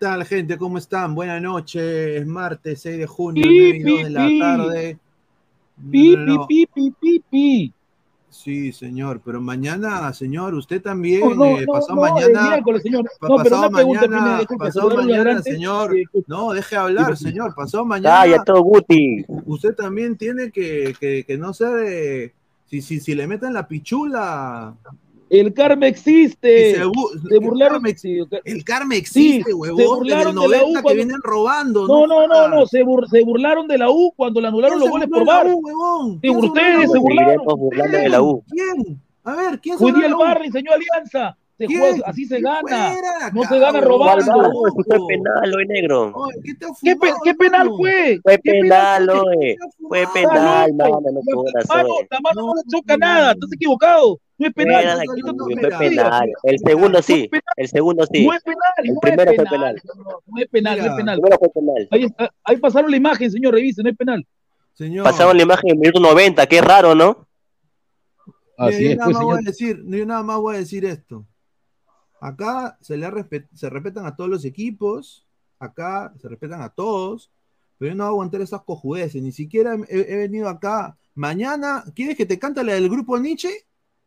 ¿Qué tal, gente? ¿Cómo están? Buenas noches. Es martes 6 de junio, 9 y 2 de la tarde. Pi, pi, pi, pi, pi, pi. Sí, señor, pero mañana, señor, usted también, No, no, eh, no, pasado no, mañana, miércoles, señor. pa- No, pero pasado pregunta, mañana, Pineda, disculpe, pasado señor mañana, señor, Eh, no, deje hablar, Sí, señor, pasado mañana, ya todo Guti. usted también tiene que, que, que no ser, eh, si, si, si le meten la pichula, El karma existe. se Se el burlaron. karma sí, el karma existe, se huevón, el burlaron de la U 90 que cuando- vienen robando, No, no, no, no. Se, bur- se burlaron de la U cuando le anularon ¿Quién los se goles por VAR. Sí, ¿Quién se ustedes se burlaron. Burlando de la U. ¿Quién? A ver, ¿quién se Hoy burló día de el la U? VAR enseñó Alianza. Se juega, así se gana. Fuera No se gana robando. fue penal, hoy negro. Oye, ¿qué te ha ¿Qué, pe- fumado, qué penal fue? Fue ¿Qué penal, fue? penal, mano, no La mano, no, le choca nada. Estás equivocado. No es penal. Era Mira, aquí, no, mira, penal. El segundo sí, el segundo sí. No es penal. El no primero es fue penal. penal. No, no es penal, no es penal. Primero fue penal. Ahí, está, ahí pasaron la imagen, señor, revise, no es penal. Señor, Pasaron la imagen en el minuto 90, qué raro, ¿no? Así yo es, nada pues, más voy a decir, yo nada más voy a decir esto. Acá se le respet- se respetan a todos los equipos, acá se respetan a todos, pero yo no voy a aguantar esas cojudeces, ni siquiera he, he venido acá. Mañana, ¿quieres que te cante la del grupo Nietzsche?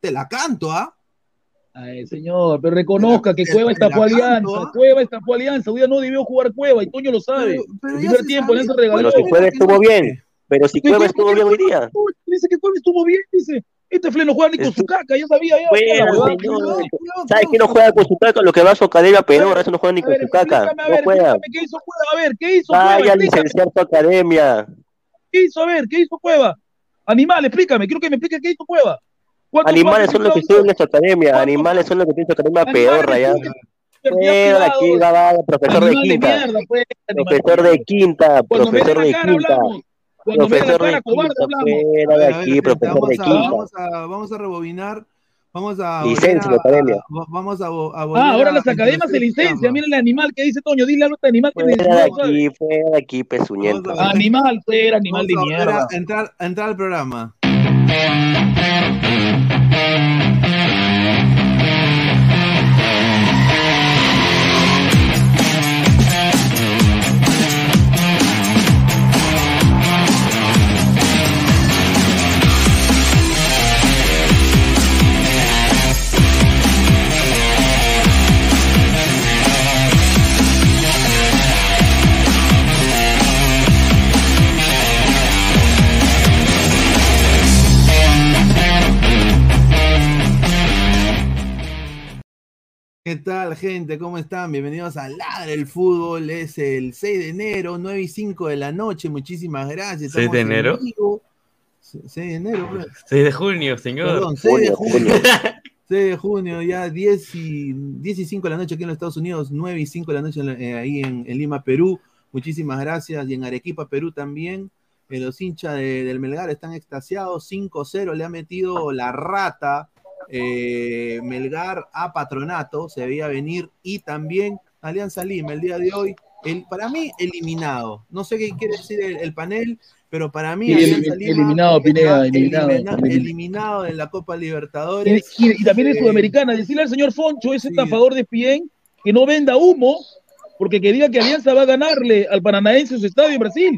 Te la canto, ¿ah? Ay, señor, pero reconozca que Cueva estafó canto, Alianza. ¿ah? Cueva estafó Alianza. Hoy día no debió jugar Cueva y Toño lo sabe. Pero, pero El primer tiempo, sabe. Alianza regaló. Pero si Cueva estuvo bien. Pero si Cueva estuvo bien hoy día. Dice que Cueva estuvo bien, dice. Este Fle no juega ni con su caca, ya sabía. Ya, señor. Cuidado, ¿Sabes que no juega con su caca? Lo que va a su academia pedorra, eso no juega ni con ver, su caca. No juega. qué hizo Cueva. A ver, ¿qué hizo Cueva? Vaya a licenciar su academia. ¿Qué hizo? A ver, ¿qué hizo Cueva? Animal, explícame, quiero que me explique qué hizo Cueva. ¿Cuántos Animales son los que cuántos estudian en su academia. Animales son los que tienen su academia pedorra ya. Fuera de aquí, va, va, profesor de quinta. mierda, pues, Profesor mierda. de quinta, profesor de quinta. Profesor de quinta, fuera de aquí, profesor vamos de a, quinta. vamos a, vamos a rebobinar. Vamos a. Licencia a- la academia. a- vamos a, a Ah, ahora las academias se tema. Miren el animal que dice Toño. Dile algo a este animal que Fuera de no sabe. aquí, fuera de aquí, pezuñento. Animal, fuera, animal Vamos de mierda. entrar, entrar al programa. Tal, gente? ¿Cómo están? Bienvenidos a Ladre el Fútbol. Es el 6 de enero, 9 y 5 de la noche. Muchísimas gracias. 6 de Estamos en enero. vivo. 6 de enero, pues. 6 de junio, señor. Perdón, 6 de Junio, junio. junio. 6 de junio, ya 10 y, 10 y 5 de la noche aquí en los Estados Unidos, 9 y 5 de la noche eh, ahí en, en Lima, Perú. Muchísimas gracias. Y en Arequipa, Perú también. Eh, los hinchas de- del Melgar están extasiados. 5-0 le ha metido la rata eh, Melgar a Patronato. Se veía venir. Y también Alianza Lima el día de hoy. El, para mí, eliminado. No sé qué quiere decir el, el panel, pero para mí, Alianza elim- Lima eliminado, Pineda, eliminado, elimina- eliminado. eliminado de la Copa Libertadores. y- y también es Eh, sudamericana. Decirle al señor Foncho, ese sí. estafador de Pien, que no venda humo, porque que diga que Alianza va a ganarle al Paranaense en su estadio en Brasil.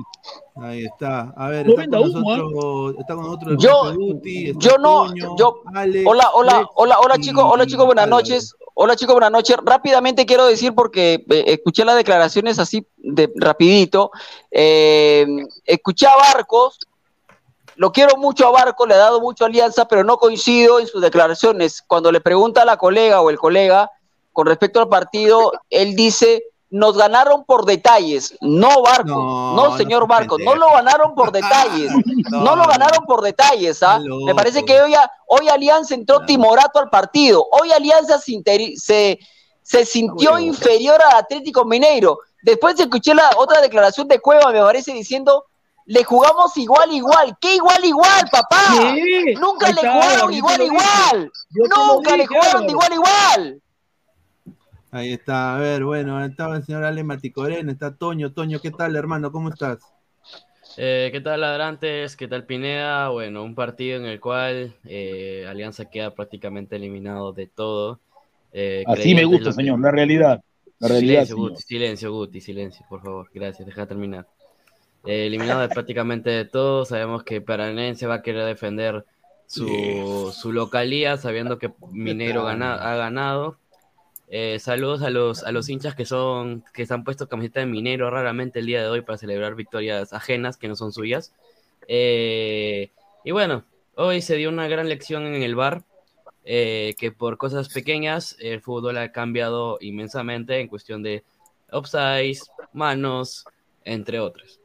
Ahí está. A ver, No está, venda con humo, nosotros, está con nosotros el Yo- Pepe Guti, está yo no- yo- Alex, Hola, hola, hola, hola chicos, hola chicos, buenas noches. Hola chicos, buenas noches. Rápidamente quiero decir porque eh, escuché las declaraciones así de rapidito. Eh, escuché a Barcos, lo quiero mucho a Barcos, le ha dado mucho alianza, pero no coincido en sus declaraciones. Cuando le pregunta a la colega o el colega con respecto al partido, él dice, nos ganaron por detalles. No Barcos, No, señor seas Barcos, no lo ganaron por detalles. No lo ganaron por detalles, ¿ah? Me parece que hoy, hoy Alianza entró timorato al partido. Hoy Alianza se, se, se sintió inferior al Atlético Mineiro. Después escuché la otra declaración de Cueva, me parece, diciendo, le jugamos igual, igual. ¿Qué igual, igual, papá? Nunca le jugaron igual, igual. Nunca le jugaron de igual, igual. Ahí está, a ver, bueno, estaba el señor Ale Maticorén, está Toño. Toño, ¿qué tal, hermano? ¿Cómo estás? Eh, ¿qué tal, ladrantes? ¿Qué tal, Pineda? Bueno, un partido en el cual eh, Alianza queda prácticamente eliminado de todo. Eh, Así me gusta, que- señor, la realidad. La realidad, Silencio, señor. Guti, silencio, Guti, silencio, por favor. Gracias, deja terminar. Eh, eliminado de prácticamente de todo, sabemos que Paranense va a querer defender su, su localía, sabiendo que Mineiro gana- ha ganado. Eh, saludos a los, a los hinchas que son que se han puesto camiseta de Mineiro raramente el día de hoy para celebrar victorias ajenas que no son suyas. Eh, y bueno, hoy se dio una gran lección en el bar eh, que por cosas pequeñas el fútbol ha cambiado inmensamente en cuestión de offsides, manos, entre otras.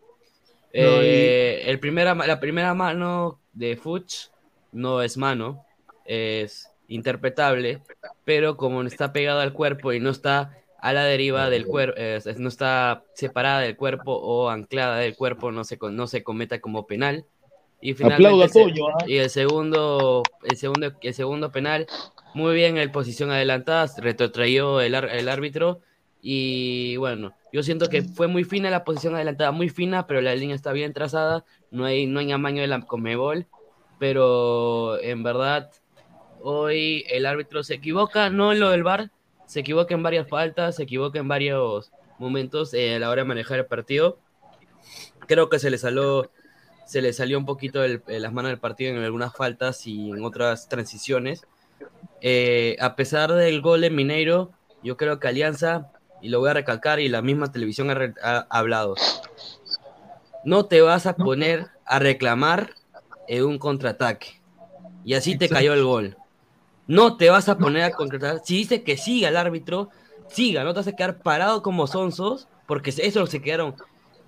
No, y- Eh, el primera, la primera mano de Fuchs no es mano, es interpretable, pero como está pegada al cuerpo y no está a la deriva del cuerpo, no está separada del cuerpo o anclada del cuerpo, no se, no se cometa como penal. Y finalmente a se- Toño, ¿ah? y el segundo, el segundo, el segundo penal, muy bien en posición adelantada, retrotrayó el, el árbitro. Y bueno, yo siento que fue muy fina la posición adelantada, muy fina, pero la línea está bien trazada, no hay, no hay amaño de la Comebol, pero en verdad hoy el árbitro se equivoca, no en lo del VAR, se equivoca en varias faltas, se equivoca en varios momentos eh, a la hora de manejar el partido. Creo que se le salió, se le salió un poquito el- eh, las manos del partido en algunas faltas y en otras transiciones. Eh, a pesar del gol de Mineiro, yo creo que Alianza, y lo voy a recalcar, y la misma televisión ha, ha hablado, no te vas a poner a reclamar en un contraataque. Y así te cayó el gol. No te vas a poner a contratar. Si dice que siga el árbitro, siga, no te vas a quedar parado como sonsos, porque eso se quedaron.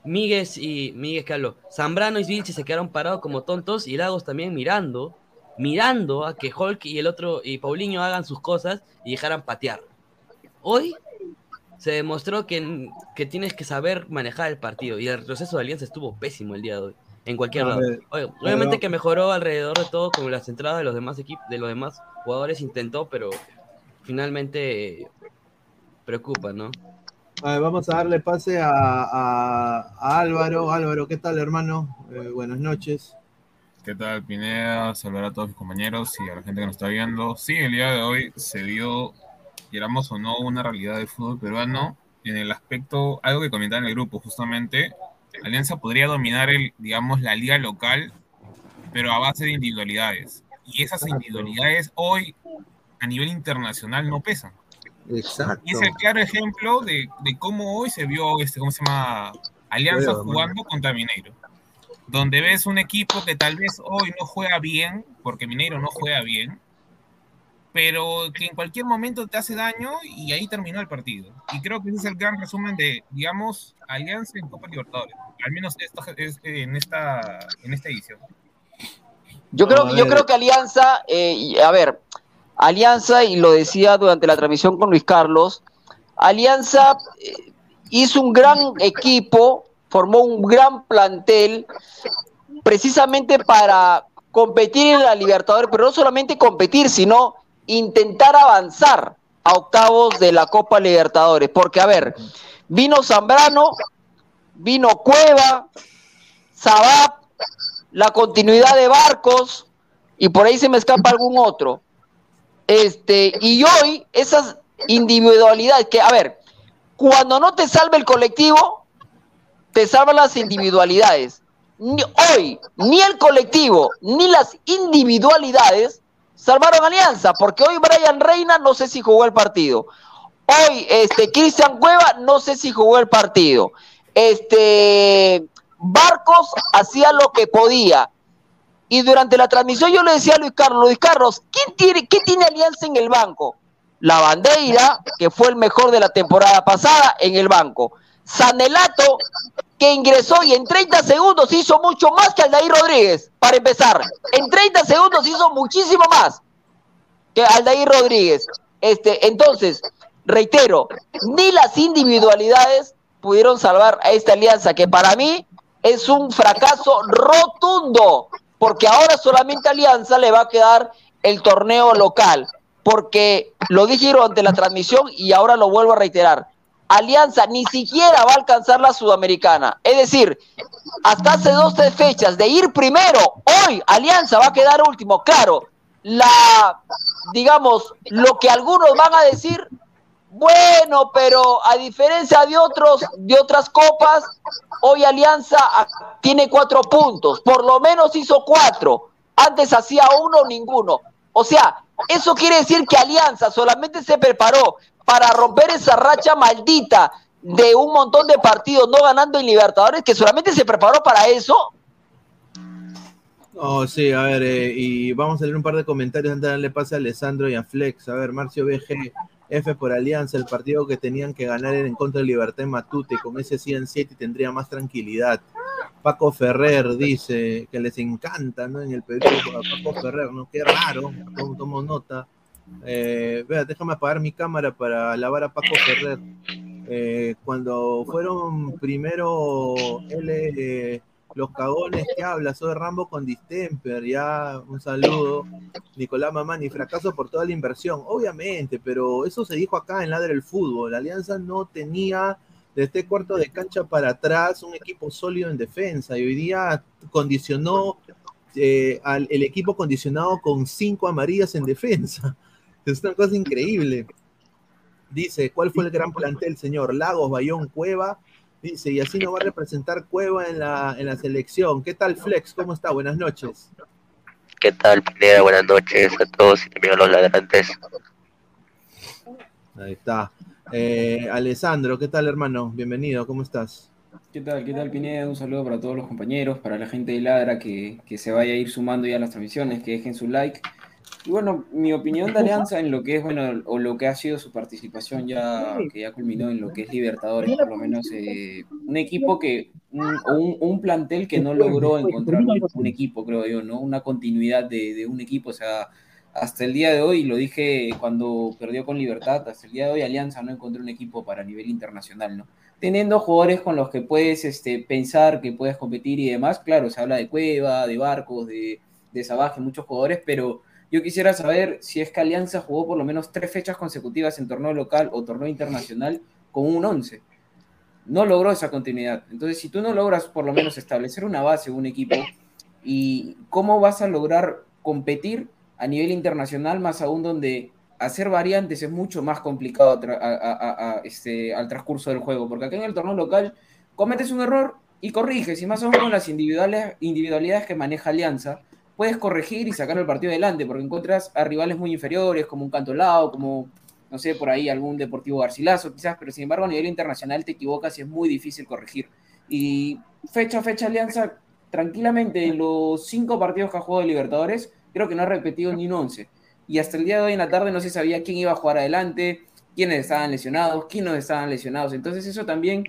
Miguel y Miguel Carlos, Zambrano y Vilchi se quedaron parados como tontos y Lagos también mirando, mirando a que Hulk y el otro y Paulinho hagan sus cosas y dejaran patear. Hoy se demostró que, que tienes que saber manejar el partido y el retroceso de Alianza estuvo pésimo el día de hoy, en cualquier lado. obviamente pero- que mejoró alrededor de todo con las entradas de los demás equipos, de los demás jugadores intentó, pero finalmente preocupa, ¿no? A ver, vamos a darle pase a, a- a Álvaro. Álvaro, ¿qué tal, hermano? Eh, buenas noches. ¿Qué tal, Pineda? Saludar a todos mis compañeros y a la gente que nos está viendo. Sí, el día de hoy se vio, queramos o no, una realidad del fútbol peruano en el aspecto, algo que comentaba en el grupo, justamente, Alianza podría dominar, el, digamos, la liga local, pero a base de individualidades. Y esas individualidades hoy, a nivel internacional, no pesan. Exacto. Y es el claro ejemplo de, de cómo hoy se vio, este, ¿cómo se llama? Alianza jugando contra Mineiro. Donde ves un equipo que tal vez hoy no juega bien, porque Mineiro no juega bien, pero que en cualquier momento te hace daño y ahí terminó el partido. Y creo que ese es el gran resumen de, digamos, Alianza en Copa Libertadores. Al menos esto es en, esta, en esta edición. Yo creo, yo creo que Alianza, eh, a ver, Alianza, y lo decía durante la transmisión con Luis Carlos, Alianza eh, hizo un gran equipo, formó un gran plantel, precisamente para competir en la Libertadores, pero no solamente competir, sino intentar avanzar a octavos de la Copa Libertadores. Porque, a ver, vino Zambrano, vino Cueva, Sabap, la continuidad de Barcos, y por ahí se me escapa algún otro. Este, y hoy esas individualidades que, a ver, cuando no te salve el colectivo, te salvan las individualidades. Ni- hoy, ni el colectivo, ni las individualidades salvaron Alianza, porque hoy Brian Reina no sé si jugó el partido. Hoy, este, Cristian Cueva, no sé si jugó el partido. Este, Barcos hacía lo que podía. Y durante la transmisión yo le decía a Luis Carlos, Luis Carlos, ¿quién tiene, ¿qué tiene Alianza en el banco? La Bandeira, que fue el mejor de la temporada pasada, en el banco. Sanelato, que ingresó y en 30 segundos hizo mucho más que Aldair Rodríguez, para empezar. En 30 segundos hizo muchísimo más que Aldair Rodríguez. Este, entonces, reitero, ni las individualidades pudieron salvar a esta alianza, que para mí es un fracaso rotundo, porque ahora solamente Alianza le va a quedar el torneo local, porque lo dije durante la transmisión y ahora lo vuelvo a reiterar. Alianza ni siquiera va a alcanzar la Sudamericana. Es decir, hasta hace dos, tres fechas de ir primero, hoy Alianza va a quedar último. Claro, la, digamos, lo que algunos van a decir Bueno, pero a diferencia de otros, de otras copas, hoy Alianza tiene cuatro puntos. Por lo menos hizo cuatro. Antes hacía uno ninguno. O sea, eso quiere decir que Alianza solamente se preparó para romper esa racha maldita de un montón de partidos no ganando en Libertadores, que solamente se preparó para eso. Oh, sí, a ver, eh, y vamos a leer un par de comentarios antes de darle pase a Alessandro y a Flex. A ver, Marcio BG, F por Alianza, el partido que tenían que ganar era en contra de Libertad en Matute, con ese 100 7 y tendría más tranquilidad. Paco Ferrer dice que les encanta, ¿no? En el Perú, Paco Ferrer, ¿no? Qué raro, tomo, tomo nota. Eh, vea, déjame apagar mi cámara para alabar a Paco Ferrer. Eh, cuando fueron primero él, eh, los cagones que habla, soy Rambo con distemper, ya un saludo. Nicolás Mamani, fracaso por toda la inversión, obviamente, pero eso se dijo acá en Ladre el Fútbol. La Alianza no tenía de este cuarto de cancha para atrás un equipo sólido en defensa y hoy día condicionó eh, al el equipo condicionado con cinco amarillas en defensa. Es una cosa increíble. Dice, ¿cuál fue el gran plantel, señor? Lagos, Bayón, Cueva. Dice, y así no va a representar Cueva en la, en la selección. ¿Qué tal, Flex? ¿Cómo está? Buenas noches. ¿Qué tal, Pineda? Buenas noches a todos y también a los ladrantes. Ahí está. Eh, Alessandro, ¿qué tal, hermano? Bienvenido, ¿cómo estás? ¿Qué tal? ¿Qué tal, Pineda? Un saludo para todos los compañeros, para la gente de Ladra que, que se vaya a ir sumando ya a las transmisiones, que dejen su like. Y bueno, mi opinión de Alianza en lo que es, bueno, o lo que ha sido su participación ya, que ya culminó en lo que es Libertadores, por lo menos eh, un equipo que, un, un, un plantel que no logró encontrar un, un equipo, creo yo, ¿no? Una continuidad de, de un equipo, o sea, hasta el día de hoy, lo dije cuando perdió con Libertad, hasta el día de hoy Alianza no encontró un equipo para nivel internacional, ¿no? Teniendo jugadores con los que puedes este, pensar que puedes competir y demás, claro, se habla de Cueva, de Barcos, de, de Sabaje, muchos jugadores, pero yo quisiera saber si es que Alianza jugó por lo menos tres fechas consecutivas en torneo local o torneo internacional con un 11. No logró esa continuidad. Entonces, si tú no logras por lo menos establecer una base, un equipo, ¿y cómo vas a lograr competir a nivel internacional, más aún donde hacer variantes es mucho más complicado este, al transcurso del juego? Porque acá en el torneo local cometes un error y corriges, y más aún con las individuales, individualidades que maneja Alianza, puedes corregir y sacar el partido adelante, porque encuentras a rivales muy inferiores, como un Cantolao, como, no sé, por ahí algún Deportivo Garcilaso, quizás, pero sin embargo a nivel internacional te equivocas y es muy difícil corregir. Y fecha a fecha Alianza, tranquilamente, en los cinco partidos que ha jugado de Libertadores, creo que no ha repetido ni un once. Y hasta el día de hoy en la tarde no se sabía quién iba a jugar adelante, quiénes estaban lesionados, quiénes estaban lesionados. Entonces eso también,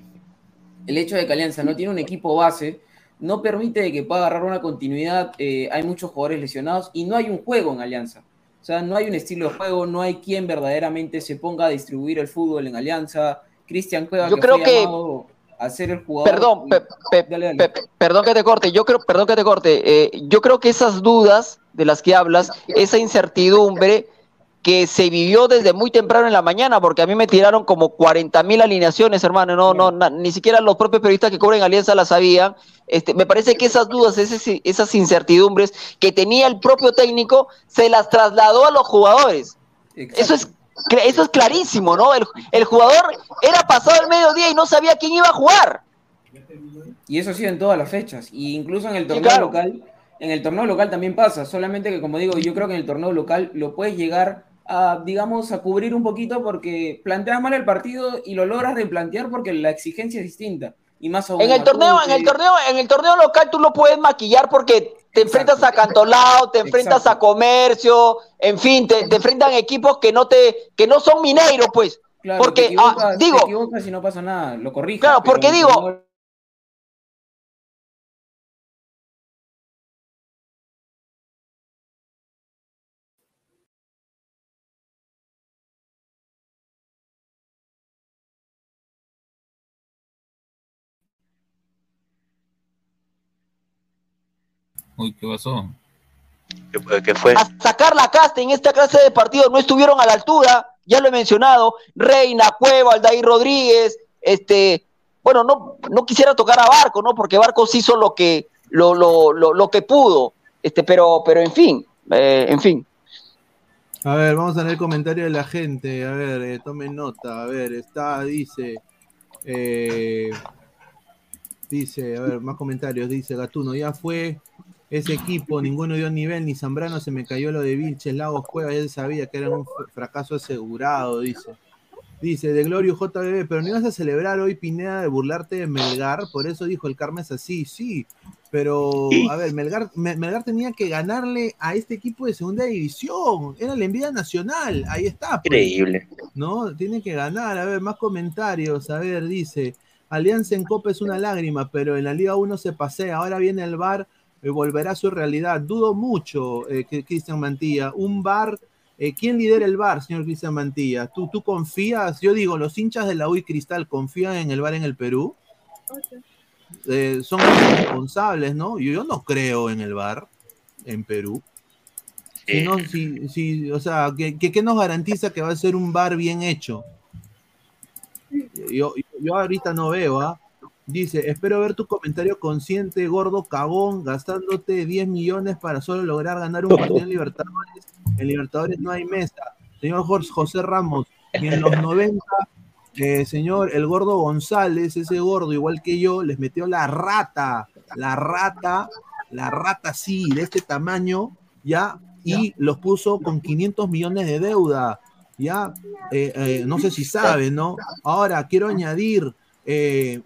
el hecho de que Alianza no tiene un equipo base, no permite que pueda agarrar una continuidad. Eh, hay muchos jugadores lesionados y no hay un juego en Alianza. O sea, no hay un estilo de juego, no hay quien verdaderamente se ponga a distribuir el fútbol en Alianza. Cristian Cueva, Yo que creo fue que- llamado a ser el jugador. Perdón, pe- pe- Dale, dale. pe- perdón que te corte, yo creo, perdón que te corte, eh, yo creo que esas dudas de las que hablas, esa incertidumbre que se vivió desde muy temprano en la mañana, porque a mí me tiraron como 40 mil alineaciones, hermano, no, no, na- ni siquiera los propios periodistas que cubren Alianza las sabían. Este, me parece que esas dudas, esas incertidumbres que tenía el propio técnico, se las trasladó a los jugadores. Eso es, eso es clarísimo, ¿no? El, el jugador era pasado el mediodía y no sabía quién iba a jugar. Y eso ha sido en todas las fechas. Y incluso en el torneo claro. local, en el torneo local también pasa. Solamente que, como digo, yo creo que en el torneo local lo puedes llegar a, digamos, a cubrir un poquito porque planteas mal el partido y lo logras replantear porque la exigencia es distinta. Y más aún En el torneo, en el torneo, en el torneo local tú lo puedes maquillar porque te enfrentas a Cantolao, te enfrentas Exacto. a Comercio, en fin, te, te enfrentan equipos que no te, que no son mineiros, pues. Claro, porque, te ah, digo- te equivocas y no pasa nada, lo corriges. Claro, porque digo- Uy, ¿qué pasó? ¿Qué, qué fue? a sacar la casta en esta clase de partidos no estuvieron a la altura, ya lo he mencionado, Reina, Cueva, Aldair Rodríguez, este, bueno, no, no quisiera tocar a Barco, ¿no? Porque Barcos hizo lo que, lo, lo, lo, lo que pudo, este, pero, pero en fin, eh, en fin. A ver, vamos a leer comentarios de la gente. A ver, eh, tomen nota. A ver, está, dice. eh, dice, a ver, más comentarios. Dice Gatuno, ya fue ese equipo, ninguno dio nivel, ni Zambrano se me cayó lo de Vilches, Lagos, Cuevas, él sabía que era un fr- fracaso asegurado, dice. Dice, de Glorio JBB, pero no ibas a celebrar hoy, Pineda, de burlarte de Melgar, por eso dijo el Carmes así, sí, pero, a ver, Melgar, Me- Melgar tenía que ganarle a este equipo de segunda división, era la envidia nacional, ahí está. pues. Increíble. ¿no? Tiene que ganar. A ver, más comentarios. A ver, dice, Alianza en Copa es una lágrima, pero en la Liga 1 se pasea. Ahora viene el VAR, volverá a su realidad. Dudo mucho, eh, que Cristian Mantilla. Un VAR, eh, ¿quién lidera el VAR, señor Cristian Mantilla? ¿Tú, ¿Tú confías? Yo digo, los hinchas de la U y Cristal confían en el VAR en el Perú. Eh, son responsables, ¿no? Yo, yo no creo en el VAR en Perú. Si no, si, si, o sea, ¿qué, qué, qué nos garantiza que va a ser un bar bien hecho? Yo, yo ahorita no veo, ¿ah? Dice, espero ver tu comentario consciente, gordo, cagón, gastándote 10 millones para solo lograr ganar un partido en Libertadores. En Libertadores no hay mesa. Señor Jorge José Ramos, y en los 90, eh, señor, el gordo González, ese gordo, igual que yo, les metió la rata, la rata, la rata sí, de este tamaño, ya, y los puso con 500 millones de deuda, ya, eh, eh, no sé si saben, ¿no? Ahora, quiero añadir, eh,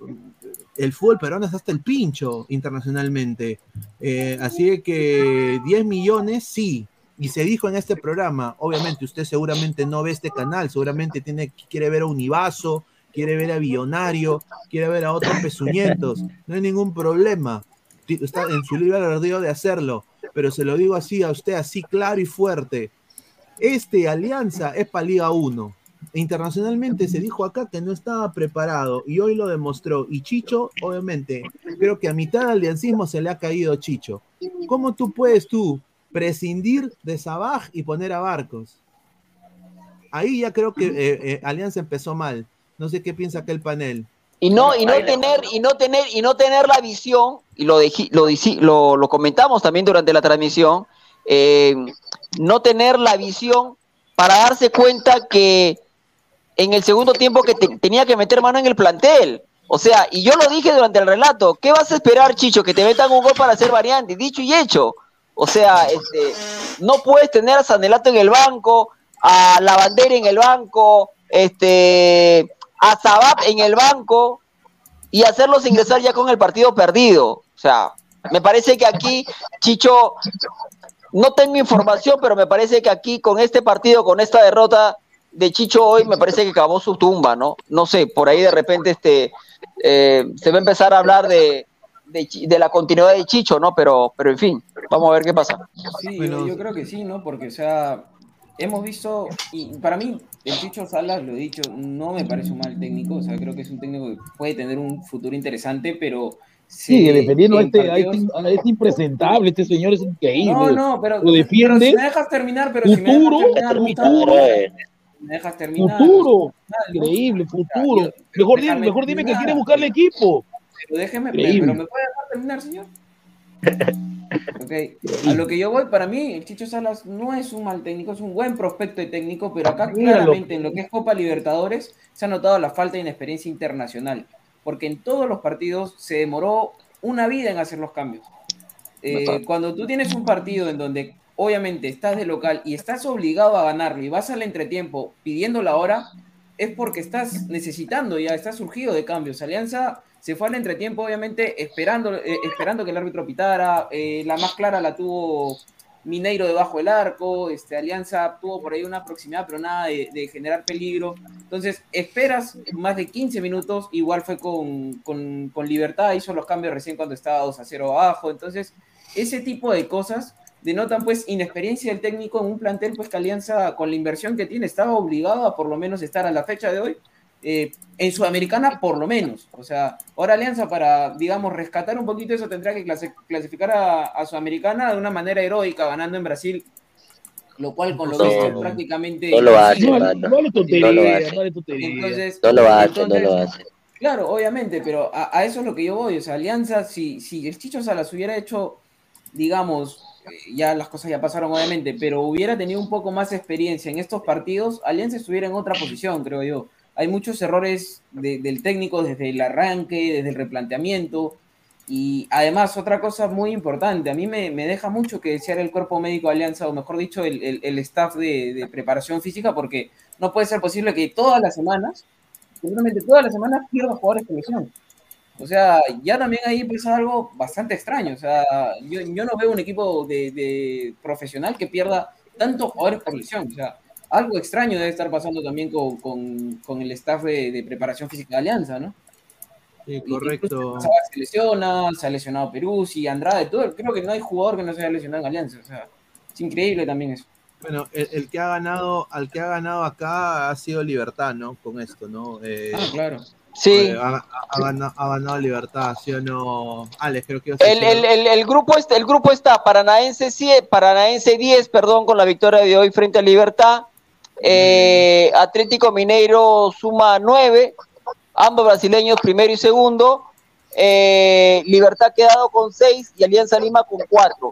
el fútbol peruano es hasta el pincho internacionalmente, Eh, así que 10 millones, sí, y se dijo en este programa, obviamente usted seguramente no ve este canal, seguramente tiene, quiere ver a Univaso, quiere ver a Billonario, quiere ver a otros pezuñentos, no hay ningún problema, está en su libre albedrío de hacerlo, pero se lo digo así a usted, así claro y fuerte, este Alianza es para Liga 1, internacionalmente se dijo acá que no estaba preparado y hoy lo demostró, y Chicho, obviamente, creo que a mitad del aliancismo se le ha caído Chicho. ¿Cómo tú puedes tú prescindir de Sabaj y poner a Barcos? Ahí ya creo que eh, eh, Alianza empezó mal. No sé qué piensa aquel panel. Y no, y no tener, y no tener, y no tener la visión, y lo, deji- lo, lo, lo comentamos también durante la transmisión, eh, no tener la visión para darse cuenta que en el segundo tiempo que te- tenía que meter mano en el plantel. O sea, y yo lo dije durante el relato, ¿qué vas a esperar, Chicho? Que te metan un gol para hacer variante, dicho y hecho. O sea, este, no puedes tener a Sanelato en el banco, a la bandera en el banco, este, a Sabab en el banco y hacerlos ingresar ya con el partido perdido. O sea, me parece que aquí Chicho, no tengo información, pero me parece que aquí con este partido, con esta derrota de Chicho hoy, me parece que acabó su tumba, ¿no? No sé, por ahí de repente este eh, se va a empezar a hablar de, de, Chi- de la continuidad de Chicho, ¿no? Pero, pero en fin, vamos a ver qué pasa. Sí, yo- Bueno. yo, creo que sí, ¿no? Porque, o sea, hemos visto, y para mí, el Chicho Salas, lo he dicho, no me parece un mal técnico, o sea, creo que es un técnico que puede tener un futuro interesante, pero... Se- defendiendo este, este, partidos- este impresentable, este señor es increíble. No, no, pero, Lo defiende. pero si me dejas terminar, pero si me Futuro, dejas terminar, Gustavo, futuro, me dejas terminar. futuro, ¿no? increíble, futuro. Mejor dime, mejor dime que quiere buscarle equipo. Pero déjeme, Increíble. pero me puede dejar terminar, señor. Ok, a lo que yo voy, para mí, el Chicho Salas no es un mal técnico, es un buen prospecto de técnico, pero acá claramente en lo que es Copa Libertadores se ha notado la falta de inexperiencia internacional, porque en todos los partidos se demoró una vida en hacer los cambios. Eh, cuando tú tienes un partido en donde obviamente estás de local y estás obligado a ganarlo y vas al entretiempo pidiendo la hora, es porque estás necesitando ya, estás surgido de cambios. Alianza se fue al entretiempo, obviamente, esperando, eh, esperando que el árbitro pitara. eh, la más clara la tuvo Mineiro debajo del arco. Este, Alianza tuvo por ahí una proximidad, pero nada de, generar peligro. Entonces, esperas más de 15 minutos. Igual fue con, con, con Libertad, hizo los cambios recién cuando estaba 2 a 0 abajo. Entonces, ese tipo de cosas denotan pues inexperiencia del técnico en un plantel pues que Alianza con la inversión que tiene estaba obligado a por lo menos estar a la fecha de hoy eh, en Sudamericana por lo menos. O sea, ahora Alianza para, digamos, rescatar un poquito eso tendrá que clase- clasificar a, a Sudamericana de una manera heroica, ganando en Brasil, lo cual con lo No, visto no. prácticamente... No lo hace, No, no vale tontería, No lo hace. Entonces, No lo hace, no entonces, lo hace. Claro, obviamente, pero a, a eso es lo que yo voy. O sea, Alianza, si, si el Chicho Salas hubiera hecho, digamos, ya las cosas ya pasaron obviamente, pero hubiera tenido un poco más experiencia en estos partidos, Alianza estuviera en otra posición, creo yo. Hay muchos errores de- del técnico desde el arranque, desde el replanteamiento. Y además, otra cosa muy importante, a mí me, me deja mucho que desear el cuerpo médico de Alianza, o mejor dicho, el, el- el staff de, de preparación física, porque no puede ser posible que todas las semanas, seguramente todas las semanas, pierda jugadores con lesión. O sea, ya también ahí pasa algo bastante extraño. O sea, yo, yo no veo un equipo de, de profesional que pierda tantos jugadores por lesión. O sea, algo extraño debe estar pasando también con, con- con el staff de, de preparación física de Alianza, ¿no? Sí, Y- correcto. se lesiona, se ha lesionado Peruzzi, Andrade, todo. Creo que no hay jugador que no se haya lesionado en Alianza. O sea, es increíble también eso. Bueno, el, el que ha ganado, al que ha ganado acá ha sido Libertad, ¿no? Con esto, ¿no? Eh, Ah, claro. Sí. ha, ganado, Libertad, ¿sí o no? Alex, creo que El, el, el, el grupo está, el grupo está Paranaense, 7, Paranaense 10, perdón, con la victoria de hoy frente a Libertad. Eh, Atlético Mineiro suma 9, ambos brasileños primero y segundo. Eh, Libertad quedado con 6 y Alianza Lima con 4.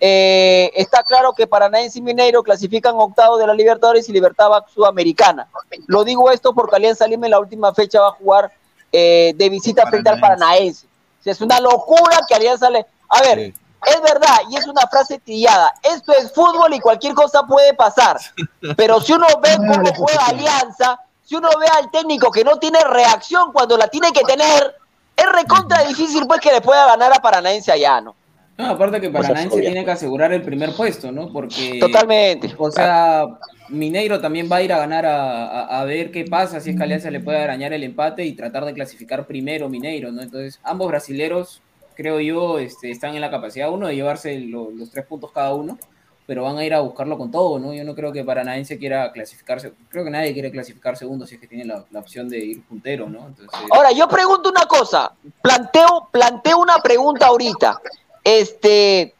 Eh, está claro que Paranaense y Mineiro clasifican octavos de la Libertadores y Libertad Sudamericana. Lo digo esto porque Alianza Lima en la última fecha va a jugar eh, de visita frente al Paranaense. O sea, es una locura que Alianza le... A ver, Sí. es verdad, y es una frase trillada. Esto es fútbol y cualquier cosa puede pasar. Pero si uno ve cómo juega Alianza, si uno ve al técnico que no tiene reacción cuando la tiene que tener, es recontra difícil pues que le pueda ganar a Paranaense allá, ¿no? No, aparte que Paranaense tiene que asegurar el primer puesto, ¿no? Porque. Totalmente. O sea, Mineiro también va a ir a ganar a, a- a ver qué pasa, si es que Alianza le puede arañar el empate y tratar de clasificar primero Mineiro, ¿no? Entonces, ambos brasileros, creo yo, este, están en la capacidad, uno, de llevarse lo- los tres puntos cada uno, pero van a ir a buscarlo con todo, ¿no? Yo no creo que Paranaense quiera clasificarse, creo que nadie quiere clasificar segundo si es que tiene la, la opción de ir puntero, ¿no? Entonces, Ahora, yo pregunto una cosa, planteo, planteo una pregunta ahorita. Este,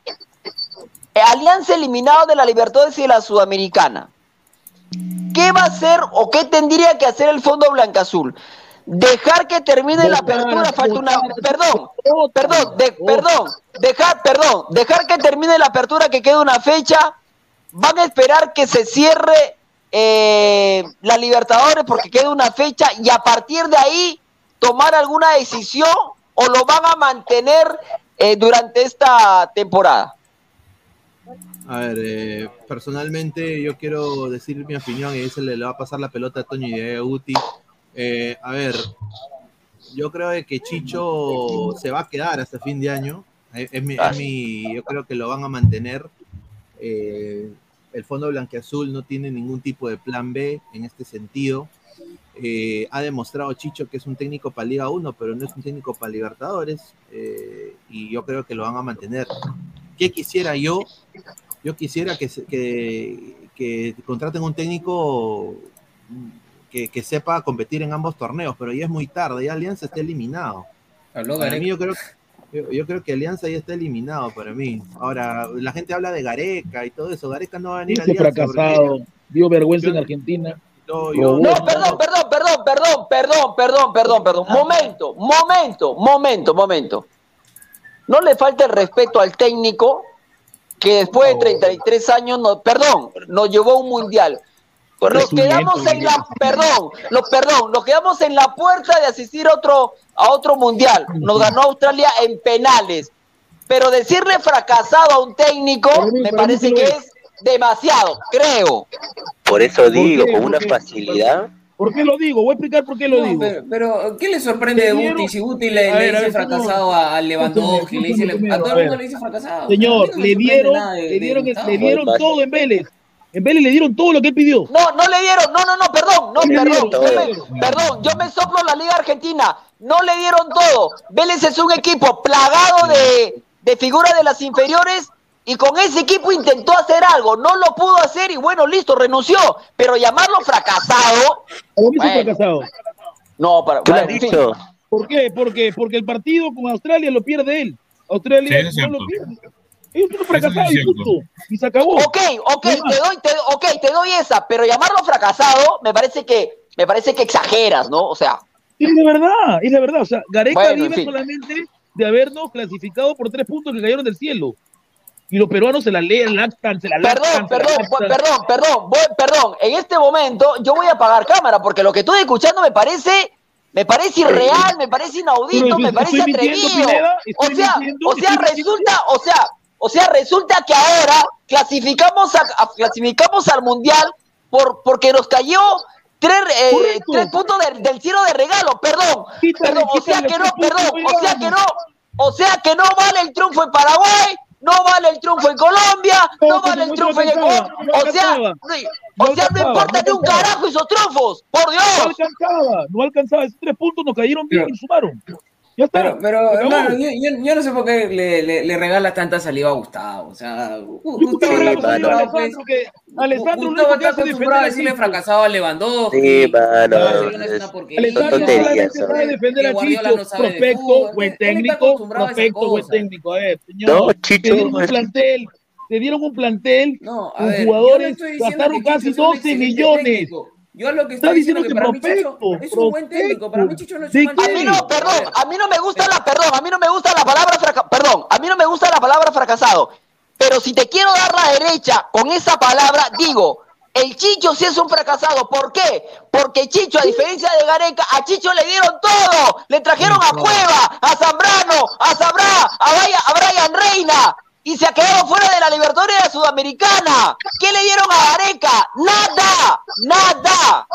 Alianza eliminado de la Libertadores y de la Sudamericana. ¿Qué va a hacer o qué tendría que hacer el Fondo Blanca-Azul? Dejar que termine la apertura, falta una, perdón, perdón, de- perdón, dejar, perdón, dejar que termine la apertura, que quede una fecha, van a esperar que se cierre eh, la Libertadores porque quede una fecha y a partir de ahí tomar alguna decisión o lo van a mantener eh, durante esta temporada. A ver, eh, personalmente yo quiero decir mi opinión y se le, le va a pasar la pelota a Toño y a Guti. Eh, a ver, yo creo de que Chicho se va a quedar hasta fin de año. Es, es mi, es mi- yo creo que lo van a mantener. Eh, el Fondo Blanqueazul no tiene ningún tipo de plan B en este sentido. Eh, ha demostrado Chicho que es un técnico para Liga 1, pero no es un técnico para Libertadores. eh, y yo creo que lo van a mantener. ¿Qué quisiera yo? Yo quisiera que, que, que contraten un técnico que, que sepa competir en ambos torneos, pero ya es muy tarde, ya Alianza está eliminado. habló Para mí yo creo, yo, yo creo que Alianza ya está eliminado para mí. Ahora, la gente habla de Gareca y todo eso. Gareca no va a venir a Alianza. fracasado, dio vergüenza Yo- en Argentina. Yo- No, yo- perdón, perdón, perdón, perdón, perdón, perdón, perdón, perdón. Momento, momento, momento, momento. No le falta el respeto al técnico que después de 33 años, no, perdón, nos llevó a un mundial. Nos quedamos en la, perdón, lo, perdón, nos quedamos en la puerta de asistir a otro, a otro mundial. Nos ganó Australia en penales. Pero decirle fracasado a un técnico me parece que es demasiado, creo. Por eso ¿Por digo, con ¿Por una facilidad. ¿Por qué lo digo? Voy a explicar por qué lo No, digo. pero, pero, ¿qué le sorprende de Guti? Si Guti le, A le ver, a dice ver, fracasado a, Lewandowski, le dice, a todo el mundo le dice fracasado. Señor, no le dieron, de- le de dieron, le dieron todo en Vélez. En Vélez le dieron todo lo que él pidió. No, no le dieron, no, no, no, perdón, no, perdón, dieron yo me, perdón, yo me soplo la Liga Argentina, no le dieron todo. Vélez es un equipo plagado de, de figuras de las inferiores y con ese equipo intentó hacer algo, no lo pudo hacer y bueno, listo, renunció, pero llamarlo fracasado, Bueno. fracasado. no, para, ¿Tú lo has bueno? ¿Por qué? Porque, porque el partido con Australia lo pierde él. Australia Sí, no lo pierde. Es un fracasado es punto. Y se acabó. Ok, ok, te doy, te, ok, te doy esa, pero llamarlo fracasado me parece que, me parece que exageras, ¿no? O sea, Es de verdad, es de verdad. O sea, Gareca Bueno, en vive fin. solamente de habernos clasificado por tres puntos que cayeron del cielo. Y los peruanos se la leen, lactan, se la Perdón, lactan. la perdón, lactan. perdón, perdón, voy- perdón. En este momento yo voy a apagar cámara porque lo que estoy escuchando me parece, me parece irreal, me parece inaudito, me parece atrevido. Pineda, O sea, o sea, resulta, o sea, o sea, resulta que ahora clasificamos a, a- clasificamos al mundial por porque nos cayó tres, eh, tres puntos del- del cielo de regalo. Perdón, perdón, o sea que no, perdón, o sea que no, o sea que no vale el triunfo en Paraguay, no vale el triunfo en Colombia, No, no vale el no triunfo en Ecuador. no O sea, no- No o sea, no importa no ni un carajo esos triunfos, por No Dios. alcanzaba, no alcanzaba. Esos tres puntos nos cayeron bien y sumaron. Ya está. Pero, pero hermano, yo, yo- yo no sé por qué le, le, le regala tanta saliva a Gustavo. O sea, Gustavo que Alejandro, mano. acostumbrado, Alejandro, que Alejandro lo Gustavo está acostumbrado a decirle fracasado a Lewandowski. Sí, mano. Alejandro Tonterías, solamente sabe defender a Chicho. no Prospecto, buen técnico, prospecto, buen técnico. A ver, señor. No, te Chicho, dieron un plantel, te dieron un plantel No, a con ver, no jugadores, diciendo gastaron casi es un 12 excelente millones. técnico. Yo lo que Está estoy diciendo diciendo es que que para mí Chicho es un buen técnico. Para mí Chicho no es ¿De un mal qué? A mí técnico. no, perdón, A mí no me gusta la, perdón, a mí no me gusta la palabra perdón, a mí no me gusta la palabra fracasado. Pero si te quiero dar la derecha con esa palabra, digo, el Chicho sí es un fracasado. ¿Por qué? Porque Chicho, a diferencia de Gareca, a Chicho le dieron todo. Le trajeron a Cueva, a Zambrano, a Sabrá, a Brian Reina. Y se ha quedado fuera de la Libertadores de la Sudamericana. ¿Qué le dieron a Gareca? Nada, nada.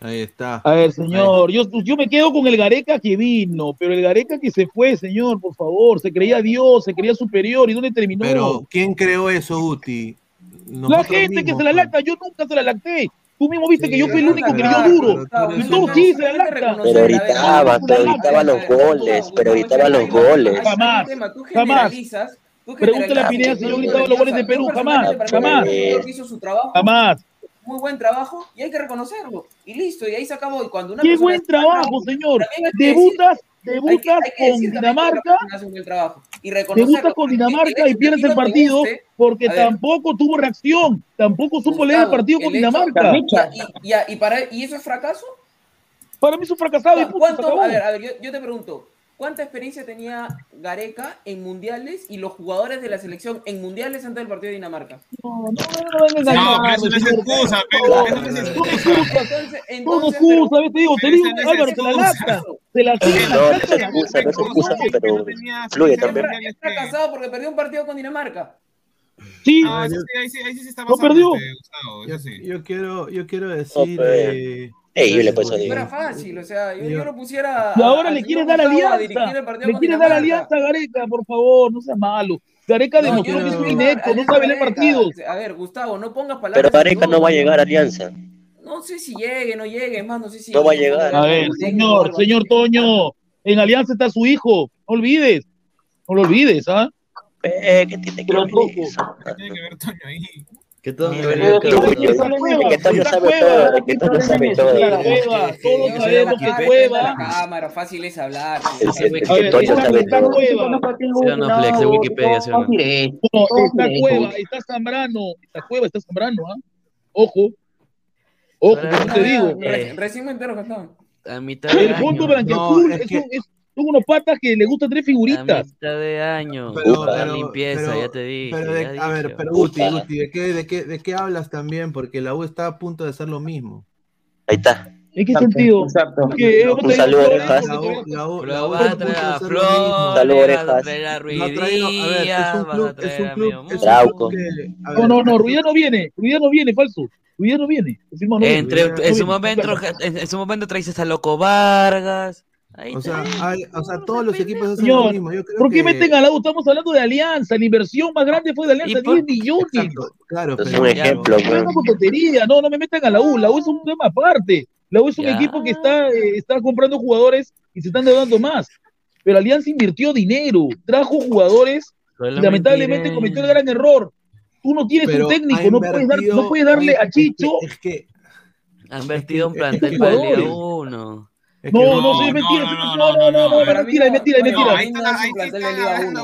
Ahí está. A ver, señor, yo, yo me quedo con el Gareca que vino, pero el Gareca que se fue, señor, por favor, se creía Dios, se creía superior, ¿y dónde terminó? Pero, ¿quién creó eso, Uti? la Nosotros gente que se la pues. lacta, yo nunca se la lacté. Tú mismo viste Sí, que yo fui el único que dio duro. pero tú sí se. Pero gritaba, pero gritaba los goles, pero gritaba los goles. Jamás, Tú jamás. Pregúntale a Pineda si yo gritaba los goles de Perú, jamás, jamás. Jamás. Muy buen trabajo y hay que reconocerlo. Y listo, y ahí se acabó. Y cuando una Qué buen trabajo, señor. decir- Debutas, hay que- debutas hay que con Dinamarca, y debutas con Dinamarca y pierdes el partido guste, porque tampoco tuvo reacción, tampoco supo leer el partido con el Dinamarca. Y, y- y- y para, ¿Y eso es fracaso? Para mí es un fracasado ¿Cuánto, a ver, a ver, yo, yo te pregunto, ¿cuánta experiencia tenía Gareca en mundiales y los jugadores de la selección en mundiales antes del partido de Dinamarca? No, no, no, no, No, eso no es excusa, pero No, eso no es no, excusa. Entonces, No, no entonces, excusa, ¿ves? te digo, te digo, no Álvaro, te la lacta, te la No, no es excusa, no es excusa, pero fluye está casado porque perdió un partido con Dinamarca. Sí, Ah, ahí sí, ahí sí está No pasando, perdió. este, eso sí. yo quiero, yo quiero decir. Pues. eh, Ey, yo le paso era fácil, o sea, yo, Yo- lo pusiera. y ahora a- le quieres dar alianza, le quieres dar alianza a Gareca, por favor, no seas malo. Gareca No, demostró que es no un inepto, no sabe leer partidos. A ver, Gustavo, no pongas palabras. Pero Gareca no va a llegar a Alianza. No sé si llegue, no llegue, más, no sé si. No va a llegar. A ver, señor, señor Toño, en Alianza está su hijo, no olvides, no lo olvides, ¿ah? Eh, ¿Qué tiene que ver Tampoco. eso? ¿Qué tiene que ver Toño ahí? Que todo Ni me ver- valió que- todo. que- Está Cueva, que Toño está sabe Cueva, todo, de que Toño sabe todo. está Cueva, todos sabemos que la Cueva, cámara, fácil es hablar. El- sí. el- a que ver, Toño está, sabe está todo. Cueva, Sí o no, Flex, de Wikipedia, está Cueva, está Zambrano, está Cueva, está Zambrano, ¿ah? Ojo, ojo, ¿qué te digo? Re- Recién me entero que estaban. A mitad de El No, blanqueazul es son unos patas que le gustan tres A figuritas. mitad de año. Pero- la pero- limpieza, pero- ya te dije. Pero de- ya a ver, pero Uti, Puta. Uti, ¿de qué, de, qué, ¿de qué hablas también? Porque la U está a punto de hacer lo mismo. Ahí está. ¿En qué sentido? Exacto. Que Un saludo, Orejas. La U, la U, la U vas está a a punto traer de a hacer lo mismo. Flores, Salud, vas a orejas. traer a No ha traído- a ver, es Ruidías, un vas club, a es traer un a club, es un Trauco. club que, a No, ver, no, no, Ruidía no viene, Ruidía no viene, falso. Ruidía no viene. No. Entre, en, su momento, en, su momento traíste a Loco Vargas. O, sea, o sea, todos los equipos hacen Señor, lo mismo. ¿Por qué que... meten al lado? Estamos hablando de Alianza. La inversión más grande fue de Alianza, por... 10 millones. Claro, es un ejemplo. No, no me metan a la U. La U es un tema aparte. La U es un equipo que está, eh, está comprando jugadores y se están deudando más. Pero Alianza invirtió dinero, trajo jugadores y lamentablemente cometió el gran error. Tú no tienes un técnico, no puedes, no puedes darle a Chicho. Es que. Han invertido un plantel para el 1. No, no, sí, es mentira. No, no, no, no, mentira, es mentira, mentira.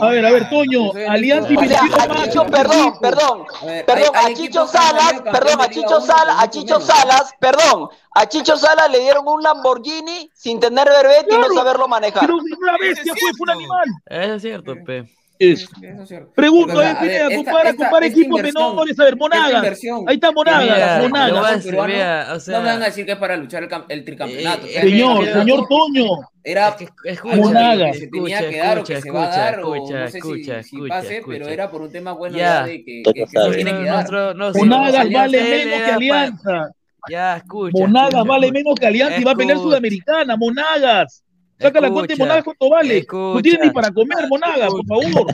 A ver, a ver, Toño, Alianza y Chicho, perdón, perdón, perdón, a Chicho Salas, perdón, a Chicho Salas, a Salas, perdón, a Chicho Salas le dieron un Lamborghini sin tener verbete y no saberlo manejar. Pero una bestia fue, un animal. Es cierto, pe. Eso. Eso es cierto. Pregunto, eh, a ver, compara, esta- compara esta equipos menores. A ver, Monagas. Ahí está Monagas, mira, Monagas. o sea- no me van a decir que es para luchar el, cam- el tricampeonato. Eh, o sea, Señor, era- señor Toño. Era escucha, Monagas. que se tenía escucha, que dar o que escucha, se va a dar o escucha, no sé si- escucha, si, pase, escucha. pero era por un tema bueno Ya. ya de que, Tú que- no que se sabes. tiene que dar. Nosotros- no, sí, Monagas vale menos que Alianza. Ya, escucha. Monagas vale menos que Alianza y va a pelear. Sudamericana. Monagas. Saca la cuenta de Escucha, Monagas cuánto vale. No tiene ni escucha. para comer, Monagas, por favor.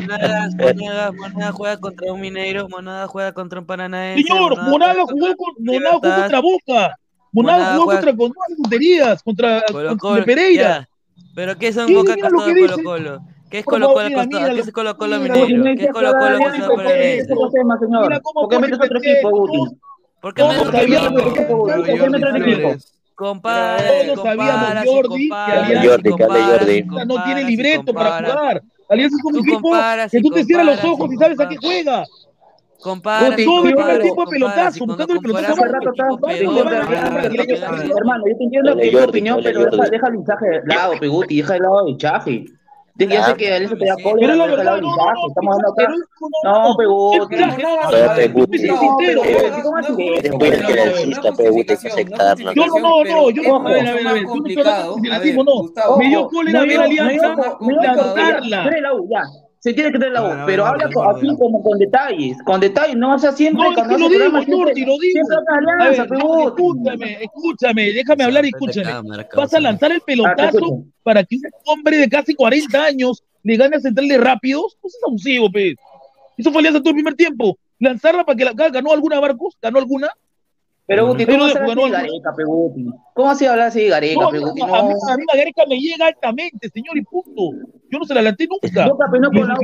Monagas, Monagas, Monagas juega contra un Mineiro, Monagas juega contra un Paranaense. Señor, Monagas jugó, con, Monagas jugó contra Boca. Monagas jugó juega- contra con tonterías, contra, Colo contra Colo, Pereira. ya. Pero ¿qué son ¿Qué? Boca que Colo. Colo? ¿Qué es Colo Colo costado? ¿Qué es Colo Colo Mineiro? ¿Qué es Colo Colo costado Colo Paranaense? ¿Por qué metes otro equipo, Guti? ¿Por qué metes otro equipo? Compara, Todos sabíamos, Jordi, que compara, Alianza- que compara, Jordi. no tiene libreto para jugar. Alianza es un equipo que tú te cierras los ojos y sabes a qué juega. Compara, Todo el primer tiempo a pelotazo, buscando el pelotazo. Hermano, yo te entiendo que es tu opinión, pero deja, el hinchaje de lado, Peguti, deja de lado el hinchaje. Ya Ah. sé que te da Pero cólera, Pero la verdad, no, no, hinchaje. no, Estamos No, Peguti. No, Peguti. Yo soy no, sincero, Monagas eh, ¿cómo no así es que es financista, Peguti, hay que aceptarlo. no Yo no, no, no, yo no, a ver, a ver, ver, yo Me dio cólera No, ver yo- Alianza no, yo- no, levantarla. Tener la U, ya. Se tiene que tener la ver, pero habla así como con detalles, con detalles, no o sea siempre No, es que lo hace digo, programa, siempre- Jordi, lo digo. Ver, escúchame, escúchame, déjame hablar y escúchame. Cámara, Vas a lanzar el Ah, pelotazo para que un hombre de casi 40 años le gane a Central de Rápidos. Pues es abusivo, pe. Eso fue Alianza todo el primer tiempo. Lanzarla para que la ganó alguna Barcos, ganó alguna. Pero Guti, ¿cómo se habla así de. Gareca, Peguti? ¿Cómo así hablar así de Gareca, No, Peguti? a, No. mí, a mí la Gareca me llega altamente, señor, y punto. Yo no se la lanté nunca. ¿No capenó con la U?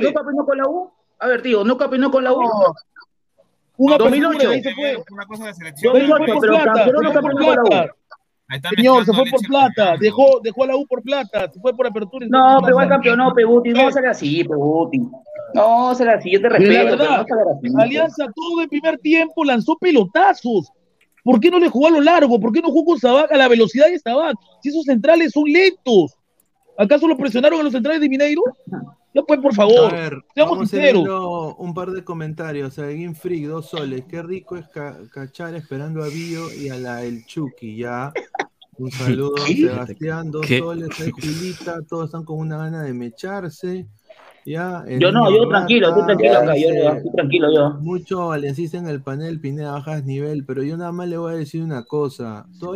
¿No capenó con la U? A ver, tío, ¿no capenó con la U? Una 2008. apertura, ahí se fue. Una cosa de selección. Pero se fue 2008, por pero plata, campeón se no fue por campeón con la U. Señor, se fue por plata, dejó, dejó a la U por plata, se fue por apertura. se No, pero igual plata. campeonó, Peguti. No será así, Peguti. No será así, yo te Pero respeto, la verdad, no. Alianza todo el primer tiempo lanzó pelotazos. ¿Por qué no le jugó a lo largo? ¿Por qué no jugó con Sabac a la velocidad de Sabac? Si esos centrales son lentos. ¿Acaso lo presionaron a los centrales de Mineiro? Ya pues, por A favor. ver, seamos vamos sinceros. un par de comentarios. A Game Freak, dos soles. Qué rico es ca- cachar esperando a Bio y a la El Chucky. Ya. Un saludo, ¿Qué? Sebastián, dos ¿Qué? soles. Julita, todos están con una gana de mecharse. Ya. Yo no, yo tranquilo, estoy tranquilo acá, yo tranquilo yo. Mucho valencista en el panel, Pineda, bajas nivel, pero yo nada más le voy a decir una cosa. Todo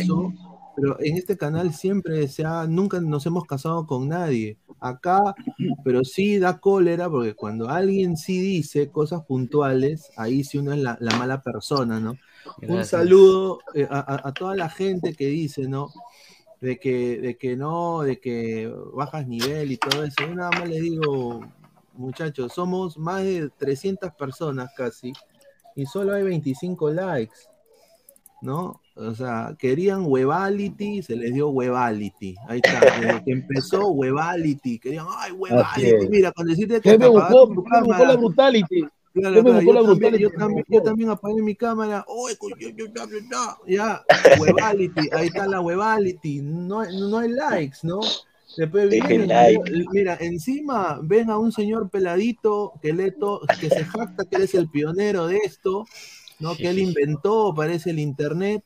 eso, pero en este canal siempre se ha, nunca nos hemos casado con nadie. Acá, pero sí da cólera, porque cuando alguien sí dice cosas puntuales, ahí sí uno es la, la mala persona, ¿no? Un saludo eh, a, a- a toda la gente que dice, ¿no? De que, de que no, de que bajas nivel y todo eso. Yo nada más le digo, muchachos, somos más de 300 personas casi y solo hay 25 likes, ¿no? O sea, querían Webality, se les dio Webality. Ahí está, desde que empezó Webality, querían, ay, Webality. Mira, con decirte que ¿Qué me buscó? apagaste tu ¿Qué me buscó la brutality? Claro, ¿Qué me claro, buscó la yo, también, yo, también, yo también apagué mi cámara. ¡Uy, coño, yo- yo- yo- yo- Ya, Webality, ahí está la Webality. No, hay- no hay likes, ¿no? Después vienen, like. mira, encima ven a un señor peladito que, le to- que se jacta que él es el pionero de esto, ¿no? Que él inventó, parece el internet,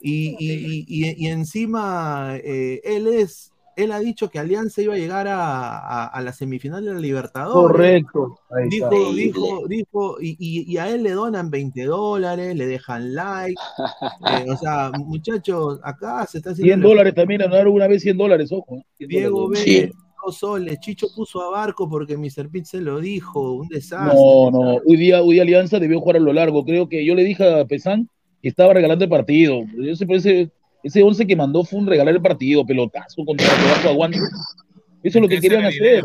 y, y, y- y- y encima eh, él es, él ha dicho que Alianza iba a llegar a, a, a la semifinal de la Libertadores. Correcto. Ahí Dijo, está. dijo, dijo, y, y- y a él le donan 20 dólares, le dejan like. eh, o sea, muchachos, acá se está 100 haciendo. dólares también, donaron una vez 100 dólares, ojo. ¿eh? 100 Diego dólares. B, dos soles. Chicho puso a Barco porque Mr. Pitt se lo dijo. Un desastre. No, no, hoy día, hoy día Alianza debió jugar a lo largo. Creo que yo le dije a Pesán que estaba regalando el partido. Ese, ese, ese 11 que mandó fue un regalar el partido, pelotazo contra Barco Aguante. Eso es lo que querían hacer.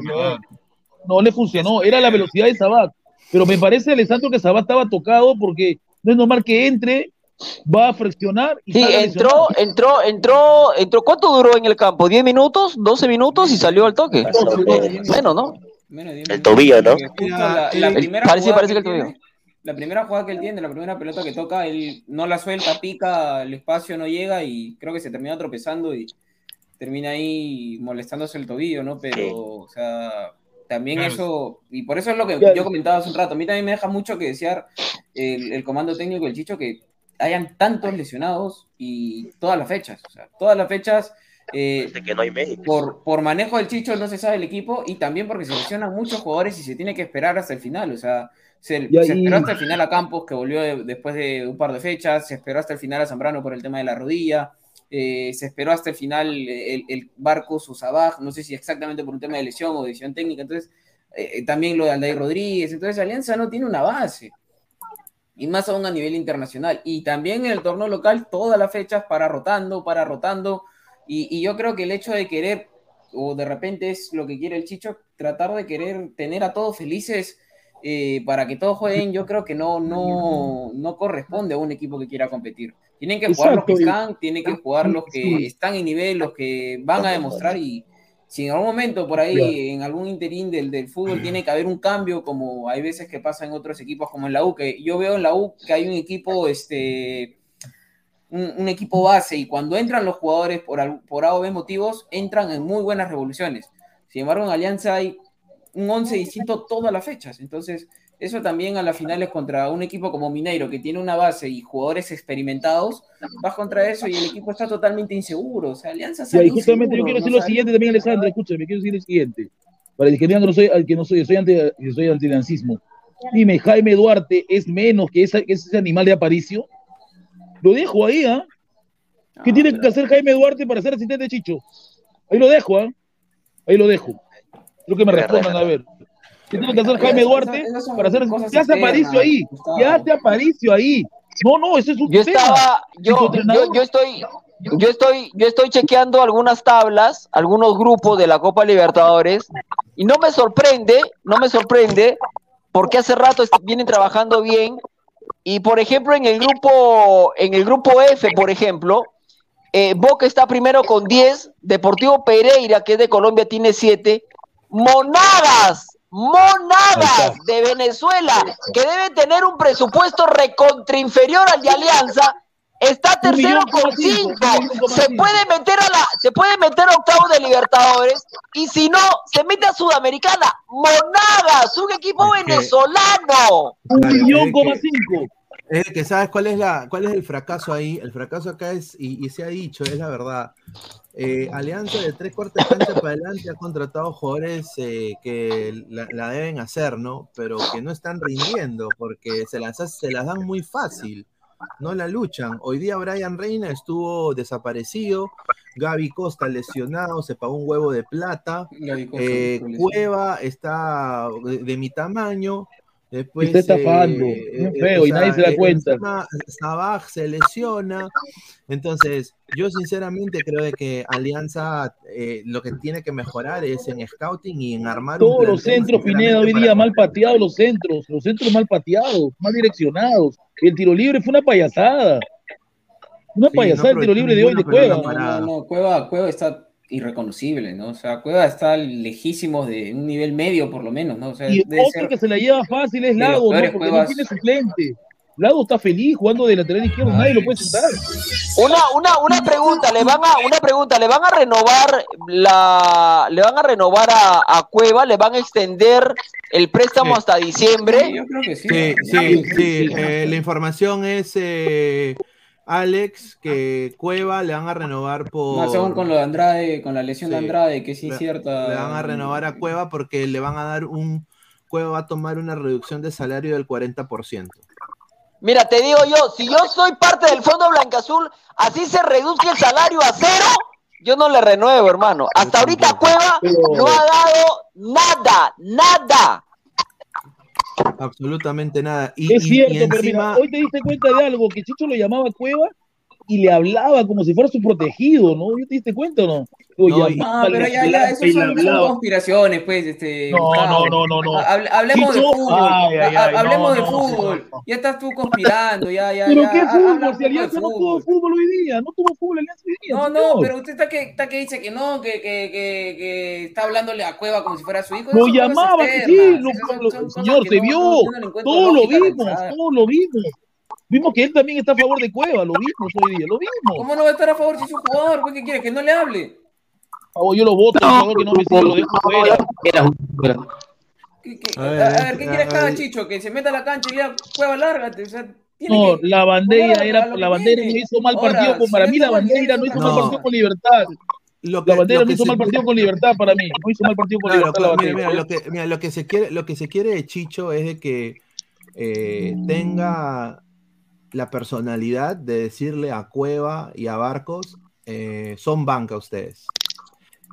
¿no? le funcionó, era la velocidad de Sabat. Pero me parece, Alessandro, que Sabat estaba tocado porque no es normal que entre, va a fraccionar y Sí, entró, entró, entró, entró. ¿Cuánto duró en el campo? ¿10 minutos? ¿12 minutos? Y salió al toque. Menos, ¿no? Menos de diez El tobillo, ¿no? la, primera parece- parece que el tobillo. La primera jugada que él tiene, la primera pelota que toca, él no la suelta, pica, el espacio no llega y creo que se termina tropezando y termina ahí molestándose el tobillo, ¿no? Pero, o sea, también Claro. eso, y por eso es lo que yo comentaba hace un rato, a mí también me deja mucho que desear el, el comando técnico del Chicho que hayan tantos lesionados y todas las fechas, o sea, todas las fechas eh, que no hay por, por manejo del Chicho no se sabe el equipo y también porque se lesionan muchos jugadores y se tiene que esperar hasta el final. O sea, se, ahí- se esperó hasta el final a Campos, que volvió de- después de un par de fechas, se esperó hasta el final a Zambrano por el tema de la rodilla, eh, se esperó hasta el final el, el Barcos o Sabaj, no sé si exactamente por un tema de lesión o decisión técnica, entonces eh, eh, también lo de Aldair Rodríguez, entonces Alianza no tiene una base. Y más aún a nivel internacional. Y también en el torneo local, todas las fechas para rotando, para rotando. Y, y yo creo que el hecho de querer, o de repente es lo que quiere el Chicho, tratar de querer tener a todos felices eh, para que todos jueguen, yo creo que no, no, no corresponde a un equipo que quiera competir. Tienen que jugar los que están, tienen que jugar los que están en nivel, los que van a demostrar y si en algún momento por ahí, en algún interín del, del fútbol tiene que haber un cambio, como hay veces que pasa en otros equipos como en la U, que yo veo en la U que hay un equipo, este, un, un equipo base y cuando entran los jugadores por, por A o B motivos, entran en muy buenas revoluciones. Sin embargo, en Alianza hay un 11 distinto todas las fechas. Entonces, eso también a las finales contra un equipo como Mineiro, que tiene una base y jugadores experimentados, vas contra eso y el equipo está totalmente inseguro. O sea, Alianza sale justamente yo quiero no decir lo sabe- siguiente también, Alessandra, escúchame, quiero decir lo siguiente. Para el que digan que no soy, al que no soy, soy anti, soy antilancismo. Dime, Jaime Duarte es menos que, esa- que ese animal de Aparicio. Lo dejo ahí, ¿ah? ¿Qué tiene que hacer Jaime Duarte para ser asistente de Chicho? Ahí lo dejo, ¿ah? Ahí lo dejo. Creo que me respondan, a ver. ¿Qué tiene que hacer Jaime Duarte para hacer Ya hace Aparicio ahí. Gustavo. Ya hace Aparicio ahí. No, no, ese es un Yo tema. estaba, ¿Y tu yo, yo, yo estoy, yo estoy, yo estoy chequeando algunas tablas, algunos grupos de la Copa Libertadores, y no me sorprende, no me sorprende, porque hace rato vienen trabajando bien. Y por ejemplo, en el grupo, en el grupo F, por ejemplo, eh, Boca está primero con 10, Deportivo Pereira, que es de Colombia, tiene 7, Monagas, Monagas de Venezuela, que debe tener un presupuesto recontra inferior al de Alianza, está tercero con cinco, 5. un millón coma Se puede meter a la, se puede meter a octavos de Libertadores, y si no, se mete a Sudamericana. Monagas, un equipo venezolano. Un millón coma cinco. Es que sabes cuál es la, cuál es el fracaso ahí. El fracaso acá es, y, y se ha dicho, es la verdad. Eh, Alianza de tres cuartos de cancha para adelante ha contratado jugadores eh, que la, la deben hacer, ¿no? Pero que no están rindiendo porque se las, se las dan muy fácil, no la luchan. Hoy día Brian Reina estuvo desaparecido, Gaby Costa lesionado, se pagó un huevo de plata. Eh. Cueva está de, de mi tamaño. Después, Está estafando, bien feo, y nadie se da eh, cuenta. Sabaj se lesiona. Entonces, yo sinceramente creo de que Alianza eh, lo que tiene que mejorar es en scouting y en armar un Todos los centros, Pineda, hoy día mal pateados los centros, los centros mal pateados, mal direccionados. El tiro libre fue una payasada. Una Sí, payasada no el tiro libre de hoy de Cueva. no, no, Cueva, Cueva está irreconocible, ¿no? O sea, Cueva está lejísimos de un nivel medio, por lo menos, ¿no? O sea, Y debe otro ser que se la lleva fácil es Lago, ¿no? Porque no Cuevas. tiene suplente. Lago está feliz jugando de lateral izquierdo, nadie lo puede sentar. Una, una, una pregunta, le van a, una pregunta, le van a renovar la, le van a renovar a, a Cueva, le van a extender el préstamo Sí. hasta Sí, diciembre. yo creo que sí. Sí, ¿no? sí, sí. eh, la información es eh, Alex que Cueva le van a renovar por. Más aún con lo de Andrade, con la lesión de. Andrade, que es incierta. Le van a renovar a Cueva porque le van a dar un. Cueva va a tomar una reducción de salario del 40%. Mira, te digo yo, si yo soy parte del Fondo Blanca-Azul, así se reduce el salario a cero, yo no le renuevo, hermano. Hasta ahorita Cueva no ha dado nada, nada. Absolutamente nada. Y, Es cierto, y encima. hoy te diste cuenta de algo, que Chicho lo llamaba Cueva y le hablaba como si fuera su protegido, ¿no? ¿Yo te diste cuenta o no? Lo No, llamaba, No, pero ya, ya, eso son, conspiraciones, pues, este. No, no, no, no, no. Ha- hable- hablemos de fútbol. ay, ay, ha- ay, hablemos no, de fútbol. Ya estás tú conspirando, ya, ya. ¿Pero ya. qué fútbol? Si Alianza no tuvo fútbol hoy día, no tuvo fútbol Alianza hoy día. No, no, señor. pero usted está que, está que dice que no, que, que, que, que está hablándole a Cueva como si fuera su hijo. Lo llamaba, sí, señor, se no- vio, todos lo vimos, todos lo vimos. Vimos que él también está a favor de Cueva, lo vimos hoy día, lo vimos. ¿Cómo no va a estar a favor si es un jugador? ¿Qué quiere? ¿Que no le hable? Oh, yo lo voto, yo que no me siga, lo dejo fuera. ¿Qué- qué- A ver, a ver, ¿qué quieres ver. Chicho? Que se meta a la cancha y le diga, cueva, lárgate. O sea, tiene No, que la bandera era, la bandera no hizo mal Ahora, partido con, para no mí la bandera no hizo mal partido con libertad. Lo La bandera lo no hizo mal partido con libertad para mí. No hizo mal partido con Claro, libertad la mira, mira, lo que, mira, lo que se quiere, lo que se quiere de Chicho es de que eh, tenga la personalidad de decirle a Cueva y a Barcos, eh, son banca ustedes.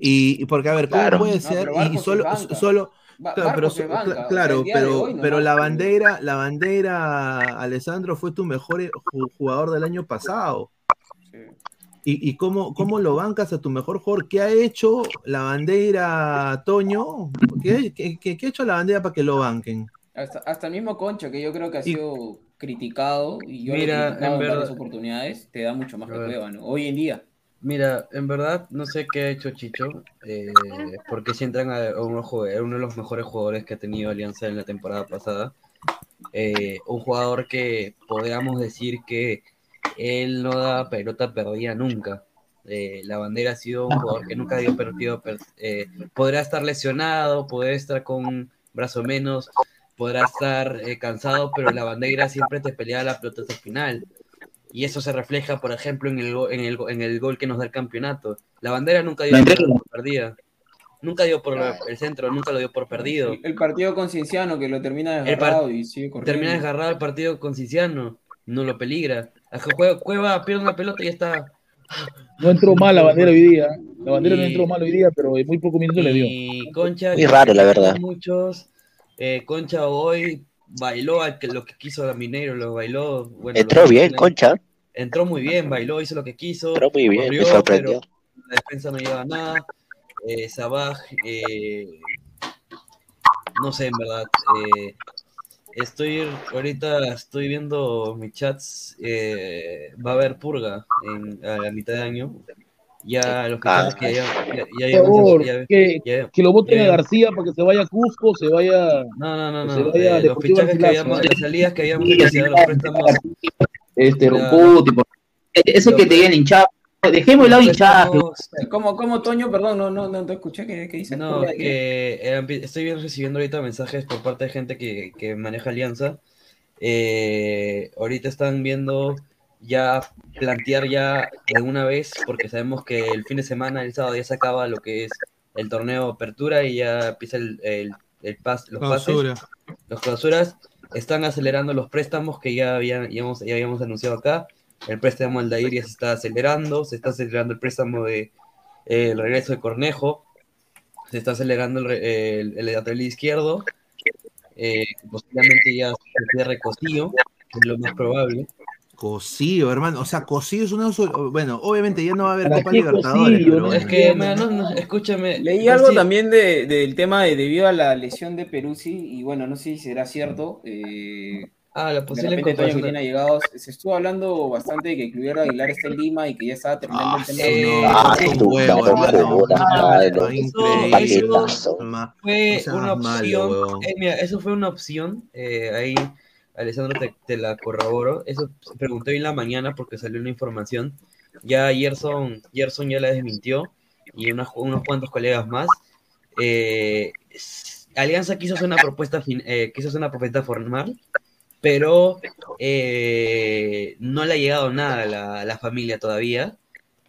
Y, y porque, a ver, ¿cómo Claro. puede ser? y solo, solo, Ba- claro, pero, claro, pero, la bandera, la bandera, Alessandro, fue tu mejor eh, ju- jugador del año pasado. Sí. ¿Y, y cómo, cómo lo bancas a tu mejor jugador? ¿Qué ha hecho la bandera, Toño? ¿Qué, qué- qué- qué ha hecho la bandera para que lo banquen? Hasta, hasta el mismo Concha, que yo creo que ha sido criticado, y yo lo he Mira, criticado en en varias verdad- oportunidades, te da mucho más que. Cueva, ¿no? Hoy en día. Mira, en verdad no sé qué ha hecho Chicho, eh, porque si entran a, a uno, a uno de los mejores jugadores que ha tenido Alianza en la temporada pasada, eh, un jugador que podríamos decir que él no da pelota perdida nunca. Eh, la bandera ha sido un jugador que nunca dio partido, per- eh, podrá estar lesionado, podrá estar con brazo menos, podrá estar eh, cansado, pero la bandera siempre te pelea la pelota hasta el final. Y eso se refleja, por ejemplo, en el, go- en el, go- en el gol que nos da el campeonato. La bandera nunca dio La por, perdida. Nunca dio por el centro, nunca lo dio por perdido. El, partido con Cienciano que lo termina desgarrado y sigue corriendo. Termina desgarrado el partido con Ciciano. No lo peligra. Cueva pierde una pelota y ya está. No entró mal la bandera hoy día. La bandera no entró mal hoy día, pero en muy poco minutos le dio. Y Concha. Muy raro, la verdad. Muchos. Eh, Concha hoy bailó lo que quiso a Mineiro, lo bailó. Bueno, Entró lo- bien, Concha. Entró muy bien, bailó, hizo lo que quiso. Entró muy bien, corrió, me sorprendió. pero la defensa no lleva nada. Eh, Sabaj, eh, no sé, en verdad. eh, estoy ahorita estoy viendo mis chats. eh, va a haber purga en, a la mitad de año. Ya los Ah, fichajes que ya, ya, ya, Por ya- favor, ya- que, ya- que lo voten a ya- García para que se vaya a Cusco, se vaya no, no, no, que se no. vaya eh, los fichajes que habíamos, ¿eh? las salidas que habíamos negociado, los préstamos. Este, Ruputi, por- Ese que te viene hinchado. Dejemos de lado los préstamos- ¿Cómo, cómo, Toño? Perdón, no, no, no te escuché. ¿Qué, qué dices? No, que eh, empie- estoy bien recibiendo ahorita mensajes por parte de gente que, que maneja Alianza. Eh, ahorita están viendo ya plantear ya de una vez, porque sabemos que el fin de semana, el sábado, ya se acaba lo que es el torneo apertura y ya empieza el, el, el pas- los pases, Clausura. los clausuras. Están acelerando los préstamos que ya, habían, ya, hemos- ya habíamos anunciado acá. El préstamo al Dair ya se está acelerando, se está acelerando el préstamo de eh, el regreso de Cornejo, se está acelerando el, el, el lateral izquierdo, eh, posiblemente ya se cierre Costillo, que es lo más probable. Cosío, hermano. O sea, Cosío es una. sol- Bueno, obviamente ya no va a haber ¿Para Copa Libertadores. Cosío? pero bueno. Es que, no, no, escúchame. Leí algo también de- del tema de debido a la lesión de Peruzzi, y bueno, no sé si será cierto. eh, Ah, la de posible repente Toño que incorporación. tiene allegados, se estuvo hablando bastante de que Cluiver Aguilar está en Lima y que ya estaba terminando Ah, el tema. de- no, Ah, es un huevo, hermano. Increíble. Fue una opción. eh, mira, eso fue una opción. eh, ahí, Alessandro, te, te la corroboro. Eso pregunté hoy en la mañana porque salió una información. Ya Gerson, Gerson ya la desmintió y unas- unos cuantos colegas más. Eh, Alianza quiso hacer una propuesta, eh, quiso hacer una propuesta formal, pero eh, no le ha llegado nada a la, la familia todavía.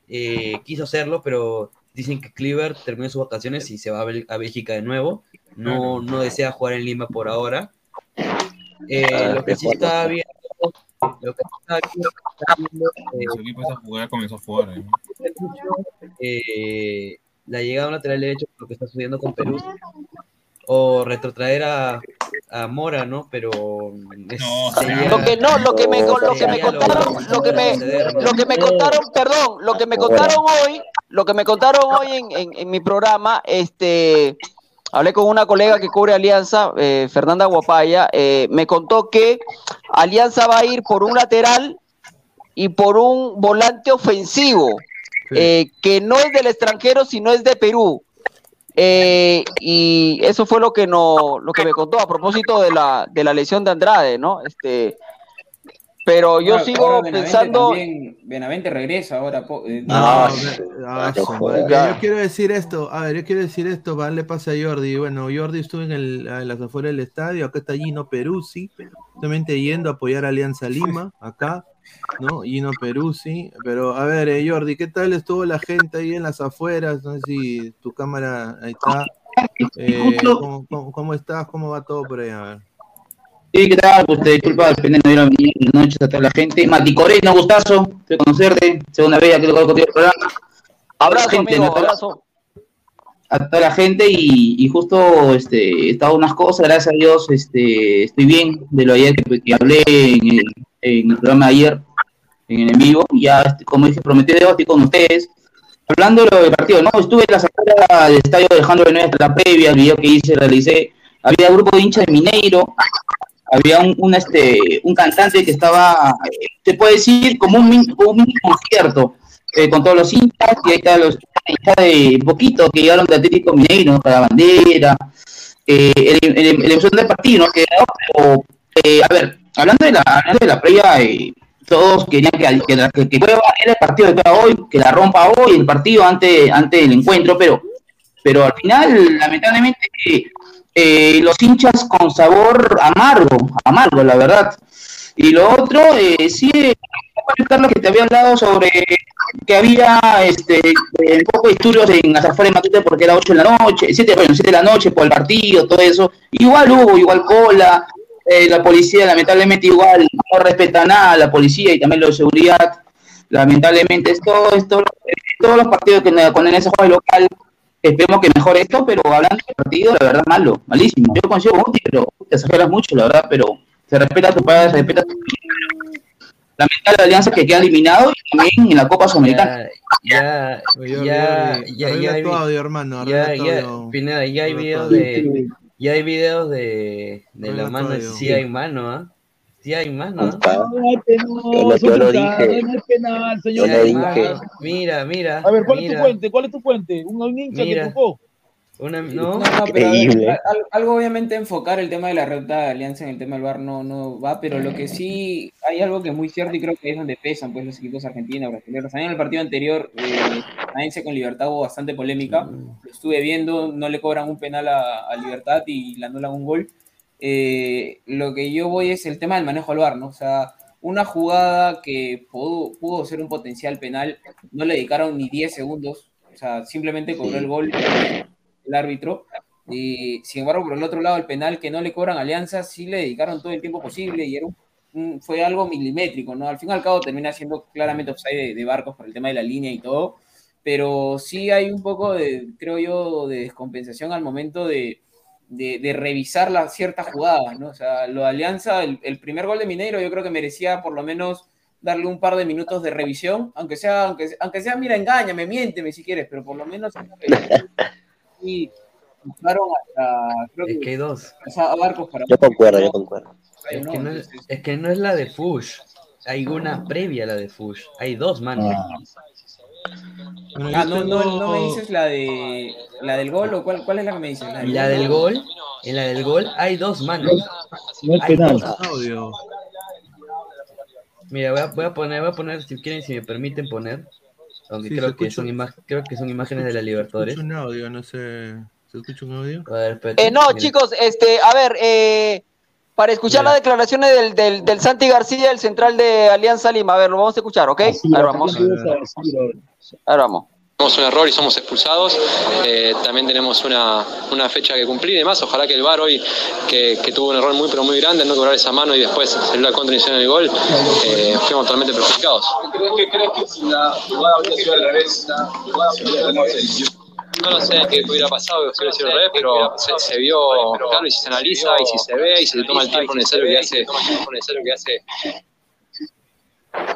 Eh, quiso hacerlo, pero dicen que Cleaver terminó sus vacaciones y se va a, a Bélgica de nuevo. No, no desea jugar en Lima por ahora. Eh, Ah, lo que sí está viendo, lo que está viendo, está viendo, eh, Su equipo esa jugada comenzó a jugar. ¿eh? eh, la llegada a un lateral derecho, lo que está sucediendo con Perú, o retrotraer a, a Mora, ¿no? Pero es- No, sería- Lo que no, lo que me, lo que me lo- contaron, lo que me, lo que me contaron, perdón, lo que me contaron hoy, lo que me contaron hoy en, en- en mi programa, este, hablé con una colega que cubre Alianza, eh, Fernanda Guapaya, eh, me contó que Alianza va a ir por un lateral y por un volante ofensivo, eh, que no es del extranjero, sino es de Perú. Eh, y eso fue lo que no, lo que me contó a propósito de la, de la lesión de Andrade, ¿no? Este, Pero yo Ahora- sigo ahora Benavente pensando. también- Benavente regresa ahora. po- eh, No, yo quiero decir esto, a ver, yo quiero decir esto, para darle pase a Jordi. Bueno, Jordi estuvo en, el, en las afueras del estadio, acá está Gino Peruzzi, justamente yendo a apoyar a Alianza Lima, acá, ¿no? Gino Peruzzi, pero a ver, eh, Jordi, ¿qué tal estuvo la gente ahí en las afueras? No sé si tu cámara ahí está. Eh, ¿cómo, cómo, cómo estás? ¿Cómo va todo por ahí? A ver. Sí, ¿qué tal? Pues te disculpa, depende de la buenas noches a toda la gente. Mati Corena, gustazo de conocerte. Segunda vez que lo contigo el programa. Abrazo, gente, amigo, ¿no? La- a toda la gente y, y justo este, he estado unas cosas, gracias a Dios, este, estoy bien de lo ayer que, que hablé en el, en el programa de ayer, en el en vivo, ya este, como dije, prometí de estoy con ustedes. Hablando de lo del partido, ¿no? Estuve en la salida del estadio de Alejandro hasta la previa, el video que hice, realicé, había grupo de hinchas de Mineiro, había un, un, este, un cantante que estaba, eh, se puede decir, como un, un mini concierto, eh, con todos los hinchas, y ahí están los hinchas de poquito que llegaron de Atlético Mineiro, para la bandera, eh, el, el, el del partido, ¿no? Que, pero, eh, a ver, hablando de la, hablando de la previa, eh, todos querían que, que, que, que Cueva era el partido de hoy, que la rompa hoy, el partido antes, antes del encuentro, pero, pero al final, lamentablemente, eh, los hinchas con sabor amargo, amargo, la verdad. Y lo otro, eh, sí, eh, Carlos, que te había hablado sobre que había este, un poco de disturbios en las afueras de Matute porque era 8 de la noche, 7, bueno, 7 de la noche por el partido, todo eso. Igual hubo, igual cola, eh, la policía lamentablemente igual no respeta nada, la policía y también los de seguridad. Lamentablemente, esto, esto, todos los partidos que en ese juego local, esperemos que mejore esto, pero hablando del partido, la verdad, malo, malísimo. Yo consigo pero te exageras mucho, la verdad, pero se respeta a tu padre, se respeta a tu lamentable alianza que queda eliminado y también en la Copa Sudamericana. Ya, Oye, ya, ya, ya, ya hay audio, hermano, ya, ya. Pineda, ya hay videos de, ya hay videos de, de la mano, sí hay mano, ¿ah? Sí hay ¿ah? No hay penal, Yo lo- yo lo dije. no hay penal, señor. Yo lo dije. Mira, mira, A ver, ¿cuál es tu mira, fuente? ¿Cuál es tu fuente? ¿Un, hincha que Mira. tocó? una, no, No, no, pero ver, algo obviamente enfocar el tema de la ruta de alianza en el tema del VAR no, no va, pero lo que sí hay algo que es muy cierto y creo que es donde pesan pues los equipos argentinos, brasileños. También en el partido anterior, eh, Valencia con Libertad hubo bastante polémica. Lo estuve viendo, no le cobran un penal a, a Libertad y le anulan un gol. Eh, lo que yo voy es el tema del manejo al VAR, ¿no? O sea, una jugada que pudo, pudo ser un potencial penal, no le dedicaron ni 10 segundos, o sea, simplemente cobró el gol el árbitro. Y sin embargo, por el otro lado, el penal que no le cobran Alianza, sí le dedicaron todo el tiempo posible y era un- un- fue algo milimétrico, ¿no? Al fin y al cabo termina siendo claramente offside de, de Barcos por el tema de la línea y todo, pero sí hay un poco de, creo yo, de descompensación al momento de, de, de revisar las ciertas jugadas, ¿no? O sea, lo de Alianza, el, el primer gol de Mineiro yo creo que merecía por lo menos darle un par de minutos de revisión, aunque sea, aunque, aunque sea, mira, engáñame, miénteme si quieres, pero por lo menos y buscaron hasta, creo es que, que hay dos. o sea, a Barcos para Yo concuerdo, yo concuerdo. Es ¿no? que no es, Entonces, es que no es la de Fush. Hay una previa a la de Fush. Hay dos manos. Bueno, Ah, no, no, no me dices la de la del gol o cuál, cuál es la que me dices? Y la del gol, en la del gol hay dos manos. No es Hay penal. dos. Mira, voy a, voy a poner, voy a poner, si quieren, si me permiten poner, aunque Sí, creo, se que escucha- son ima- creo que son imágenes de la Libertadores. Escucho un audio, no sé. ¿Se escucha un audio? A ver, espérate, Eh, no, mira. chicos, este, a ver, eh, para escuchar las declaraciones del, del, del Santi García, el central de Alianza Lima, a ver, lo vamos a escuchar, ¿ok? Así, Ahora vamos, ahora. vamos. Tenemos un error y somos expulsados. Eh, también tenemos una, una fecha que cumplir y demás. Ojalá que el VAR hoy, que, que tuvo un error muy, pero muy grande, no cobrar esa mano y después salir la contra y el gol, eh, fuimos totalmente perjudicados. ¿Crees que, crees que si la jugada hubiera sido al revés, la jugada hubiera sido al revés? No lo sé qué hubiera pasado, si hubiera sido al revés, pero se, se vio. Claro y si se analiza y si se ve y se toma el tiempo necesario que hace,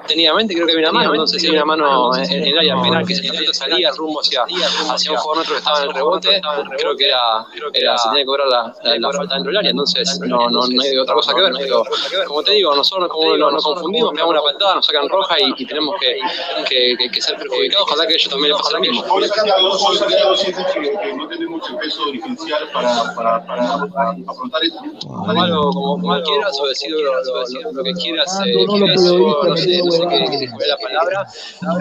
detenidamente, creo que había una mano, entonces si hay una mano en, en el área penal que se intenta salía rumbo hacia, hacia un jugador nuestro que estaba en el rebote, creo que era, era se tenía que cobrar la, la, la falta dentro del área, entonces no, no, no hay otra cosa que ver, pero como te digo, nosotros como nos, nos confundimos, pegamos una patada, nos sacan roja y, y tenemos que, que, que, que ser perjudicados, ojalá que a ellos también les pase lo mismo. Ahora Santiago, ahora Santiago sientes que, no tenemos el peso dirigencial para, para, para, para afrontar esto. Como, como quieras o decir lo, lo, lo que quieras, Ah, eh, no, no, quieras, lo o no sé, no sé qué, qué fue la palabra,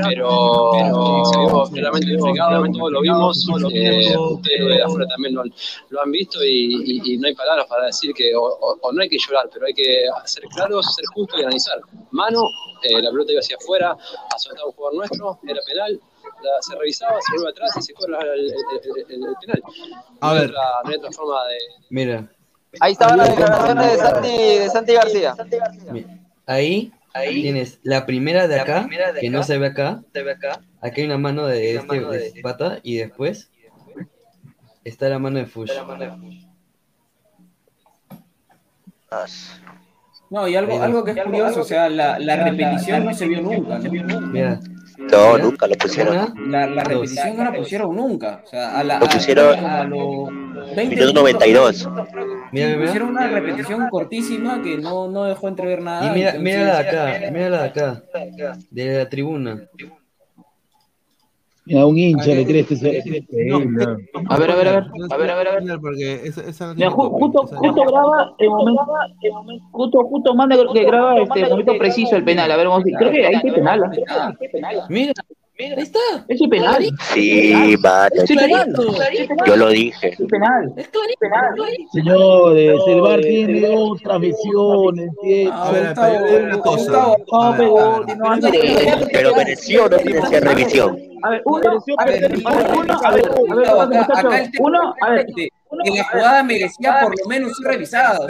pero, pero se vio claramente explicado, todos lo vimos, eh, ustedes de afuera también lo, lo han visto y, y- y no hay palabras para decir que o, o- o no hay que llorar, pero hay que ser claros, ser justos y analizar. Mano, eh, la pelota iba hacia afuera, azotaba un jugador nuestro, era penal, la- se revisaba, se vuelve atrás y se cobra el, el- el- el- el penal. A no, hay ver. otra, no hay otra forma de, Mira. Ahí estaban las declaraciones de Santi, de Santi García. Ahí, tienes la primera de acá, que no se ve acá. Aquí hay una mano de este de pata y después está la mano de Fush. No, y algo, algo que es curioso, o sea, la, la repetición no se vio nunca, ¿no? Mira. No, nunca lo pusieron. La, la repetición no la pusieron nunca. O sea, a la, Lo a- pusieron a, los 20 Minuto 92. Mira, mira. Pusieron una repetición cortísima que no, no dejó entrever nada. Y mira, entonces- mira la de acá, mira la de acá, de la tribuna. Mira, un hincha le tira este increíble. A ver, a ver, a ver. A ver, a ver, a ver. Porque esa, esa Mira, ju- justo, justo graba el momento, justo, justo manda que graba este momento preciso el penal. A ver, vamos a ver. Creo que ahí sí penal. ¿ah? Mira, mira, ahí está. Ese penal. Sí, mano. Sí, penal. Yo lo dije. Sí, penal. Es clarito. Señores, el bar tiene otra visión, ¿entiendes? A ver, una cosa. Pero-. No, mereció no merecía revisión. A ver, uno, a ver, A ver, uno, a ver, uno, a ver, es que la jugada merecía por lo menos ser revisada, o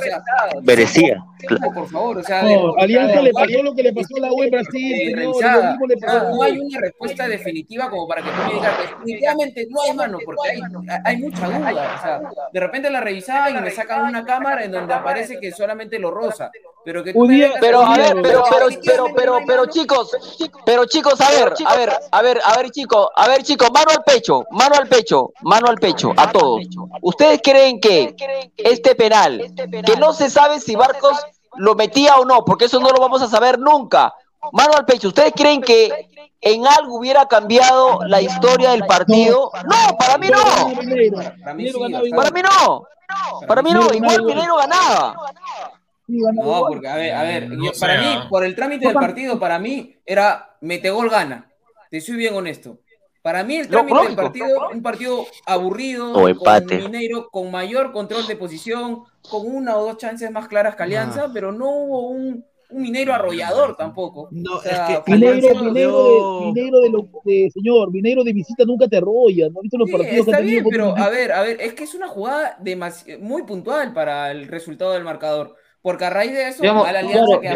por favor, o sea, No, de- Alianza de- le pasó lo que le pasó a la U en Brasil, señor, revisada. lo mismo le pasó a No, hay una respuesta definitiva como para que tú me digas definitivamente no hay mano, porque hay, hay mucha duda. O sea, de repente la revisaban y me sacan una cámara en donde aparece que solamente lo rosa. Pero que tú día- Pero a ver, pero, pero, pero, pero, pero chicos, pero chicos, a ver, a ver, a ver, a ver, chicos, a ver, chicos, mano al pecho, mano al pecho, mano al pecho, a todos. ¿Ustedes creen que este penal, que no se sabe si Barcos lo metía o no, porque eso no lo vamos a saber nunca? Mano al pecho, ¿ustedes creen que en algo hubiera cambiado la historia del partido? No, para mí no, Para mí Minero para mí no, para mí no, igual Minero ganaba. No, porque a ver, a ver, No yo- para mí, ah. por el trámite del partido, para mí era mete gol gana. Te soy bien honesto. Para mí el trámite del lógico. partido, un partido aburrido, O empate. con Mineiro con mayor control de posición, con una o dos chances más claras que Alianza, Ah. pero no hubo un, un Mineiro arrollador tampoco. No, O sea, es que Mineiro, Mineiro, dio- de, Mineiro de, lo, de, señor, Mineiro de visita nunca te arrolla, ¿no has visto los Sí, partidos que está bien, pero a ver, a ver, es que es una jugada demasi- muy puntual para el resultado del marcador. Porque a raíz de eso, Digamos, a la alianza claro, que ha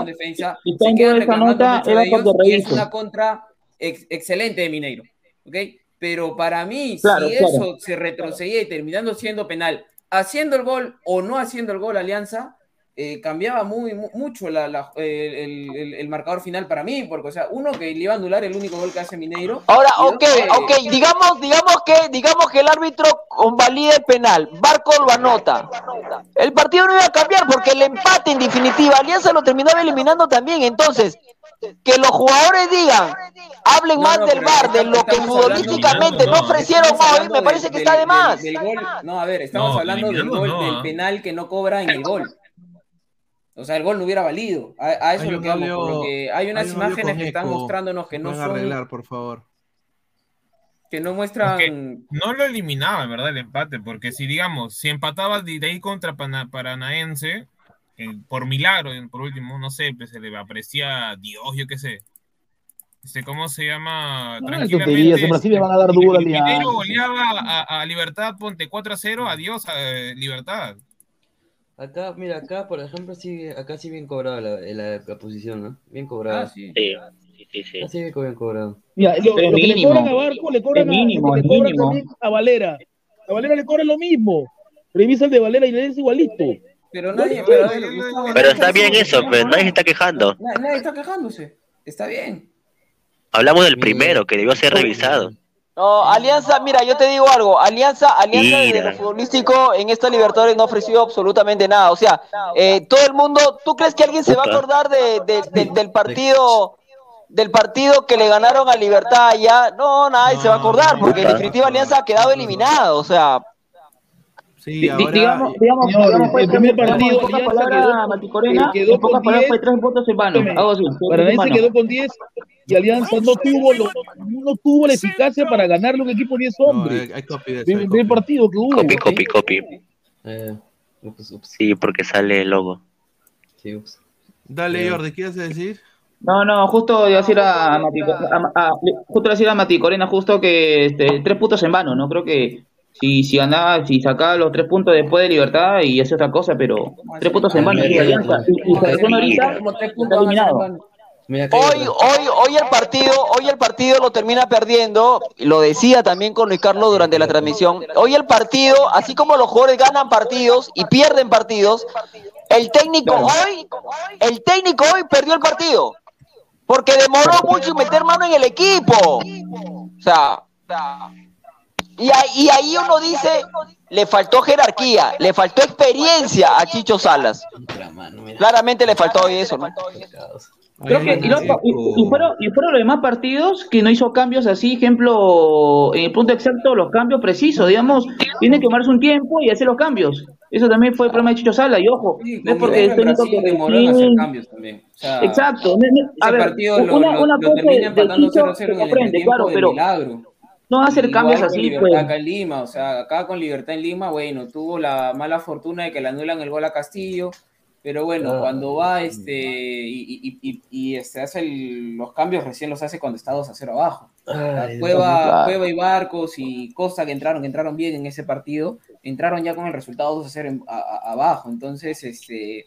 en defensa, se quedan esa nota, mucho era de ellos y es una contra ex- excelente de Mineiro. ¿ok? Pero para mí, Claro, si claro. eso se retrocedía y terminando siendo penal, haciendo el gol o no haciendo el gol Alianza, eh, cambiaba muy, mu- mucho la- la- el, el- el marcador final para mí, porque, o sea, uno que le iba a anular el único gol que hace Mineiro. Ahora, ok, que- ok, digamos, digamos que, digamos que el árbitro convalida el penal, Barco lo anota. El partido no iba a cambiar porque el empate en definitiva, Alianza lo terminaba eliminando también. Entonces, que los jugadores digan, hablen No, más no, del VAR, de lo que futbolísticamente no, no no, ofrecieron hoy, me del- parece que del- está de más. del gol. No, a ver, estamos No, hablando del gol, no, del penal que no cobra en el gol. O sea, el gol no hubiera valido. A, a eso Hay es lo que vamos, audio- porque hay unas hay un audio imágenes que están mostrándonos que no son, arreglar, por favor. que no muestran. Es No lo eliminaba, en verdad, el empate, porque si, digamos, si empataba de ahí contra Paranaense, eh, por milagro, por último, no sé, pues se le aparecía a Dios, yo qué sé. Este, ¿Cómo se llama? No, tonterías, en Brasil le van a dar duro Mineiro Alianza. goleaba a, a Libertad, ponte 4 a 0, adiós a eh, Libertad. Acá, mira, acá, por ejemplo, sí, acá sí bien cobrado la, la, la posición, ¿no? Bien cobrado. Ah, sí. Sí, sí, sí. sí. Acá sí bien cobrado. Mira, lo, lo que le cobran a Barco, le cobran mínimo, a, le cobran también a Valera. A Valera le cobran lo mismo. Revisa el de Valera y le es igualito. Pero nadie, pero, a ver, Gustavo, Pero nadie está bien eso, pero no, nadie se está quejando. na- Nadie está quejándose. Está bien. Hablamos del primero, que debió ser revisado. No, Alianza, mira, yo te digo algo, Alianza, Alianza desde Mira. lo futbolístico en esta Libertadores no ha ofrecido absolutamente nada. O sea, eh, todo el mundo, ¿tú crees que alguien se va a acordar de, de- de- del partido del partido que le ganaron a Libertad allá? No, nadie se va a acordar, porque en definitiva Alianza ha quedado eliminado. O sea, Sí, ahora. digamos, digamos, digamos, fue el primer partido, en pocas Alianza palabras, quedó- Mati Corena, quedó en pocas con palabras 10. fue tres puntos en vano. Algo así. Paranaense quedó con 10 y Alianza no tuvo, lo- no tuvo la eficacia para ganarle un equipo de 10 No, hombres. hay, hay copy de eso, Primer hay primer copy. partido que hubo. Copy, copy, copy. Eh, ups, ups, Sí, porque sale el logo. sí, ups. Dale, Jordi, ¿qué ibas a decir? No, no, justo iba a decir a, Mati, a- a- justo iba a decir a Mati Corena justo que este, tres puntos en vano, ¿no? Creo que si, si ganaba, si sacaba los tres puntos después de Libertad y hace otra cosa, pero tres puntos en vano. Y Alianza, y, y Selección ahorita Como tres está puntos eliminado. acá hay hoy, hoy, hoy el partido, hoy el partido lo termina perdiendo, y lo decía también con Luis Carlos durante la transmisión. Hoy el partido, así como los jugadores ganan partidos y pierden partidos, el técnico hoy, el técnico hoy perdió el partido. Porque demoró mucho en meter mano en el equipo. O sea, y ahí, y ahí uno dice, le faltó jerarquía, le faltó experiencia a Chicho Salas. Claramente le faltó hoy eso, ¿no? Creo que, y, lo- y- y fueron, y fueron los demás partidos que no hizo cambios así, ejemplo, en el punto exacto, los cambios precisos, digamos, tiene que tomarse un tiempo y hacer los cambios. Eso también fue el problema de Chicho Sala, y ojo, Sí, no es porque el técnico que demoró en hacer cambios también. O sea, Exacto, a ese ver, una, lo- una lo cosa termina de, Chicho 0-0 se en el comprende, claro, de pero milagro. No hacer cambios con así, Libertad pues. acá en Lima, o sea, acá con Libertad en Lima, bueno, tuvo la mala fortuna de que le anulan el gol a Castillo, pero bueno, Ah. cuando va este y, y, y, y, este, hace el- los cambios, recién los hace cuando está 2 a 0 abajo. Ay, Cueva, claro. Cueva y Barcos y Costa que entraron, que entraron bien en ese partido, entraron ya con el resultado 2 a 0 en- a- a- abajo. Entonces, este,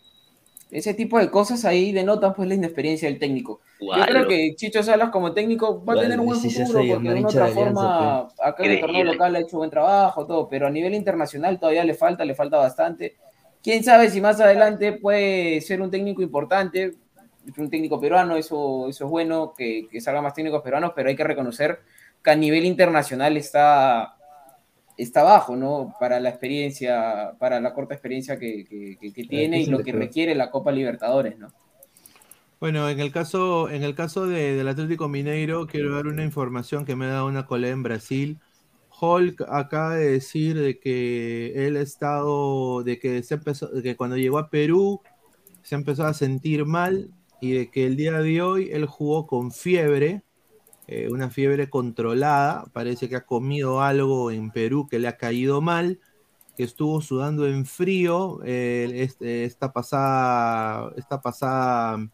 ese tipo de cosas ahí denotan pues la inexperiencia del técnico. Yo creo que Chicho Salas como técnico va a tener un buen futuro porque de una otra de Alianza, forma acá en el torneo local ha hecho buen trabajo, todo, pero a nivel internacional todavía le falta, le falta bastante. Quién sabe si más adelante puede ser un técnico importante, un técnico peruano, eso, eso es bueno, que, que salgan más técnicos peruanos, pero hay que reconocer que a nivel internacional está, está bajo, ¿no? Para la experiencia, para la corta experiencia que, que- que- que tiene y lo que requiere la Copa Libertadores, ¿no? Bueno, en el caso, en el caso de- del Atlético Mineiro, quiero dar una información que me ha dado una colega en Brasil. Hulk acaba de decir de que él ha estado, de que se empezó, de que cuando llegó a Perú se empezó a sentir mal y de que el día de hoy él jugó con fiebre, eh, una fiebre controlada, parece que ha comido algo en Perú que le ha caído mal, que estuvo sudando en frío eh, este- esta pasada, esta pasada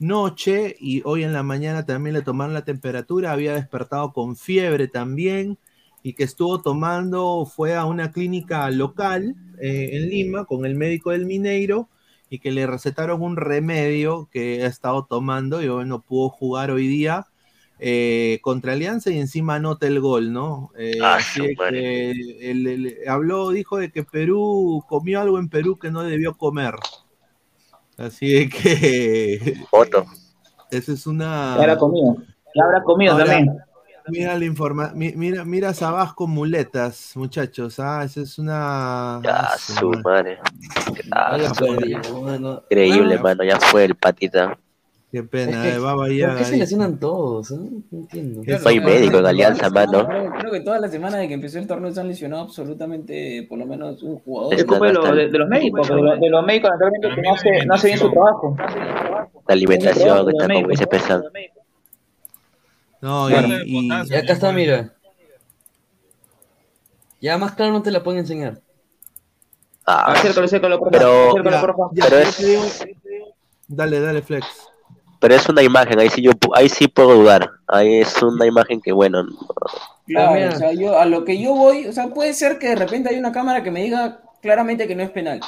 noche y hoy en la mañana también le tomaron la temperatura, había despertado con fiebre también y que estuvo tomando, fue a una clínica local eh, en Lima con el médico del Mineiro y que le recetaron un remedio que ha estado tomando y hoy no pudo jugar hoy día eh, contra Alianza y encima anota el gol, ¿no? Eh, Ah, así que él- él habló, dijo de que Perú comió algo en Perú que no debió comer. Así que Foto. esa es una. Ya habrá comido. Ya habrá comido Ahora, también. Mira la informa, mi- mira, mira Sabas con muletas, muchachos. Ah, esa es una. Ya, ah, su madre. madre. Increíble, Ah, mano. Ya fue el patita. Qué es pena, que- eh, Baba ¿Por ya. qué se lesionan todos? eh? No entiendo. Yo soy médico en Alianza, mano. Creo, creo que todas las semanas de que empezó el torneo se han lesionado absolutamente por lo menos un jugador. Es culpa de, lo- de- de los médicos, de, los- de los médicos naturalmente que no hace, no hace bien su trabajo. La alimentación está como dice pesado. No, y, y- Y acá está, mira. Ya más claro no te la pueden enseñar. Ah, Acércalo, acércalo, por Pero-. Acércalo, ya, es- Dale, dale, Flex. Pero es una imagen, ahí sí yo pu- ahí sí puedo dudar. Ahí es una imagen que bueno, no- Claro, Ah, mira. o sea, yo, a lo que yo voy, o sea, puede ser que de repente hay una cámara que me diga claramente que no es penal,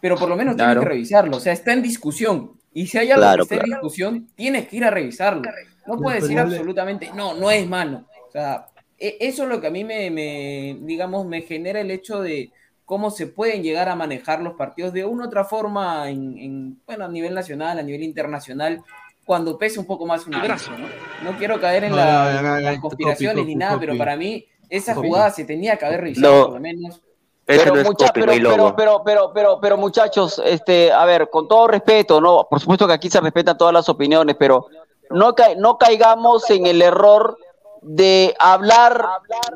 pero por lo menos Claro. tienes que revisarlo, o sea, está en discusión. Y si hay algo Claro, que está en discusión, tienes que ir a revisarlo. No puedes decir absolutamente, no, no es mano. O sea, e- eso es lo que a mí me, me, digamos, me genera el hecho de cómo se pueden llegar a manejar los partidos de una u otra forma, en, en, bueno, a nivel nacional, a nivel internacional, cuando pese un poco más un Gracias. árbitro, ¿no? No quiero caer en No, la- no, no, no, las conspiraciones copy, ni copy, nada, pero para mí esa jugada se tenía que haber revisado por lo menos. Pero, no es mucha- copy, pero, pero, pero, pero, pero, pero, muchachos, este, a ver, con todo respeto, no, por supuesto que aquí se respetan todas las opiniones, pero no, ca- no caigamos en el error de hablar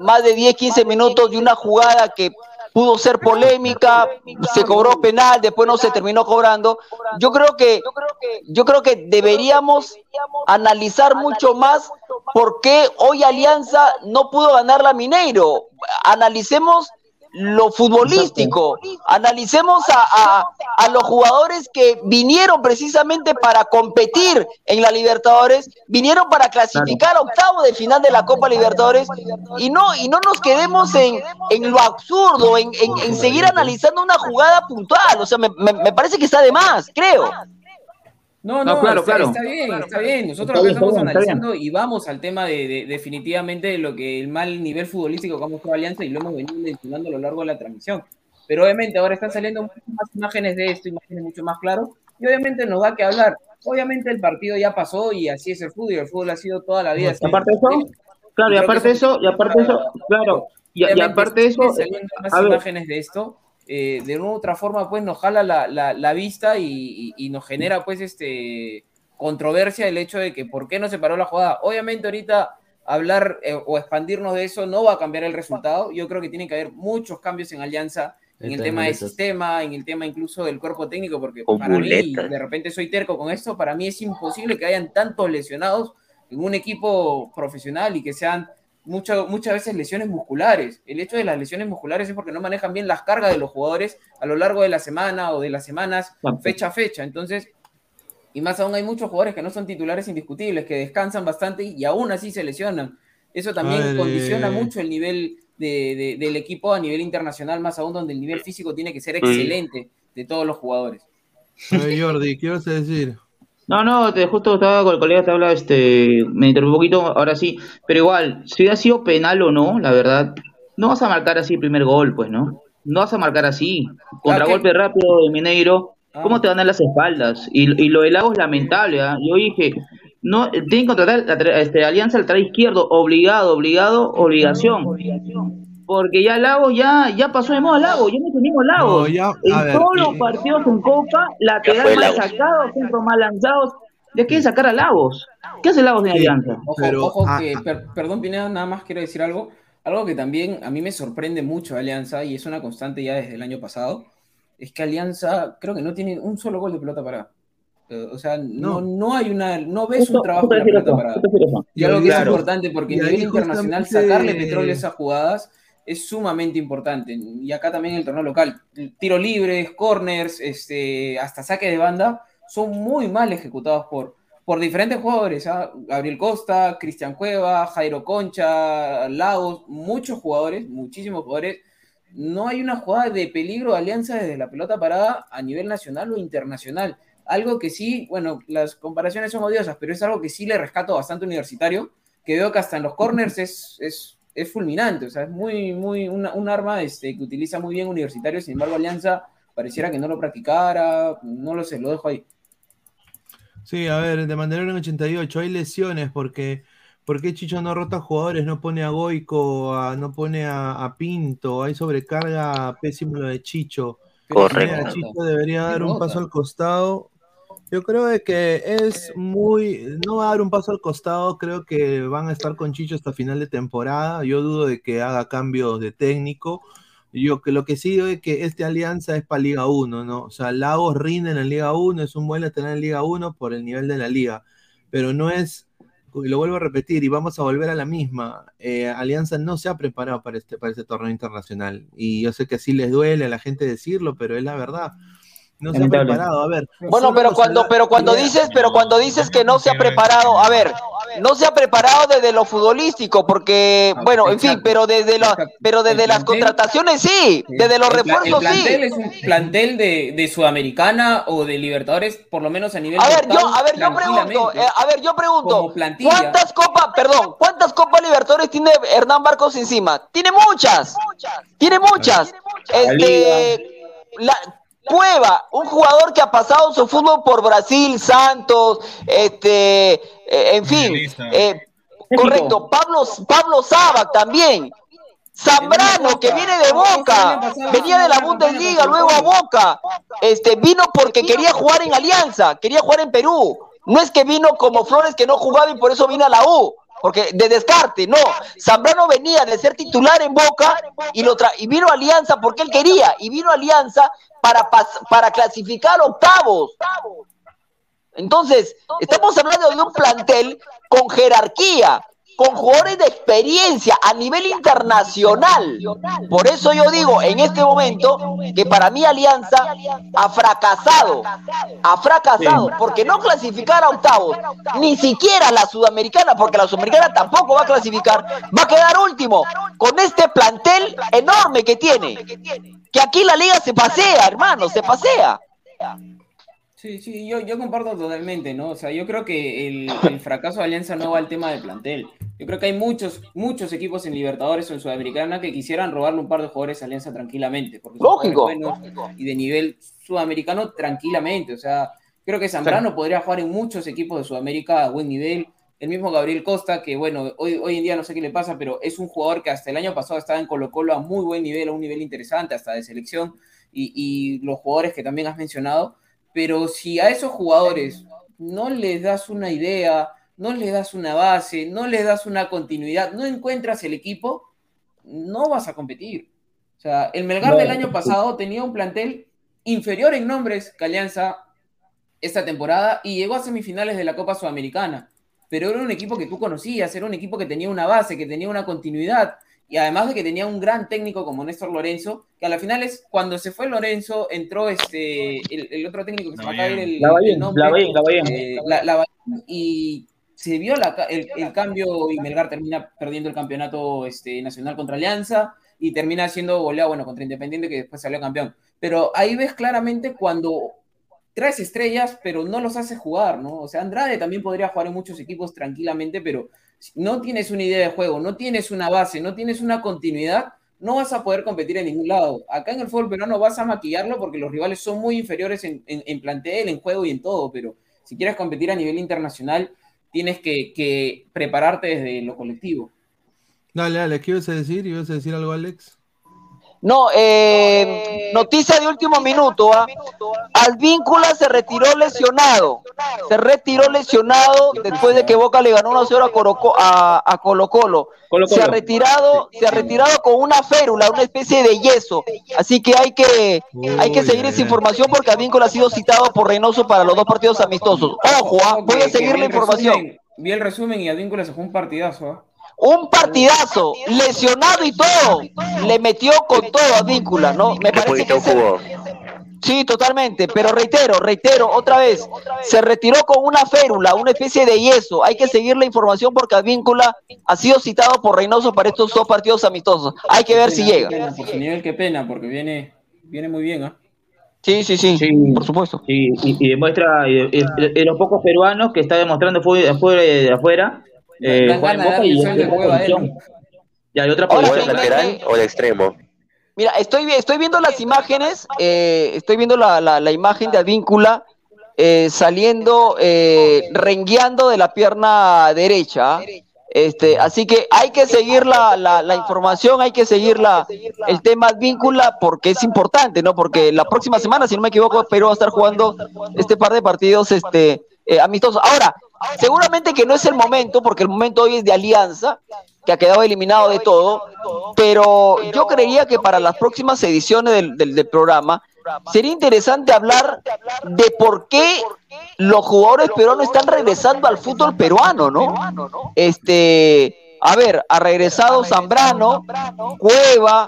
más de 10, 15 minutos de una jugada que pudo ser polémica, se cobró penal, después no se terminó cobrando. Yo creo que, yo creo que deberíamos analizar mucho más por qué hoy Alianza no pudo ganar la Mineiro. Analicemos lo futbolístico, analicemos a, a- a los jugadores que vinieron precisamente para competir en la Libertadores, vinieron para clasificar a octavo de final de la Copa Libertadores y no, y no nos quedemos en, en lo absurdo, en, en- en seguir analizando una jugada puntual, o sea, me, me- me parece que está de más, creo. No, No, no, claro, está, claro. está bien, está bien. Nosotros acá estamos bien, analizando y vamos al tema de, de- definitivamente de lo que el mal nivel futbolístico que ha mostrado Alianza y lo hemos venido mencionando a lo largo de la transmisión. Pero obviamente ahora están saliendo muchas más imágenes de esto, imágenes mucho más claras, y obviamente nos da que hablar. Obviamente el partido ya pasó y así es el fútbol, y el fútbol ha sido toda la vida. Y aparte eso, claro, y aparte eso, y aparte eso, claro, y, aparte eso, saliendo más imágenes de esto, eh, de una u otra forma, pues nos jala la, la- la vista y, y- y nos genera, pues, este controversia el hecho de que por qué no se paró la jugada. Obviamente, ahorita hablar eh, o expandirnos de eso no va a cambiar el resultado. Yo creo que tiene que haber muchos cambios en Alianza, en el tema de muletas. sistema, en el tema incluso del cuerpo técnico, porque para mí, de repente soy terco con esto, para mí es imposible que hayan tantos lesionados en un equipo profesional y que sean mucho- muchas veces lesiones musculares. El hecho de las lesiones musculares es porque no manejan bien las cargas de los jugadores a lo largo de la semana o de las semanas, fecha a fecha. Entonces, y más aún hay muchos jugadores que no son titulares indiscutibles, que descansan bastante y aún así se lesionan. Eso también condiciona eh, mucho el nivel de- de- del equipo a nivel internacional, más aún donde el nivel físico tiene que ser excelente de todos los jugadores. Jordi, ¿qué vas a decir? No, no, te, justo estaba con el colega, te habla, este, me interrumpió un poquito, ahora sí, pero igual, si ha sido penal o no, la verdad, no vas a marcar así el primer gol, pues, ¿no? No vas a marcar así, contragolpe rápido de Mineiro, ¿cómo te van a dar las espaldas? Y, y lo de Lago es lamentable, ¿ah? Yo dije, no, tienen que contratar a este, Alianza al lateral izquierdo, obligado, obligado, obligación. Porque ya Lagos ya, ya pasó de moda Lagos, ya no tenemos Lagos. No, ya, en ver, todos y- los partidos en Copa, lateral mal Lagos. sacado, centro mal lanzados. ¿De qué sacar a Lagos? ¿Qué hace Lagos en Sí, Alianza? Ojo, Pero, ojo ah, que, ah. per- perdón Pineda, nada más quiero decir algo. Algo que también a mí me sorprende mucho de Alianza y es una constante ya desde el año pasado, es que Alianza creo que no tiene un solo gol de pelota parada. Eh, O sea, no, No. no hay una, no ves Justo- un trabajo de la pelota parada. Y algo que Claro. es importante porque a nivel internacional sacarle petróleo a esas jugadas es sumamente importante. Y acá también el torneo local, tiro libres, corners, este, hasta saque de banda, son muy mal ejecutados por, por diferentes jugadores. ¿ah? Gabriel Costa, Cristian Cueva, Jairo Concha, Lagos, muchos jugadores, muchísimos jugadores. No hay una jugada de peligro de alianza desde la pelota parada a nivel nacional o internacional. Algo que sí, bueno, las comparaciones son odiosas, pero es algo que sí le rescato bastante universitario, que veo que hasta en los corners es, es, es fulminante, o sea, es muy, muy, una- un arma este, que utiliza muy bien universitario, sin embargo, Alianza pareciera que no lo practicara, no lo sé, lo dejo ahí. Sí, a ver, de Mandarón en 88, hay lesiones porque ¿por qué Chicho no rota jugadores? No pone a Goico, a- no pone a, a Pinto, hay sobrecarga pésimo lo de Chicho. Correcto. Chicho debería dar un paso al costado. Yo creo que es muy, no va a dar un paso al costado, creo que van a estar con Chicho hasta final de temporada. Yo dudo de que haga cambios de técnico. Yo que lo que sí digo es que esta alianza es para Liga 1, ¿no? O sea, Lagos rinde en la Liga 1, es un buen lateral en Liga 1 por el nivel de la liga, pero no es, y lo vuelvo a repetir, y vamos a volver a la misma, eh, Alianza no se ha preparado para este, para este torneo internacional, y yo sé que así les duele a la gente decirlo, pero es la verdad, no se ha preparado, a ver. Bueno, pero cuando, pero cuando dices, pero cuando dices que no se ha preparado, a ver, no se ha preparado desde lo futbolístico, porque, bueno, en fin, pero desde la, Exacto. pero desde las contrataciones sí, desde los refuerzos el plantel sí. es un plantel de, de Sudamericana o de Libertadores, por lo menos a nivel A de ver, yo, a ver, yo pregunto, eh, a ver, yo pregunto. ¿cuántas copas, perdón, cuántas copas Libertadores tiene Hernán Barcos encima? Tiene muchas, tiene muchas. Este, la- Cueva, un jugador que ha pasado su fútbol por Brasil, Santos, este, eh, en fin, eh, correcto, Pablo, Pablo Sabac también. Zambrano, que viene de Boca, venía de la Bundesliga, luego a Boca, este, vino porque quería jugar en Alianza, quería jugar en Perú. No es que vino como Flores que no jugaba y por eso vino a la U, porque de descarte, no. Zambrano venía de ser titular en Boca y, lo tra- y vino Alianza porque él quería, y vino Alianza para, para clasificar octavos. Entonces, estamos hablando de un plantel con jerarquía, con jugadores de experiencia a nivel internacional. Por eso yo digo en este momento que para mí Alianza ha fracasado, ha fracasado, porque no clasificar a octavos, ni siquiera la sudamericana, porque la sudamericana tampoco va a clasificar, va a quedar último con este plantel enorme que tiene. Que aquí la liga se pasea, hermano, se pasea. Sí, sí, yo, yo comparto totalmente, ¿no? O sea, yo creo que el, el fracaso de Alianza no va al tema del plantel. Yo creo que hay muchos, muchos equipos en Libertadores o en Sudamericana que quisieran robarle un par de jugadores a Alianza tranquilamente. Porque Lógico. Y de nivel sudamericano tranquilamente. O sea, creo que Zambrano podría jugar en muchos equipos de Sudamérica a buen nivel. El mismo Gabriel Costa, que bueno, hoy, hoy en día no sé qué le pasa, pero es un jugador que hasta el año pasado estaba en Colo Colo a muy buen nivel, a un nivel interesante, hasta de selección. Y, y los jugadores que también has mencionado. Pero si a esos jugadores no les das una idea, no les das una base, no les das una continuidad, no encuentras el equipo, no vas a competir. O sea, el Melgar No, del año pasado tenía un plantel inferior en nombres que Alianza esta temporada y llegó a semifinales de la Copa Sudamericana. Pero era un equipo que tú conocías, era un equipo que tenía una base, que tenía una continuidad y además de que tenía un gran técnico como Néstor Lorenzo, que a la final es cuando se fue Lorenzo, entró este el, el otro técnico que se me acaba el, el nombre, Lavallén, Lavallén. eh, la- Lavallén, y se vio la el, el cambio y Melgar termina perdiendo el campeonato este, nacional contra Alianza y termina siendo goleado, bueno, contra Independiente que después salió campeón. Pero ahí ves claramente cuando traes estrellas, pero no los haces jugar, ¿no? O sea, Andrade también podría jugar en muchos equipos tranquilamente, pero no tienes una idea de juego, no tienes una base, no tienes una continuidad, no vas a poder competir en ningún lado. Acá en el fútbol peruano vas a maquillarlo porque los rivales son muy inferiores en, en- en plantel, en juego y en todo, pero si quieres competir a nivel internacional, tienes que, que prepararte desde lo colectivo. Dale, dale, ¿qué ibas a decir? ¿Ibas a decir algo, Alex? No, eh, noticia de último minuto. ¿ah? Advíncula se retiró lesionado. Se retiró lesionado después de que Boca le ganó 1-0 a, Coroco- a, a Colo Colo. Colo Se ha retirado, se ha retirado con una férula, una especie de yeso. Así que hay que, hay que seguir esa información porque Advíncula ha sido citado por Reynoso para los dos partidos amistosos. Ojo, ¿ah? voy a seguir la información. vi el resumen y Advíncula se fue un partidazo. ¿ah? Un partidazo, lesionado y todo. Le metió con todo a Víncula, ¿no? Me parece que. Sí, totalmente, pero reitero, reitero, otra vez, se retiró con una férula, una especie de yeso. Hay que seguir la información porque Advíncula ha sido citado por Reynoso para estos dos partidos amistosos. Hay que ver Qué si llega. qué pena, por su nivel, qué pena, porque viene, viene muy bien. ¿ah? Sí, sí, sí, por supuesto. Sí, y, y demuestra, y- y- de los pocos peruanos que está demostrando fue de afuera, eh, Dan juega en ganas de Boca darle y en hay otra posición. ¿Jugó de lateral o de extremo? Mira, estoy, estoy viendo las imágenes, eh, estoy viendo la, la- la imagen de Advíncula eh, saliendo, eh, rengueando de la pierna derecha. Este, así que hay que seguir la, la- la información, hay que seguir la, el tema Advíncula porque es importante, ¿no? Porque la próxima semana, si no me equivoco, Perú va a estar jugando este par de partidos este, eh, amistosos. Ahora, seguramente que no es el momento, porque el momento hoy es de alianza, que ha quedado eliminado de todo, pero yo creería que para las próximas ediciones del, del- del programa sería interesante hablar de por qué los jugadores peruanos están regresando al fútbol peruano, ¿no? Este, a ver, ha regresado Zambrano, Cueva,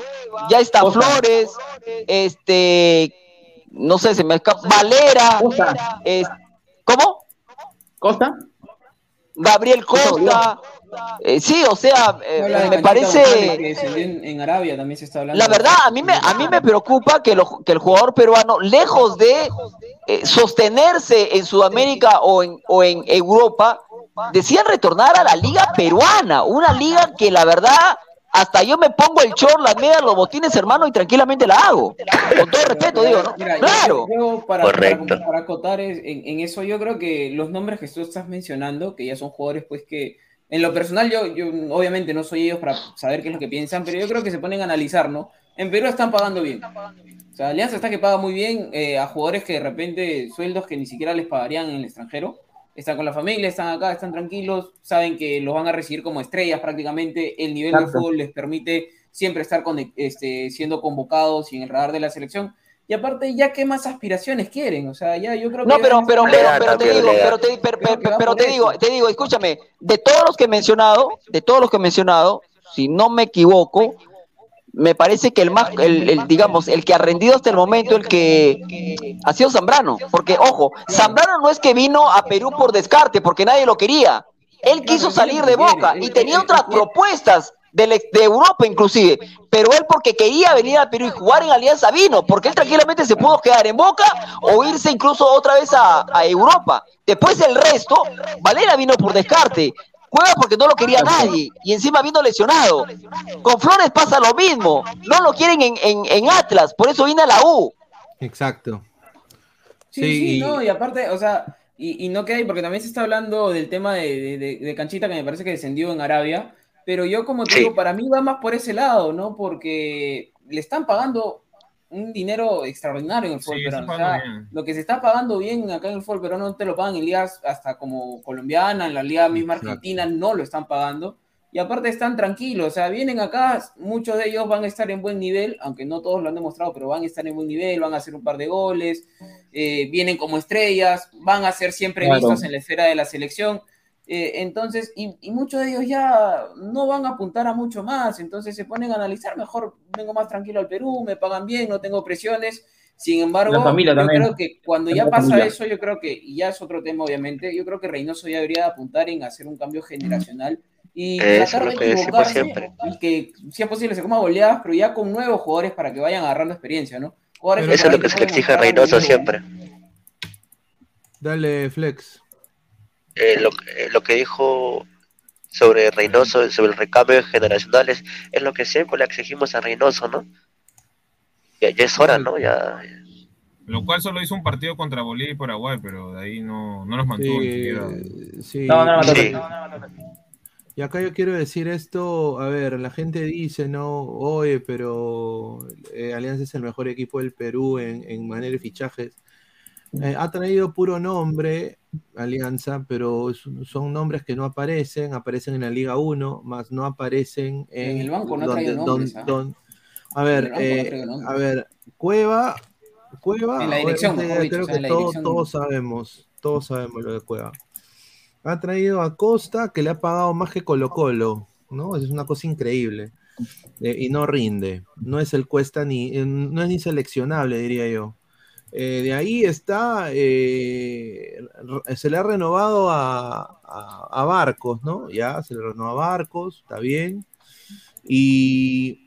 ya está Flores, este, no sé, se me escapa, Valera, es- ¿cómo? ¿Costa? Gabriel Costa, eh, sí, o sea, eh, me parece... que en, en Arabia también se está hablando. La verdad, a mí me, a mí me preocupa que, lo- que el jugador peruano, lejos de eh, sostenerse en Sudamérica o en, o en Europa, decían retornar a la liga peruana, una liga que la verdad hasta yo me pongo el short, las medias, los botines, hermano, y tranquilamente la hago. Con todo respeto, digo, ¿no? Mira, yo- Claro. yo para, Correcto. Para, para acotar es- en, en eso, yo creo que los nombres que tú estás mencionando, que ya son jugadores, pues que en lo personal, yo, yo obviamente no soy ellos para saber qué es lo que piensan, pero yo creo que se ponen a analizar, ¿no? En Perú están pagando bien. O sea, Alianza está que paga muy bien eh, a jugadores que de repente sueldos que ni siquiera les pagarían en el extranjero. Están con la familia, están acá, están tranquilos, saben que los van a recibir como estrellas prácticamente. El nivel de Exacto. fútbol les permite siempre estar con, este, siendo convocados y en el radar de la selección. Y aparte, ya qué más aspiraciones quieren, o sea, ya yo creo que No, pero, pero, pero, pero te digo, pero te, que va pero te digo, te digo, escúchame, de todos los que he mencionado, de todos los que he mencionado, si no me equivoco, me parece que el más, el, el, digamos, el que ha rendido hasta el momento, el que ha sido Zambrano, porque ojo, Zambrano no es que vino a Perú por descarte, porque nadie lo quería. Él quiso salir de Boca y tenía otras propuestas de Europa inclusive, pero él porque quería venir a Perú y jugar en Alianza vino, porque él tranquilamente se pudo quedar en Boca o irse incluso otra vez a, a Europa. Después el resto, Valera vino por descarte, juega porque no lo quería nadie y encima vino lesionado. Con Flores pasa lo mismo, no lo quieren en, en- en Atlas, por eso vino a la U. Exacto. Sí, Sí, sí, y- no, y aparte, o sea, y, y no queda ahí, porque también se está hablando del tema de, de- de- de Canchita, que me parece que descendió en Arabia, pero yo como te Sí. digo, para mí va más por ese lado, ¿no? Porque le están pagando un dinero extraordinario en el fútbol Sí, peruano. O sea, lo que se está pagando bien acá en el fútbol peruano no te lo pagan en ligas hasta como colombiana, en la liga misma Exacto. argentina no lo están pagando. Y aparte están tranquilos, o sea, vienen acá, muchos de ellos van a estar en buen nivel, aunque no todos lo han demostrado, pero van a estar en buen nivel, van a hacer un par de goles, eh, vienen como estrellas, van a ser siempre Claro. vistos en la esfera de la selección. Eh, entonces, y, y muchos de ellos ya no van a apuntar a mucho más, entonces se ponen a analizar, mejor vengo más tranquilo al Perú, me pagan bien, no tengo presiones. Sin embargo, La familia yo también. creo que cuando La ya pasa familia. eso, yo creo que, y ya es otro tema obviamente, yo creo que Reynoso ya debería apuntar en hacer un cambio generacional y tratar de equivocarse y que si es posible se coma goleadas, pero ya con nuevos jugadores para que vayan agarrando experiencia, ¿no? Jugadores Eso es lo que se le exige a Reynoso siempre. Dale, Flex. Eh, lo, eh, lo que dijo sobre Reynoso, sobre el recambio generacionales, es lo que siempre le exigimos a Reynoso, ¿no? Ya, ya es hora, ¿no? Ya, Lo cual solo hizo un partido contra Bolivia y Paraguay, pero de ahí no, no los mantuvo Sí, sí. No, no, no, Sí. Y acá yo quiero decir esto, a ver, la gente dice, no, oye, pero eh, Alianza es el mejor equipo del Perú en, en manera de fichajes. Eh, ha traído puro nombre, Alianza, pero son nombres que no aparecen, aparecen en la Liga 1, más no aparecen en... En el banco no nombres, ¿ah? don- a ver, no eh, a ver, Cueva, Cueva, En la dirección, dicho, creo o sea, que en la todo- dirección. todos sabemos, todos sabemos lo de Cueva. Ha traído a Costa que le ha pagado más que Colo Colo, ¿no? Es una cosa increíble. Eh, y no rinde. No es el Cuesta ni, eh, no es ni seleccionable, diría yo. Eh, de ahí está, eh, se le ha renovado a, a- a Barcos, ¿no? Ya, se le renovó a Barcos, está bien. Y,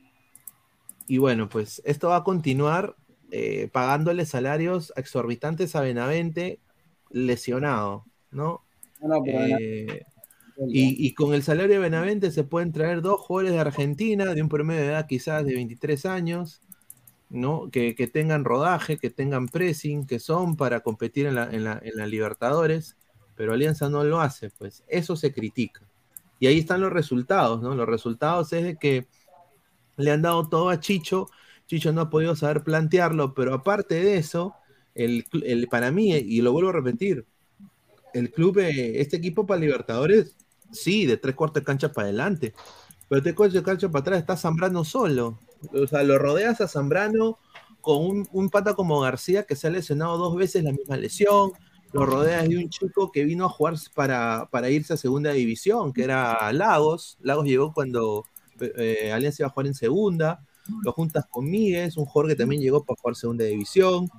y bueno, pues esto va a continuar eh, pagándole salarios exorbitantes a Benavente lesionado, ¿no? No, Eh, y, y con el salario de Benavente se pueden traer dos jugadores de Argentina de un promedio de edad quizás de 23 años, ¿no? Que, tengan rodaje, que tengan pressing, que son para competir en la, Libertadores, pero Alianza no lo hace, pues eso se critica. Y ahí están los resultados, ¿no? Los resultados es de que le han dado todo a Chicho, Chicho no ha podido saber plantearlo, pero aparte de eso, el- para mí, y lo vuelvo a repetir, el club, eh, este equipo para Libertadores, sí, de tres cuartos de cancha para adelante, pero tres cuartos de cancha para atrás está Zambrano solo. O sea, lo rodeas a Zambrano con un, un pata como García que se ha lesionado dos veces la misma lesión, lo rodeas de un chico que vino a jugar para, para irse a segunda división, que era Lagos. Lagos llegó cuando eh, Alianza iba a jugar en segunda. Lo juntas con Míguez, un jugador que también llegó para jugar segunda división.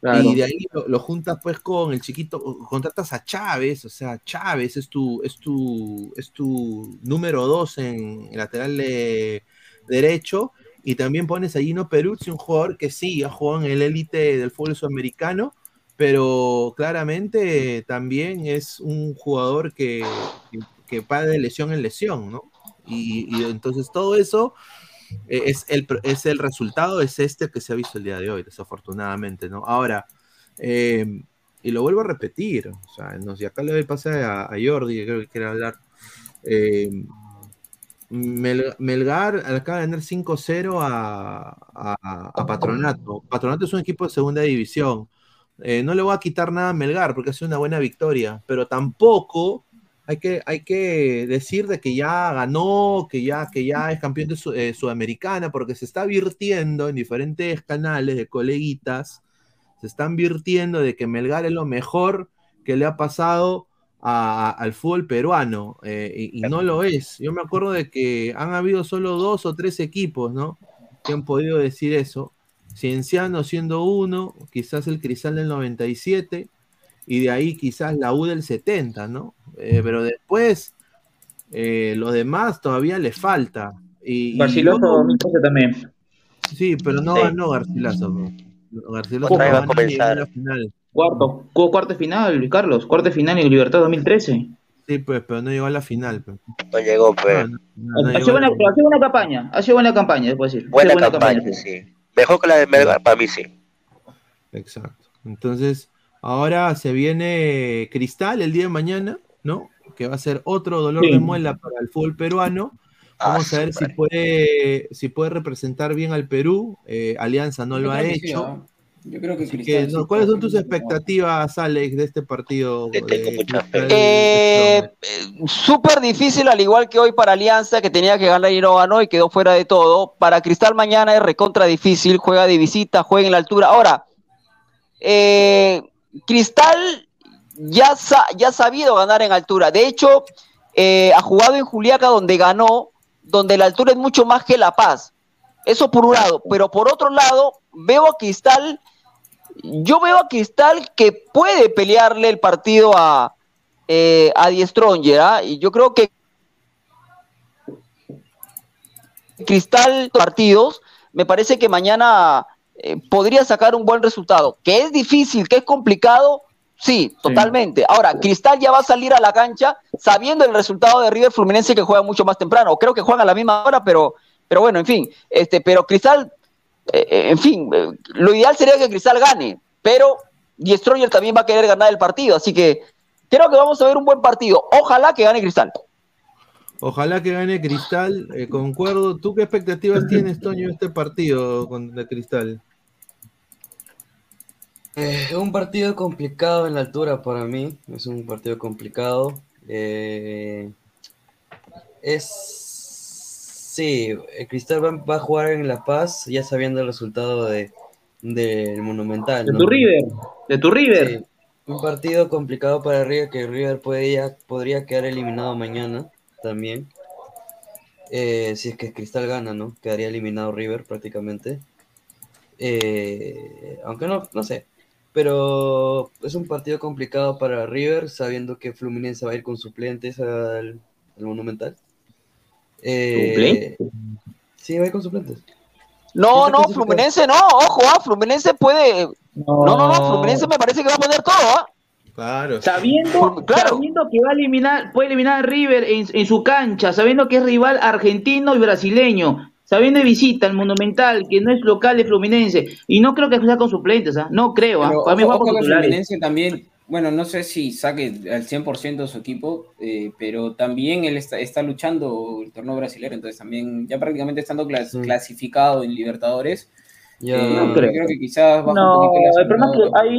Claro. Y de ahí lo, lo juntas pues con el chiquito, contratas a Chávez, o sea, Chávez es tu, es tu, es tu número dos en, lateral de derecho, y también pones a Gino Peruzzi, un jugador que sí, ha jugado en el élite del fútbol sudamericano, pero claramente también es un jugador que, que, va de lesión en lesión, ¿no? Y, entonces todo eso eh, es el, es el resultado, es este que se ha visto el día de hoy, desafortunadamente, ¿no? Ahora, eh, y lo vuelvo a repetir, o sea, no sé, acá le doy pase a, a Jordi, que creo que quiere hablar. Mel- Melgar acaba de ganar 5-0 a, Patronato. Patronato es un equipo de segunda división. Eh, no le voy a quitar nada a Melgar porque ha sido una buena victoria, pero tampoco hay que, hay que decir de que ya ganó, que ya, que ya es campeón de eh, Sudamericana, porque se está virtiendo en diferentes canales de coleguitas, se están virtiendo de que Melgar es lo mejor que le ha pasado a- al fútbol peruano, eh, y, y no lo es. Yo me acuerdo de que han habido solo dos o tres equipos, ¿no? Que han podido decir eso. Cienciano siendo uno, quizás el Cristal del 97, y de ahí quizás la U del 70, ¿no? Eh, pero después, eh, los demás todavía le falta. Y, y Garcilaso no- 2013 también. sí, pero no Sí. ganó Garcilaso. ¿no? Garcilaso no a la final. Cuarto, cu- cuarto final, Carlos, cuarto final en Libertad 2013. Sí, pues, pero no llegó a la final. pues. No llegó, pues. No, no, no ha, llegó sido buena, ha sido buena campaña, ha sido buena campaña, después decir. Buena campaña, sí. Mejor que la de Melgar, para mí sí. Exacto. Entonces, ahora se viene Cristal el día de mañana, ¿no? Que va a ser otro dolor Sí. de muela para el fútbol peruano. Vamos a ver si puede, si puede representar bien al Perú. Eh, Alianza no Yo lo ha hecho. Yo creo que que, no, ¿Cuáles son tus expectativas, Alex, de este partido? de Cristal- Eh, eh, Súper difícil, al igual que hoy para Alianza, que tenía que ganar y no ganó y quedó fuera de todo. Para Cristal mañana es recontra difícil, juega de visita, juega en la altura. Ahora, eh, Cristal ya, sa- ya ha sabido ganar en altura. De hecho, eh, ha jugado en Juliaca donde ganó, donde la altura es mucho más que La Paz. Eso por un lado. Pero por otro lado, veo a Cristal, yo veo a Cristal que puede pelearle el partido a, eh, a Die Stronger, ¿ah? Y yo creo que Cristal partidos, me parece que mañana eh, podría sacar un buen resultado. Que es difícil, que es complicado, sí, totalmente. Ahora, Cristal ya va a salir a la cancha sabiendo el resultado de River Fluminense que juega mucho más temprano. Creo que juegan a la misma hora, pero, pero bueno, en fin. Este, pero Cristal, eh, eh, en fin, eh, lo ideal sería que Cristal gane, pero Die Stronger también va a querer ganar el partido, así que creo que vamos a ver un buen partido. Ojalá que gane Cristal. Ojalá que gane Cristal, eh, concuerdo. ¿Tú qué expectativas tienes, Toño, de este partido con de Cristal? Eh, Es un partido complicado en la altura para mí. Es un partido complicado. Eh, es. Sí, el Cristal va, va a jugar en La Paz ya sabiendo el resultado de, del Monumental. De ¿no? tu River, de tu River. Sí, un partido complicado para River, que River ya- podría quedar eliminado mañana también. Eh, si es que Cristal gana, ¿no? Quedaría eliminado River prácticamente. Eh, aunque no, no sé. Pero es un partido complicado para River, sabiendo que Fluminense va a ir con suplentes al, al Monumental. Eh, sí, va a ir con suplentes. No, no, Fluminense no, ojo, ah, Fluminense puede. No, no, no, Fluminense me parece que va a poner todo, ¿ah? Claro. Sabiendo, sabiendo que va a eliminar, puede eliminar a River en, en su cancha, sabiendo que es rival argentino y brasileño, sabiendo de visita al Monumental, que no es local de Fluminense, y no creo que sea con suplentes, ¿ah? no creo, ¿ah? Pero para mí ojo- juega con ojo que titulares. Fluminense también, bueno, no sé si saque al 100% su equipo, eh, pero también él está, está luchando el torneo brasileño, entonces también ya prácticamente estando clas- clasificado en Libertadores, Ya. eh, No yo creo. creo que quizás baja No, un poquito el problema es que hay,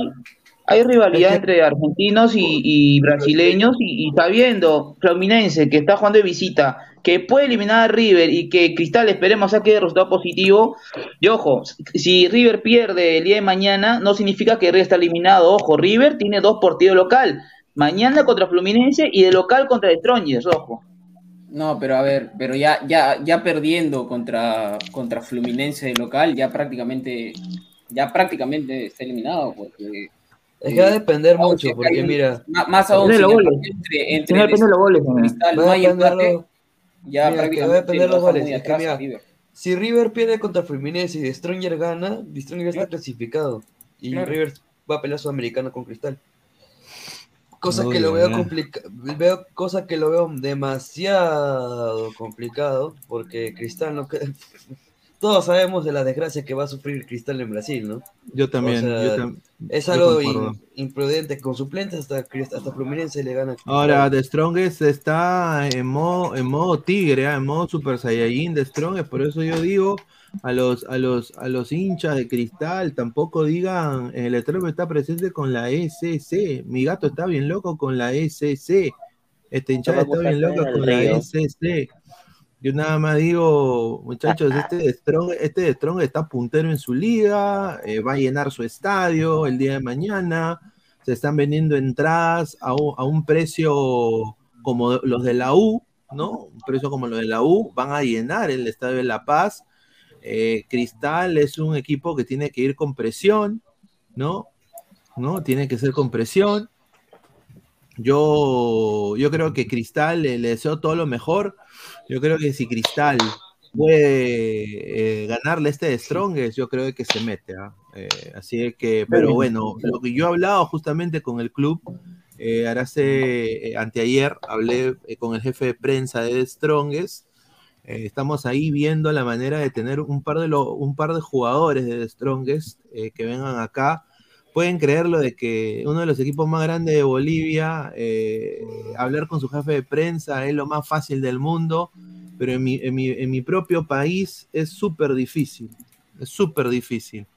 hay rivalidad entre argentinos y, y brasileños y, y sabiendo Fluminense que está jugando de visita, que puede eliminar a River y que Cristal esperemos saque resultado positivo. Y ojo, si River pierde el día de mañana, no significa que River está eliminado. Ojo, River tiene dos partidos local. Mañana contra Fluminense y de local contra Strongers, ojo. No, pero a ver, pero ya, ya, ya perdiendo contra, contra Fluminense de local, ya prácticamente, ya prácticamente está eliminado, porque Es que va a depender aún mucho, porque mira. más aún entre, entre de los goles. Cristal no hay depender empate, los- ya mira, que va a prácticamente depender los goles. muy Es que atrás mira, a River. si River pierde contra Fluminense y Stronger gana, Stronger está clasificado. Y Claro. River va a pelear sudamericano con Cristal. Cosa Uy, que lo veo verdad. complicado, veo cosa que lo veo demasiado complicado, porque Cristal no queda- Todos sabemos de la desgracia que va a sufrir Cristal en Brasil, ¿no? Yo también, O sea, yo tam- es algo in- imprudente con suplentes hasta, hasta Fluminense le gana. Ahora, The Strongest está en modo, en modo tigre, ah, en modo Super Saiyajin de Strongest, por eso yo digo a los, a los, a los hinchas de cristal, tampoco digan, el Eterno está presente con la SC, mi gato está bien loco con la SC, este hinchada está bien hacer con la. SC. Yo nada más digo, muchachos, este de Strong, este de Strong está puntero en su liga, eh, va a llenar su estadio el día de mañana, se están vendiendo entradas a un, a un precio como los de la U, ¿no? Un precio como los de la U, van a llenar el Estadio de La Paz. Eh, Cristal es un equipo que tiene que ir con presión, ¿no? ¿No? Tiene que ser con presión. Yo, yo creo que Cristal le, le deseo todo lo mejor. Yo creo que si Cristal puede eh, ganarle este de Strongest, yo creo que se mete. ¿ah? Eh, así que, pero bueno, lo que yo he hablado justamente con el club, eh, ahora hace, eh, anteayer, hablé eh, con el jefe de prensa de The Strongest. Eh, estamos ahí viendo la manera de tener un par de, lo- un par de jugadores de Strongest eh, que vengan acá. Pueden creerlo de que uno de los equipos más grandes de Bolivia, eh, hablar con su jefe de prensa es lo más fácil del mundo, pero en mi, en mi- en mi propio país es súper difícil, es súper difícil,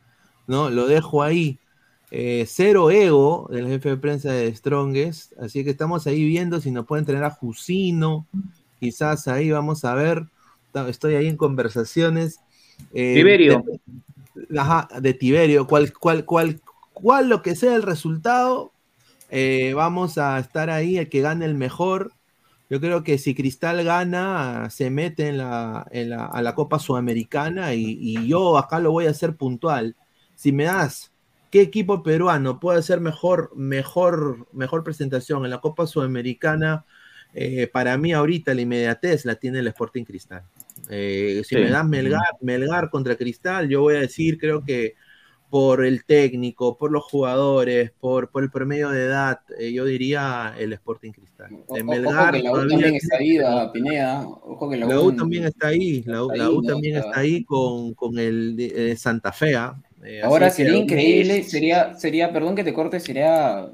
¿no? Lo dejo ahí. Eh, cero ego del jefe de prensa de Strongest, así que estamos ahí viendo si nos pueden tener a Jusino, quizás ahí vamos a ver, estoy ahí en conversaciones. eh, Tiberio. de- ajá, de Tiberio, cual, cual, cual, cual lo que sea el resultado, eh, vamos a estar ahí, el que gane el mejor. Yo creo que si Cristal gana, se mete en la, en la- a la Copa Sudamericana y, y yo acá lo voy a hacer puntual. Si me das qué equipo peruano puede hacer mejor, mejor, mejor presentación en la Copa Sudamericana, eh, para mí ahorita la inmediatez la tiene el Sporting Cristal. Eh, si Sí. me das Melgar, Melgar contra Cristal, yo voy a decir, creo que por el técnico, por los jugadores, por, por el promedio de edad, eh, yo diría el Sporting Cristal. O- En ojo Melgar que la U también tiene está viva, Pineda. Ojo que la U, la U también está ahí, la U, está la U ahí, ¿no? también Está- ahí con, con el eh, Santa Fe. ¿ah? Eh, Ahora sería increíble, sería, sería, perdón que te corte, sería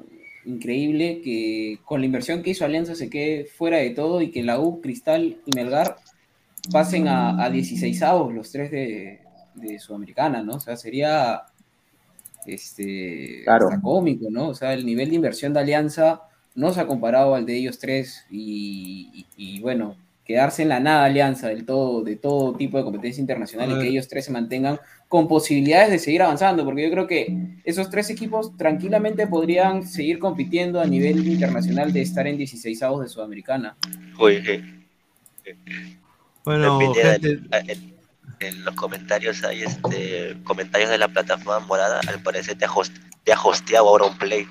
increíble que con la inversión que hizo Alianza se quede fuera de todo y que la U, Cristal y Melgar pasen a, a 16 avos los tres de, de Sudamericana, ¿no? O sea, sería este Claro. hasta cómico, ¿no? O sea, el nivel de inversión de Alianza no se ha comparado al de ellos tres y, y- y, bueno, quedarse en la nada Alianza del todo, de todo tipo de competencia internacional y que ellos tres se mantengan con posibilidades de seguir avanzando, porque yo creo que esos tres equipos tranquilamente podrían seguir compitiendo a nivel internacional de estar en 16 avos de Sudamericana. Uy, eh, Bueno, Pineda, gente, en, en- en los comentarios hay este comentarios de la plataforma morada. Al parecer te ha, host- te ha hosteado ahora un play.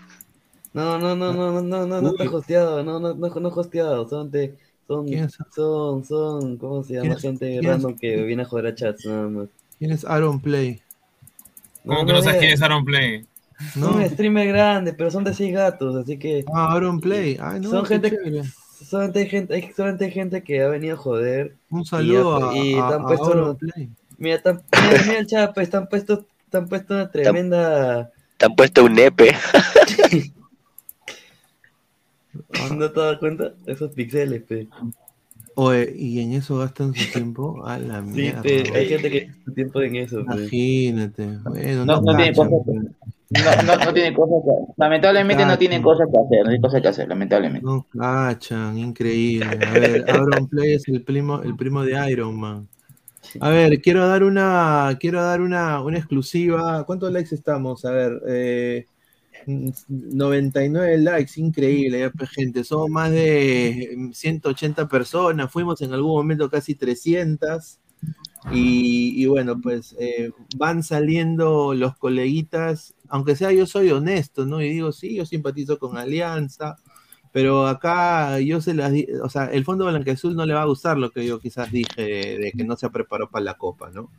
No, no, no, no, no, no, no, no está Uy. hosteado, no, no, no, no hosteado, son de, son, ¿Quién es? son, son, ¿cómo se ¿Quién llama? es? Gente ¿Quién es? random que viene a joder a chats, nada más. ¿quién es Aaron Play? ¿Cómo que no sabes es- quién es Aaron Play? No. Son streamers grandes, pero son de seis gatos, así que Ah, Aaron Play. Ay, no, son gente, chévere. Solamente hay gente, hay solamente hay gente que ha venido a joder. Un saludo a, y a- te han a puesto Play. Mira, tan, mira, mira el chat, pues, están puesto, están puesto una tremenda, Te han puesto un nepe. ¿no te das cuenta? Esos pixeles, pe. Oye, y en eso gastan su tiempo. A la Sí, mierda. pe, hay gente que gasta su tiempo en eso, pe. Imagínate. Bueno, No, no, no tiene. No, no, no tiene cosas que Lamentablemente no tiene cosas que hacer, no tiene cosas que hacer, lamentablemente. No cachan, increíble. A ver, Aaron Play es el primo, el primo de Iron Man. A ver, quiero dar una, quiero dar una, una exclusiva. ¿Cuántos likes estamos? A ver, eh, 99 likes, increíble, pues, gente. Somos más de 180 personas, fuimos en algún momento casi 300. Y, y bueno, pues eh, van saliendo los coleguitas, aunque sea yo soy honesto, ¿no? Y digo, sí, yo simpatizo con Alianza, pero acá yo se las o sea, el Fondo Blanqueazul no le va a gustar lo que yo quizás dije de, que no se preparó para la Copa, ¿no?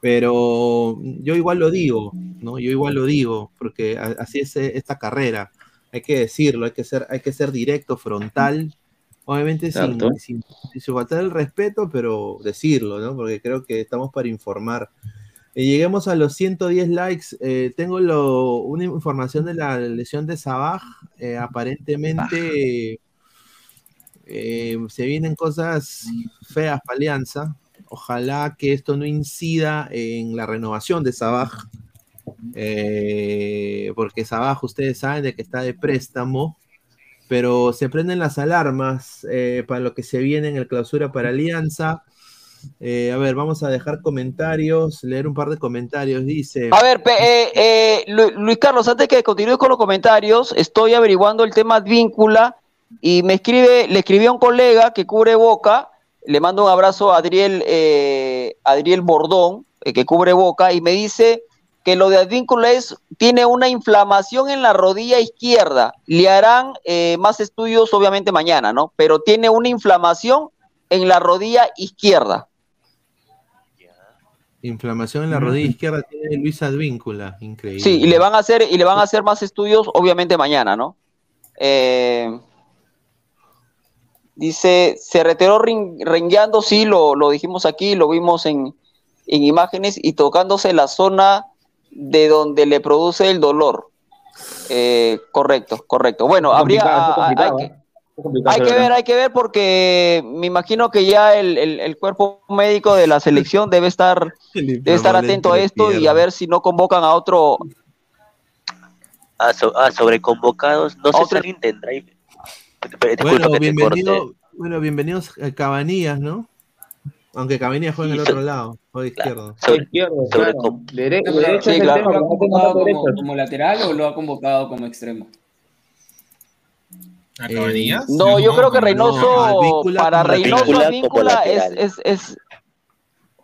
Pero yo igual lo digo, ¿no? Yo igual lo digo, porque así es eh, esta carrera. hay que decirlo, hay que ser, hay que ser directo, frontal, obviamente sin, sin, sin faltar el respeto, pero decirlo, ¿no? Porque creo que estamos para informar. Eh, lleguemos a los 110 likes. eh, tengo lo- una información de la lesión de Sabaj. eh, aparentemente eh, se vienen cosas feas para Alianza. Ojalá que esto no incida en la renovación de Sabaj. porque Sabaj, ustedes saben de que está de préstamo. Pero se prenden las alarmas eh, para lo que se viene en el clausura para Alianza. Eh, a ver, vamos a dejar comentarios, leer un par de comentarios. Dice. A ver, eh, eh, Lu- Luis Carlos, antes que continúes con los comentarios, estoy averiguando el tema Advíncula y me escribe, le escribí a un colega que cubre Boca, le mando un abrazo a Adriel, Adriel Bordón, que cubre Boca, y me dice que lo de Advíncula es, tiene una inflamación en la rodilla izquierda. Le harán más estudios obviamente mañana, ¿no? Pero tiene una inflamación en la rodilla izquierda. Inflamación en la rodilla izquierda tiene Luis Advíncula. Increíble. Sí, y le van a hacer, y le van a hacer más estudios, obviamente mañana, ¿no? Eh, dice, se retiró rengueando, sí, lo, lo dijimos aquí, lo vimos en, en imágenes, y tocándose la zona de donde le produce el dolor. Eh, correcto, correcto. Bueno, habría, Complicado, complicado, hay que- complicado, hay que ver, hay que ver porque me imagino que ya el, el- el cuerpo médico de la selección debe estar, debe estar atento a esto y a ver si no convocan a otro, Ah, so- ah, sobre convocados, no sé si alguien tendrá. Bueno, bienvenido, bueno, bienvenidos a Cabanillas, ¿no? Aunque Cabanillas juega en el otro lado, juega izquierdo. Sobre- Izquierdo, sobre claro. Dere- derecho sí, claro, ¿Lo ha convocado como lateral o lo ha convocado como extremo? ¿A Cabanillas? No, yo creo que Reynoso, Advíncula para Reynoso. Advíncula es, lateral. es, es-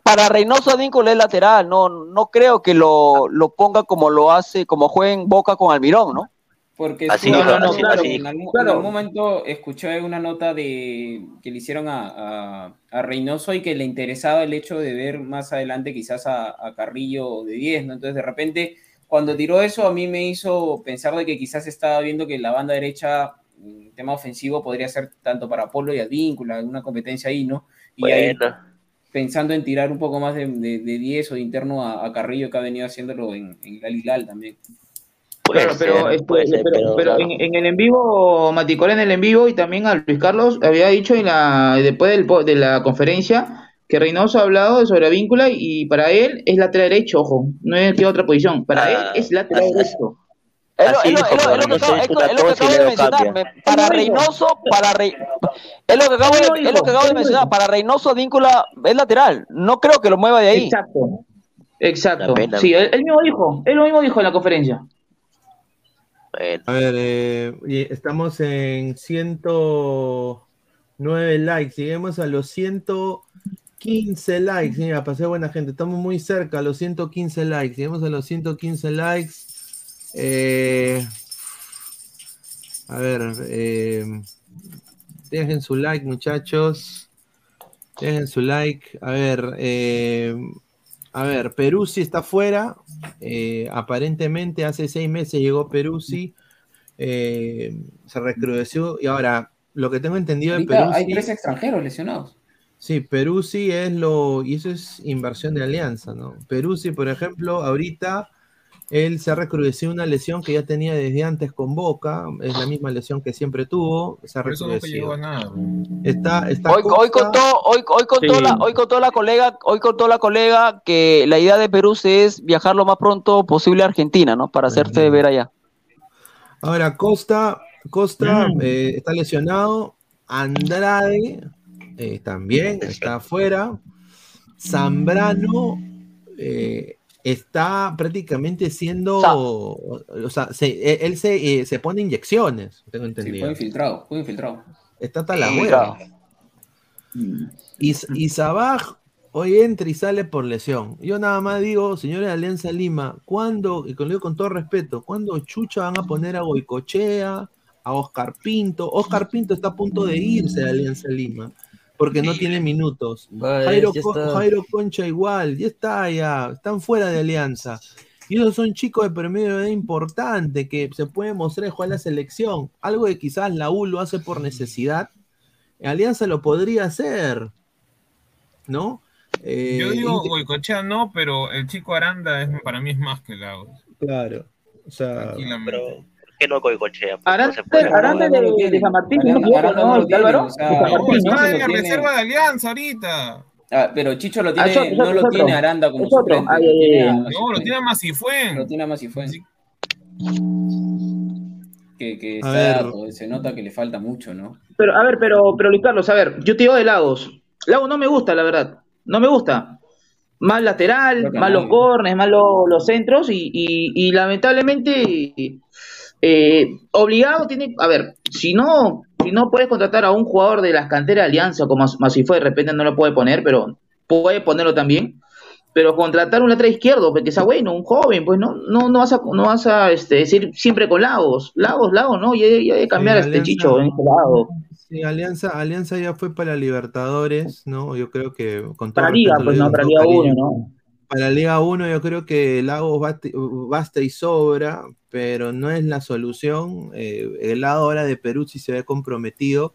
para Reynoso Advíncula es lateral, no, no creo que lo, lo ponga como lo hace, como juega en Boca con Almirón, ¿no? Porque Así estuvo dijo, hablando- así- así en, algún, en Claro. algún momento escuché una nota de que le hicieron a, a- a Reynoso y que le interesaba el hecho de ver más adelante quizás a, a Carrillo de 10, ¿no? Entonces de repente cuando tiró eso a mí me hizo pensar de que quizás estaba viendo que la banda derecha, en tema ofensivo, podría ser tanto para Polo y Advíncula, alguna competencia ahí, ¿no? Y ahí pensando en tirar un poco más de, de, de 10 o de interno a, a Carrillo que ha venido haciéndolo en, en también. puede Claro, pero, ser, puede ser, pero, pero, pero claro. en, en el en vivo, Maticola en el en vivo y también a Luis Carlos había dicho en la después del, de la conferencia que Reynoso ha hablado sobre víncula y para él es lateral derecho, ojo, no es que otra posición, para Ah, él es lateral así- derecho. Así para. Reynoso, para Rey- es lo que acabo de, es lo que acabo de mencionar. Para Reynoso Advíncula es lateral. No creo que lo mueva de ahí. Exacto. Exacto. Sí, él, él mismo dijo, él lo mismo dijo en la conferencia. A ver, eh, estamos en 109 likes. Lleguemos a los 115 likes. Mira, pasé buena gente. Estamos muy cerca a los 115 likes. Lleguemos a los 115 likes. Eh, a ver, eh, dejen su like, muchachos. Dejen su like. A ver, eh, a ver, Peruzzi está fuera. Aparentemente hace seis meses llegó Peruzzi. eh, se recrudeció. Y ahora, lo que tengo entendido de Ahorita hay tres extranjeros lesionados. Sí, Peruzzi es lo. Y eso es inversión de alianza, ¿no? Peruzzi, por ejemplo, ahorita él se ha recrudecido una lesión que ya tenía desde antes con Boca. Es la misma lesión que siempre tuvo. Se ha Por eso nunca recrudecido. llegó a nada. Está, está Hoy, hoy contó, hoy, hoy contó Sí. la, hoy contó la colega, hoy contó la colega que la idea de Perú es viajar lo más pronto posible a Argentina, ¿no? Para hacerse Ujú. ver allá. Ahora, Costa, Costa Mm. eh, está lesionado. Andrade eh, también está afuera. Zambrano eh, está prácticamente siendo. O sea, se- él él se, eh, se pone inyecciones, tengo Sí, entendido. fue infiltrado, fue infiltrado. Está hasta la Sí, hueva. Y, y Sabaj hoy entra y sale por lesión. Yo nada más digo, señores de Alianza Lima, ¿cuándo, y con, digo con todo respeto, ¿cuándo Chucha van a poner a Goicochea, a Oscar Pinto? Oscar Pinto está a punto de irse de Alianza Lima, porque no tiene minutos. Vaya, Jairo, Concha igual, ya está ya, están fuera de Alianza. Y esos son chicos de promedio de edad importante que se pueden mostrar y jugar la selección. Algo que quizás la U lo hace por necesidad. Alianza lo podría hacer. ¿No? Eh, Yo digo Goicochea no, pero el chico Aranda es, para mí es más que Lagos. Claro. O sea, Tranquilamente. Pero, ¿por qué no Goicochea? Pues, Aranda, se puede. Aranda de, de San Martín, Aranda- ¿no? me equivoco, Aranda ¿no? no lo ¿Este tiene, Álvaro? De está en la reserva de Alianza ahorita. Ah, pero Chicho lo Ah, tiene, no lo tiene. Aranda como Ay, ay, ay, a ay. No, lo tiene a Masifuen. Lo tiene a Masifuen. Así- Que, que A está, pues, se nota que le falta mucho, ¿no? Pero, a ver, pero, pero Luis Carlos, a ver, yo te digo de Lagos. Lagos no me gusta, la verdad. No me gusta. Más lateral, más no. los corners, más los, los centros y, y, y lamentablemente eh, obligado tiene, a ver, si no, si no puedes contratar a un jugador de las canteras de Alianza, como si fue, de repente no lo puede poner, pero puede ponerlo también. Pero contratar un lateral izquierdo, porque sea bueno, un joven, pues no, no, no vas a, no vas a este, decir siempre con Lagos, Lagos, Lagos, no, ya, ya hay que cambiar a este Alianza- chicho en este lado. Sí, Alianza, Alianza ya fue para Libertadores, ¿no? Yo creo que con todo Para Liga, pues no, para Liga cariño. 1, ¿no? Para Liga 1 yo creo que Lagos basta, basta y sobra, pero no es la solución. Eh, el lado ahora de Perú sí se ve comprometido.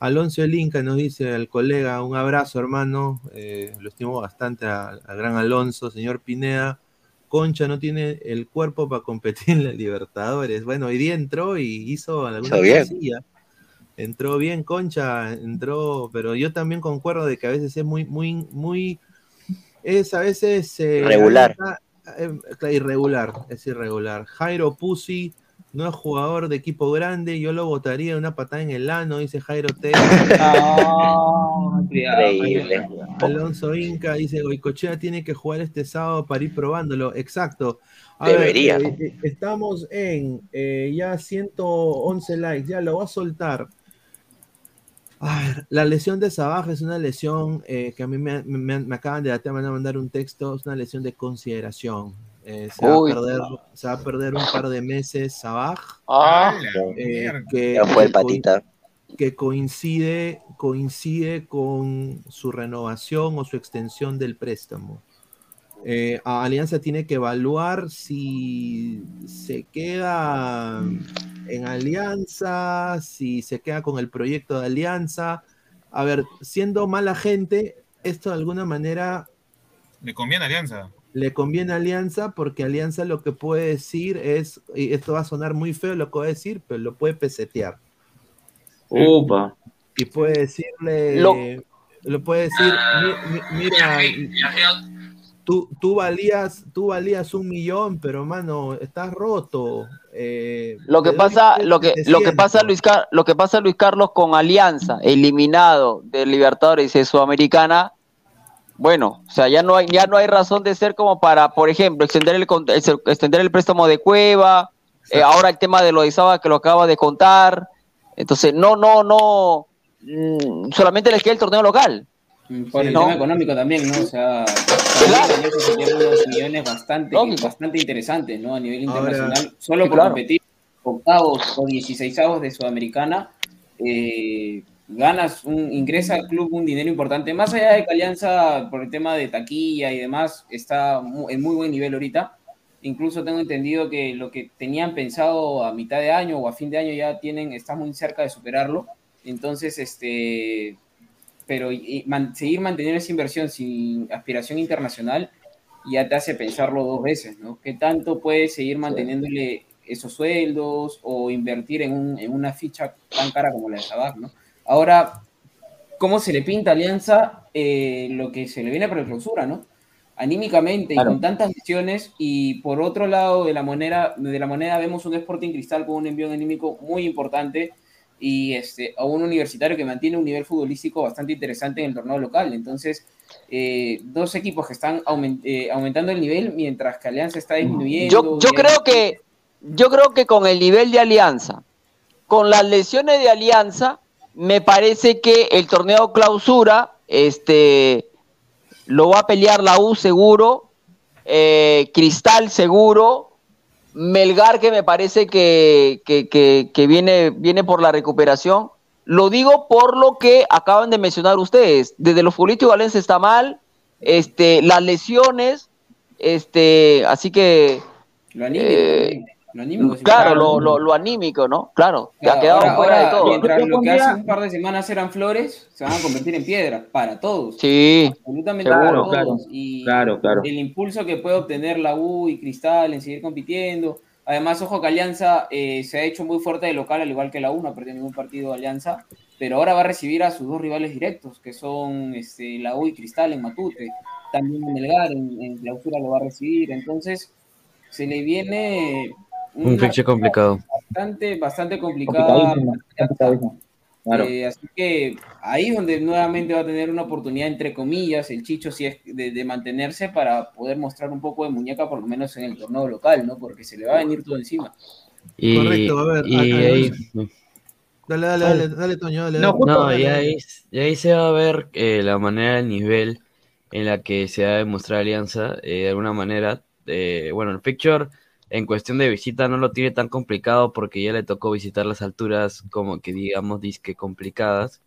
Alonso El Inca nos dice al colega, un abrazo hermano, eh, lo estimo bastante al gran Alonso, señor Pineda. Concha no tiene el cuerpo para competir en la Libertadores. Bueno, hoy día entró y hizo alguna cosilla. Entró bien, Concha, entró, pero yo también concuerdo de que a veces es muy, muy, muy, es a veces eh, Regular. eh, irregular, es irregular. Jairo Pusi no es jugador de equipo grande, yo lo votaría una patada en el ano, dice Jairo T. No. Increíble. Alonso Inca dice, Goicochea tiene que jugar este sábado para ir probándolo. Exacto. A Debería. ver, eh, eh, estamos en eh, ya 111 likes, ya lo voy a soltar. A ver, la lesión de Sabaj es una lesión eh, que a mí me, me- me acaban de me van a mandar un texto, es una lesión de consideración. Eh, se, va a perder, se va a perder un par de meses Sabaj. Ah, ¡A la eh, mierda! que, Ya fue el que co- patita. que coincide, coincide con su renovación o su extensión del préstamo. Eh, a- Alianza tiene que evaluar si se queda en Alianza, si se queda con el proyecto de Alianza. A ver, siendo mala gente, esto de alguna manera Le conviene Alianza. le conviene a Alianza porque Alianza lo que puede decir es, y esto va a sonar muy feo lo que voy a decir, pero lo puede pesetear. Upa. y puede decirle, Lo- lo, puede decir, "Mi- mi- mira, tú, tú valías, tú valías un millón, pero mano, estás roto. eh, Lo que pasa, lo que, lo que 700". pasa, Luis Car- lo que pasa, Luis Carlos, con Alianza, eliminado del Libertadores y de Sudamericana, bueno, o sea, ya no hay, ya no hay razón de ser como para, por ejemplo, extender el extender el préstamo de Cueva, eh, ahora el tema de lo de Izaba que lo acaba de contar. Entonces, no, no, no, mm, solamente les queda el torneo local. Mm, Por el No. tema económico también, ¿no? O sea, Claro. Lleva unos millones bastante, Lógico. bastante interesantes, ¿no? A nivel Ahora- internacional, solo Sí, por claro. competir octavos o dieciséisavos de Sudamericana, eh, ganas un, ingresa al club un dinero importante, más allá de que Alianza, por el tema de taquilla y demás, está en muy buen nivel ahorita. Incluso tengo entendido que lo que tenían pensado a mitad de año o a fin de año ya tienen, está muy cerca de superarlo. Entonces, este, pero y- man- seguir manteniendo esa inversión sin aspiración internacional ya te hace pensarlo dos veces, ¿no? ¿Qué tanto puedes seguir manteniéndole esos sueldos o invertir en, un- en una ficha tan cara como la de Sabac, ¿no? Ahora, ¿cómo se le pinta a Alianza eh, lo que se le viene para la clausura, ¿no? Anímicamente Claro. y con tantas misiones y por otro lado de la moneda, de la moneda vemos un Sporting Cristal con un envío anímico muy importante y este, a un universitario que mantiene un nivel futbolístico bastante interesante en el torneo local. Entonces, eh, dos equipos que están eh, aumentando el nivel mientras que Alianza está disminuyendo. Yo, yo creo que, yo creo que con el nivel de Alianza, con las lesiones de Alianza, me parece que el torneo clausura, este, lo va a pelear la U seguro, eh, Cristal seguro, Melgar que me parece que, que- que- que viene, viene por la recuperación. Lo digo por lo que acaban de mencionar ustedes. Desde los futbolistas Valencia está mal, este, las lesiones, Este, así que. Lo anímico, eh, lo anímico claro, lo, lo, lo anímico, ¿no? Claro, que ha quedado ahora- fuera ahora, de todo. Mientras lo que hace un par de semanas eran flores, se van a convertir en piedra para todos. Sí, Absolutamente seguro, para todos. claro. Y Claro, claro. el impulso que puede obtener la U y Cristal en seguir compitiendo. Además, ojo que Alianza eh, se ha hecho muy fuerte de local, al igual que la U, no ha perdido ningún partido de Alianza, pero ahora va a recibir a sus dos rivales directos, que son este, la U y Cristal en Matute. También en Melgar, en, en clausura lo va a recibir. Entonces, se le viene Un fixture complicado. bastante, bastante complicada. Claro. Eh, así que ahí es donde nuevamente va a tener una oportunidad, entre comillas, el Chicho si es de, de mantenerse para poder mostrar un poco de muñeca, por lo menos en el torneo local, ¿no? Porque se le va a venir todo encima. Y, Correcto, a ver, y ahí, Dale, dale, dale, dale, Toño, dale. No, justo- no, y ahí, y ahí se va a ver eh, la manera, el nivel en la que se va a demostrar Alianza. eh, de alguna manera, eh, bueno, el picture en cuestión de visita no lo tiene tan complicado porque ya le tocó visitar las alturas como que digamos disque complicadas.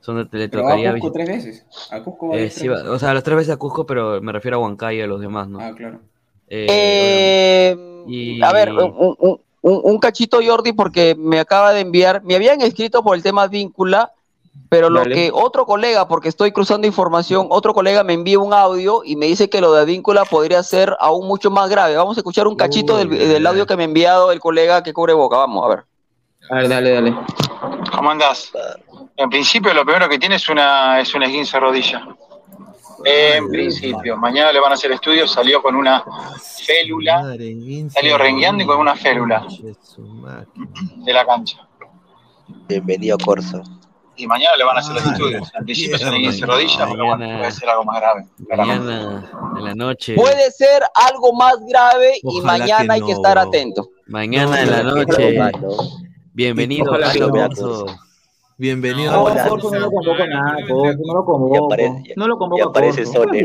Son, le Pero va tocaría a Cusco visitar. tres veces. A Cusco Eh, sí, veces. o sea, las tres veces a Cusco, pero me refiero a Huancayo y a los demás, ¿no? Ah, claro. Eh, Eh, Y- A ver, un, un- un- un cachito, Jordi, porque me acaba de enviar, me habían escrito por el tema víncula, pero lo que otro colega, porque estoy cruzando información, otro colega me envía un audio y me dice que lo de víncula podría ser aún mucho más grave. Vamos a escuchar un cachito del, Uy, del audio que me ha enviado el colega que cubre boca. Vamos a ver. A ver, dale, dale. ¿Cómo andás? En principio lo primero que tiene es una, es una esguince de rodilla. En principio, mañana le van a hacer estudios, salió con una félula Salió rengueando y con una máquina. de la cancha. Bienvenido, Corso. Y mañana le van a hacer los Ah, estudios. En principio mierda. esguince de rodilla, pero bueno, Mañana- puede ser algo más grave. mañana en la noche. Puede ser algo más grave y Ojalá mañana que hay que no, estar bro. atento. Mañana No, en la no, noche. Bienvenido Ojalá a que Alonso. Bienvenido. No, Hola. Corso no lo convoco nada, Corso, no lo convoco. aparece- ya- No lo convoco a aparece. Sole.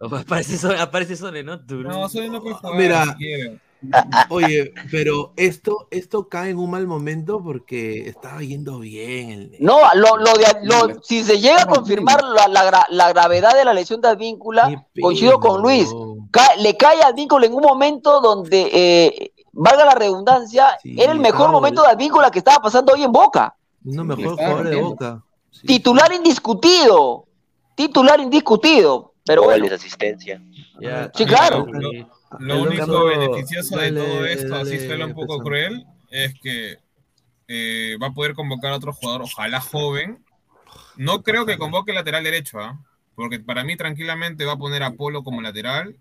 Aparece Sole, aparece Sole, ¿no? Tú, No, Sole no puede jugar. Mira. Oye, pero esto, esto cae en un mal momento porque estaba yendo bien. el- No, lo, lo de, lo- si se llega a confirmar la, la gra- la gravedad de la lesión de Advíncula, coincido con Luis, le cae a Advíncula en un momento donde, eh, valga la redundancia, Sí, era el mejor momento de Advíncula que estaba pasando hoy en Boca. Uno Le mejor jugador de boca. Sí. Titular indiscutido, titular indiscutido, pero bueno. asistencia. Ya, Sí, claro. Lo único beneficioso dale, de todo esto, así suena un poco cruel, es que eh, va a poder convocar a otro jugador, ojalá joven. No creo que convoque lateral derecho, ¿ah? porque para mí tranquilamente va a poner a Polo como lateral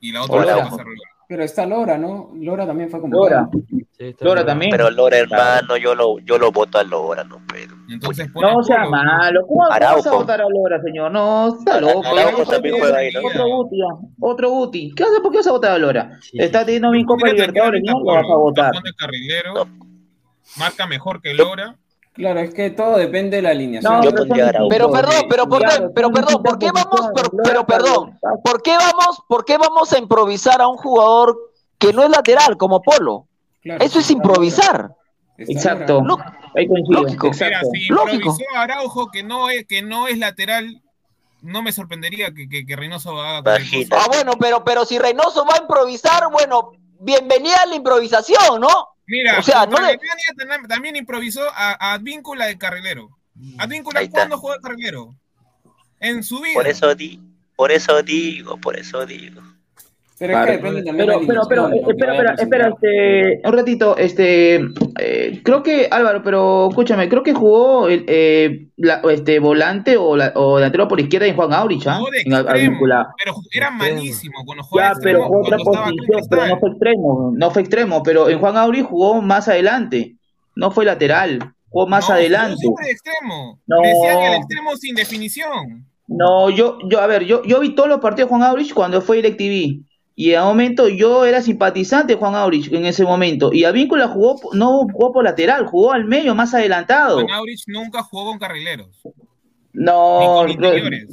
y la otra Hola. va a. Pero está Lora, ¿no? Lora también fue Lora. Sí, está Lora bien. también. Pero Lora, hermano, yo lo, yo lo voto a Lora, no, pero. Entonces No sea malo. ¿Cómo, cómo vas a votar a Lora, señor? No, está loco. Araujo también juega ahí, ¿no? Otro Guti, ah, otro Guti. ¿Qué haces? ¿Por qué vas a votar a Lora? Sí, Está teniendo bien Copa Libertadores, ¿no? Lo vas a votar. de carrilero, marca mejor que Lora. Claro, es que todo depende de la alineación. No, Yo pero pondría Araujo. Perdón, pero por qué, Claro, pero perdón, ¿por qué vamos, pero, perdón, ¿por qué vamos, por qué vamos a improvisar a un jugador que no es lateral como Polo? Claro, Eso es improvisar. Exacto. Lo- Ahí. Lógico. Mira, Exacto. si Lógico. improvisó a Araujo, que no es, que no es lateral, no me sorprendería que, que, que Reynoso haga. Ah, bueno, pero, pero si Reynoso va a improvisar, bueno, bienvenida a la improvisación, ¿no? Mira, O sea, no contra le- Alemania tam- también improvisó a, a Advíncula de carrilero. Advíncula, Ahí está. ¿cuándo juega de carrilero? En su vida. Por eso, di, por eso digo, por eso digo. Pero es que depende también de Pero, la pero, pero, eh, espera, espera, espera, este, un ratito, este, eh, creo que, Álvaro, pero escúchame, creo que jugó el, eh, la- este, volante o, la, o delantero por izquierda en Juan Aurich, ¿ah? Advíncula. pero era malísimo cuando jugaba Ya, pero jugó otra posición, pero no fue extremo, no fue extremo, pero en Juan Aurich jugó más adelante, no fue lateral, jugó más No, adelante. siempre de extremo. No. Decían el extremo sin definición. No, yo, yo, a ver, yo, yo vi todos los partidos de Juan Aurich cuando fue DirecTV. Y en un momento yo era simpatizante de Juan Aurich en ese momento. Y Avíncula jugó, no jugó por lateral, jugó al medio, más adelantado. Juan Aurich nunca jugó con carrileros. No, ni con interiores.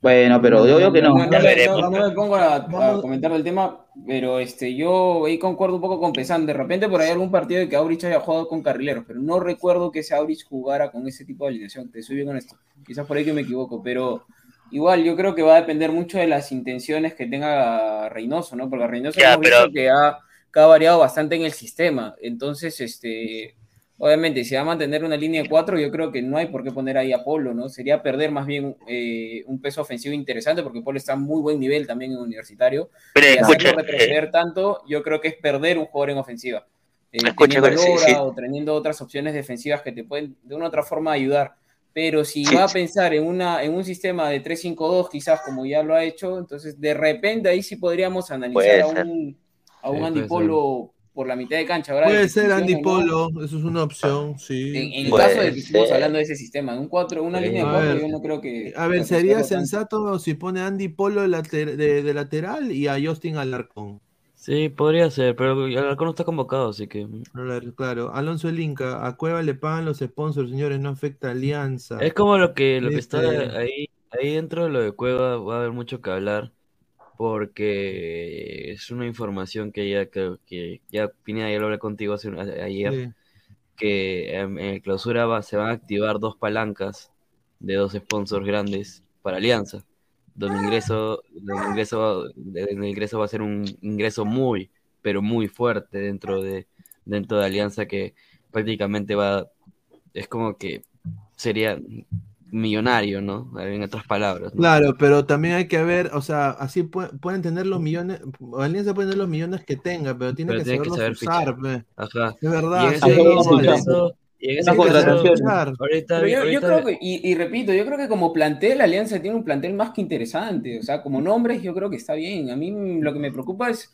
bueno, pero yo digo que no. No, me- veremos. no- no me pongo a, comentar del tema, pero este, yo ahí concuerdo un poco con Pesan. De repente por ahí algún partido de que Aurich haya jugado con carrileros, pero no recuerdo que ese Aurich jugara con ese tipo de alineación. Te soy bien honesto. Quizás por ahí que me equivoco, pero igual yo creo que va a depender mucho de las intenciones que tenga Reynoso, ¿no? Porque Reynoso Ya, hemos pero- visto que ha, que ha variado bastante en el sistema. Entonces, este, obviamente, si va a mantener una línea de cuatro, yo creo que no hay por qué poner ahí a Polo, ¿no? Sería perder más bien eh, un peso ofensivo interesante, porque Polo está a muy buen nivel también en universitario. Pero y escucha, retroceder tanto, yo creo que es perder un jugador en ofensiva. Eh, Escucha, teniendo sí, Lora sí. o teniendo otras opciones defensivas que te pueden de una u otra forma ayudar. Pero si Sí, va a pensar en, una, en un sistema de 3-5-2, quizás como ya lo ha hecho, entonces de repente ahí sí podríamos analizar a un, a un Sí, Andy Polo por la mitad de cancha. ¿verdad? Puede ser Andy funcione, ¿no? Polo, eso es una opción, sí. En, en caso de que estemos hablando de ese sistema, en un 4, una Sí. línea de A 4, ver, yo no creo que. A ver, sería tanto. sensato si pone Andy Polo de, later- de- de lateral y a Justin Alarcón. Sí, podría ser, pero Alarcón no está convocado, así que. Ver, Claro, Alonso el Inca, a Cueva le pagan los sponsors, señores, no afecta a Alianza. Es como lo que, lo que está ahí, ahí dentro de lo de Cueva, va a haber mucho que hablar, porque es una información que ya creo que ya Pineda ya lo hablé contigo hace, ayer, Sí. que en el clausura va- se van a activar dos palancas de dos sponsors grandes para Alianza, donde ingreso, donde ingreso, donde el ingreso va a ser un ingreso muy, pero muy fuerte dentro de, dentro de Alianza que prácticamente va, es como que sería millonario, ¿no? En otras palabras, ¿no? Claro, pero también hay que ver, o sea, así pue- pueden tener los millones, Alianza puede tener los millones que tenga, pero tiene Pero que saber usar, fichar. pe. Ajá. Es Y verdad, y eso- y en ese Las caso, contrataciones. ahorita, Pero yo, yo ahorita- creo que, y, y repito, yo creo que como plantel, la Alianza tiene un plantel más que interesante. O sea, como nombres, yo creo que está bien. A mí lo que me preocupa es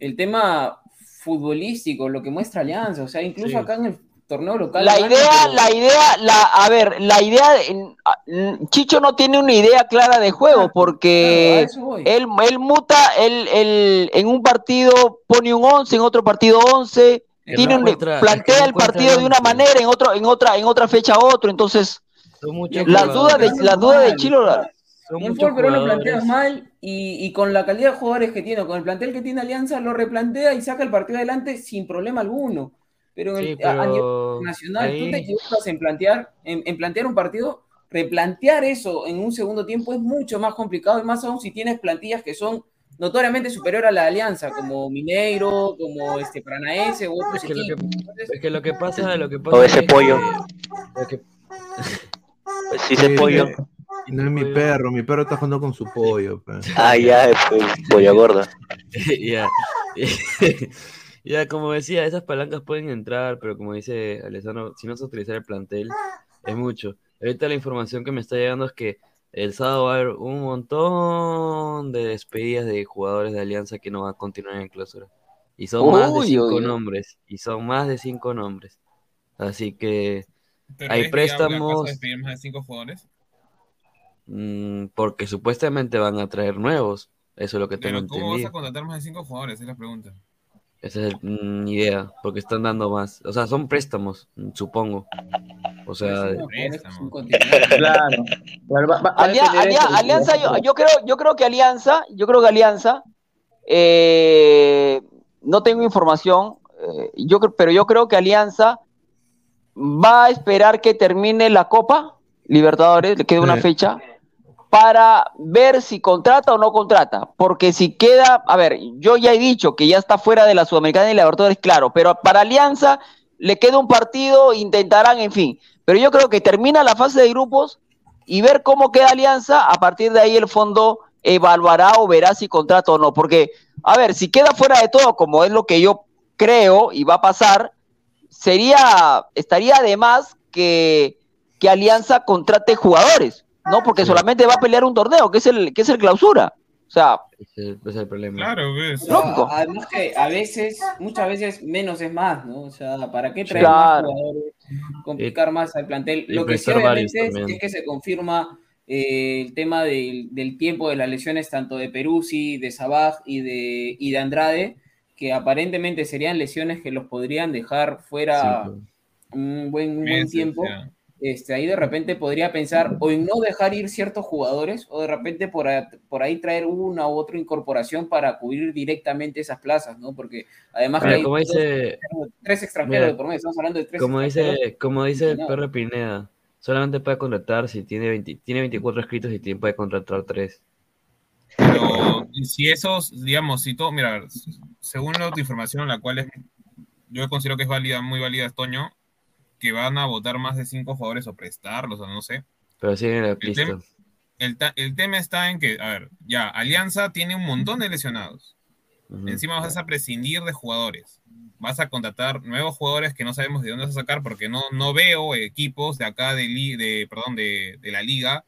el tema futbolístico, lo que muestra Alianza. O sea, incluso Sí. acá en el torneo local. La idea, pero- la idea, la, a ver, la idea, de- Chicho no tiene una idea clara de juego Claro, porque claro, él, él muta, él, él en un partido pone un 11, en otro partido 11, que tiene no plantea el partido de una manera, en otro, en otra, en otra fecha otro, entonces las Pero- dudas de, las dudas de mal, Chilo, la- son En el fútbol peruano lo planteas mal y, y con la calidad de jugadores que tiene, con el plantel que tiene Alianza, lo replantea y saca el partido adelante sin problema alguno. Pero, en el- Sí, a, a nivel pero nacional, tú te equivocas en plantear, en, en plantear un partido, replantear eso en un segundo tiempo es mucho más complicado y más aún si tienes plantillas que son notoriamente superior a la Alianza, como Mineiro, como este Paranaense u otros Es que lo que-. Entonces, Es que lo que pasa, lo que pasa O ese es pollo. lo que- Si ese Sí, pollo. Y no es mi perro, mi perro está jugando con su pollo. pe. Ah, ya, pues, pollo gordo. ya. ya, como decía, esas palancas pueden entrar, pero como dice Alessandro, si no se utiliza el plantel, es mucho. Ahorita la información que me está llegando es que el sábado va a haber un montón de despedidas de jugadores de Alianza que no van a continuar en clausura. Y son más de cinco uy, nombres. Y son más de cinco nombres. Así que, Pero Hay ¿es viable acaso préstamos. despedir más de cinco jugadores? mm, porque supuestamente van a traer nuevos. Eso es lo que tengo Pero ¿cómo vas entendido. a contratar más de cinco jugadores? Es la pregunta. Esa es mi idea, porque están dando más. O sea, son préstamos, supongo. O sea, no. Claro. Alianza, yo, creo, yo creo que Alianza, yo creo que Alianza, eh, no tengo información, eh, yo, creo- pero yo creo que Alianza va a esperar que termine la Copa Libertadores, le queda una Sí. fecha, para ver si contrata o no contrata. Porque si queda, a ver, yo ya he dicho que ya está fuera de la Sudamericana y la Libertadores, claro, pero para Alianza le queda un partido, intentarán, en fin. Pero yo creo que termina la fase de grupos y ver cómo queda Alianza, a partir de ahí el fondo evaluará o verá si contrata o no. Porque, a ver, si queda fuera de todo, como es lo que yo creo y va a pasar, sería, estaría de más que, que Alianza contrate jugadores, ¿no? Porque Sí. solamente va a pelear un torneo, que es el, que es el clausura. O sea, ese ese es el problema. Claro, ves. Pero Lógico. además que a veces, muchas veces menos es más, ¿no? O sea, ¿para qué traer Claro. más jugadores? Complicar más al plantel. y Lo que sí obviamente es, que se confirma eh, el tema del, del tiempo de las lesiones tanto de Peruzzi, de Sabaj y de, y de Andrade, que aparentemente serían lesiones que los podrían dejar fuera Sí, pues. un buen, un buen Meses, tiempo. ya. Este, ahí de repente podría pensar o en no dejar ir ciertos jugadores o de repente por, a- por ahí traer una u otra incorporación para cubrir directamente esas plazas, ¿no? Porque además que hay como dos- dice, tres extranjeros Mira, de por medio, estamos hablando de tres como extranjeros. dice, como dice el perro Pineda, Solamente puede contratar si tiene, 20 tiene 24 escritos y tiene, puede contratar 3. Pero si esos, digamos, si todo, mira, según la otra información, la cual es, yo considero que es válida, muy válida, Toño, que van a votar más de cinco jugadores o prestarlos, o no sé. Pero siguen en la El, pista. tem- el el tema está en que, a ver, ya, Alianza tiene un montón de lesionados. Encima vas a prescindir de jugadores. Vas a contratar nuevos jugadores que no sabemos de dónde vas a sacar porque no, no veo equipos de acá de, li- de, perdón, de, de la liga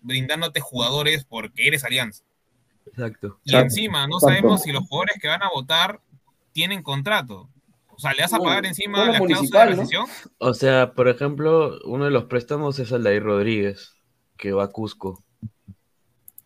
brindándote jugadores porque eres Alianza. Exacto. Y Exacto. encima no Exacto. sabemos si los jugadores que van a votar tienen contrato. O sea, le vas a No, pagar encima la cláusula de. O sea, por ejemplo, uno de los préstamos es Aldair Rodríguez, que va a Cusco.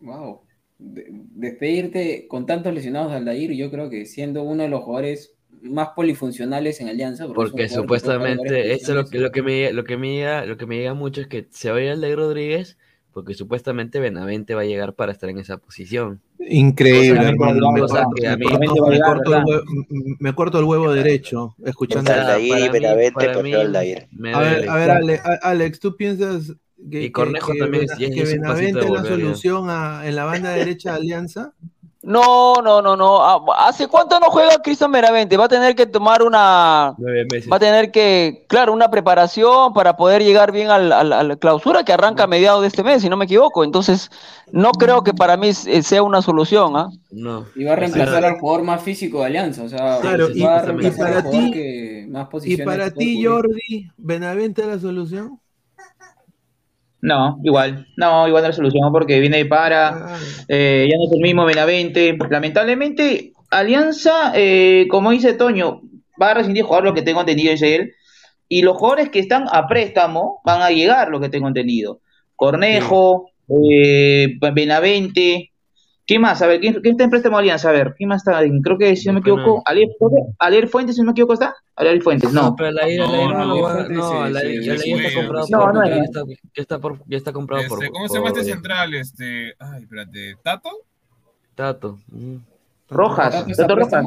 Wow. De- despedirte con tantos lesionados de Aldair, yo creo que siendo uno de los jugadores más polifuncionales en Alianza. Porque supuestamente, eso es lo, que- posiciones. lo, que me, lo, que me llega, lo que me llega mucho es que se va a ir Aldair Rodríguez porque supuestamente Benavente va a llegar para estar en esa posición. Increíble. Me, corto- el huevo, derecho escuchando. Aldair Benavente, para prefiero mí Aldair. me A ver, a ver, Ale- a- Alex, ¿tú piensas que, Y Cornejo que- también que es- que Benavente es la solución a- en la banda derecha de Alianza? No, no, no, no. Ah, ¿Hace cuánto no juega Cristian Meravente? Va a tener que tomar una, Nueve meses. va a tener que, claro, una preparación para poder llegar bien a la clausura que arranca a mediados de este mes, si no me equivoco. Entonces, no creo que para mí eh, sea una solución, ¿ah? No. Y va a reemplazar al jugador más físico de Alianza. O sea, Claro, va y- a y reemplazar para al jugador ti- que más ¿Y para ti. Jordi, Benavente es la solución? No, igual. No, igual no la solución porque viene para. Ah, eh, ya no es el mismo Benavente. Lamentablemente, Alianza, eh, como dice Toño, va a rescindir jugar lo que tengo entendido, dice él. Y los jugadores que están a préstamo van a llegar, lo que tengo entendido. Cornejo, eh, Benavente. ¿Qué más? A ver, ¿quién, quién está en préstamo Alianza? A ver, ¿quién más está? Creo que, si no me equivoco, Alier, Alier Fuentes, si no me equivoco, ¿está? Alier Fuentes, no. pero no, ya está fue. comprado No, por, no ya es. está, ya está por, ya está comprado por, Este, ¿Cómo se llama por este central? Este, ay, espérate, ¿Tato? Tato. ujú. Rojas, Tato Rojas.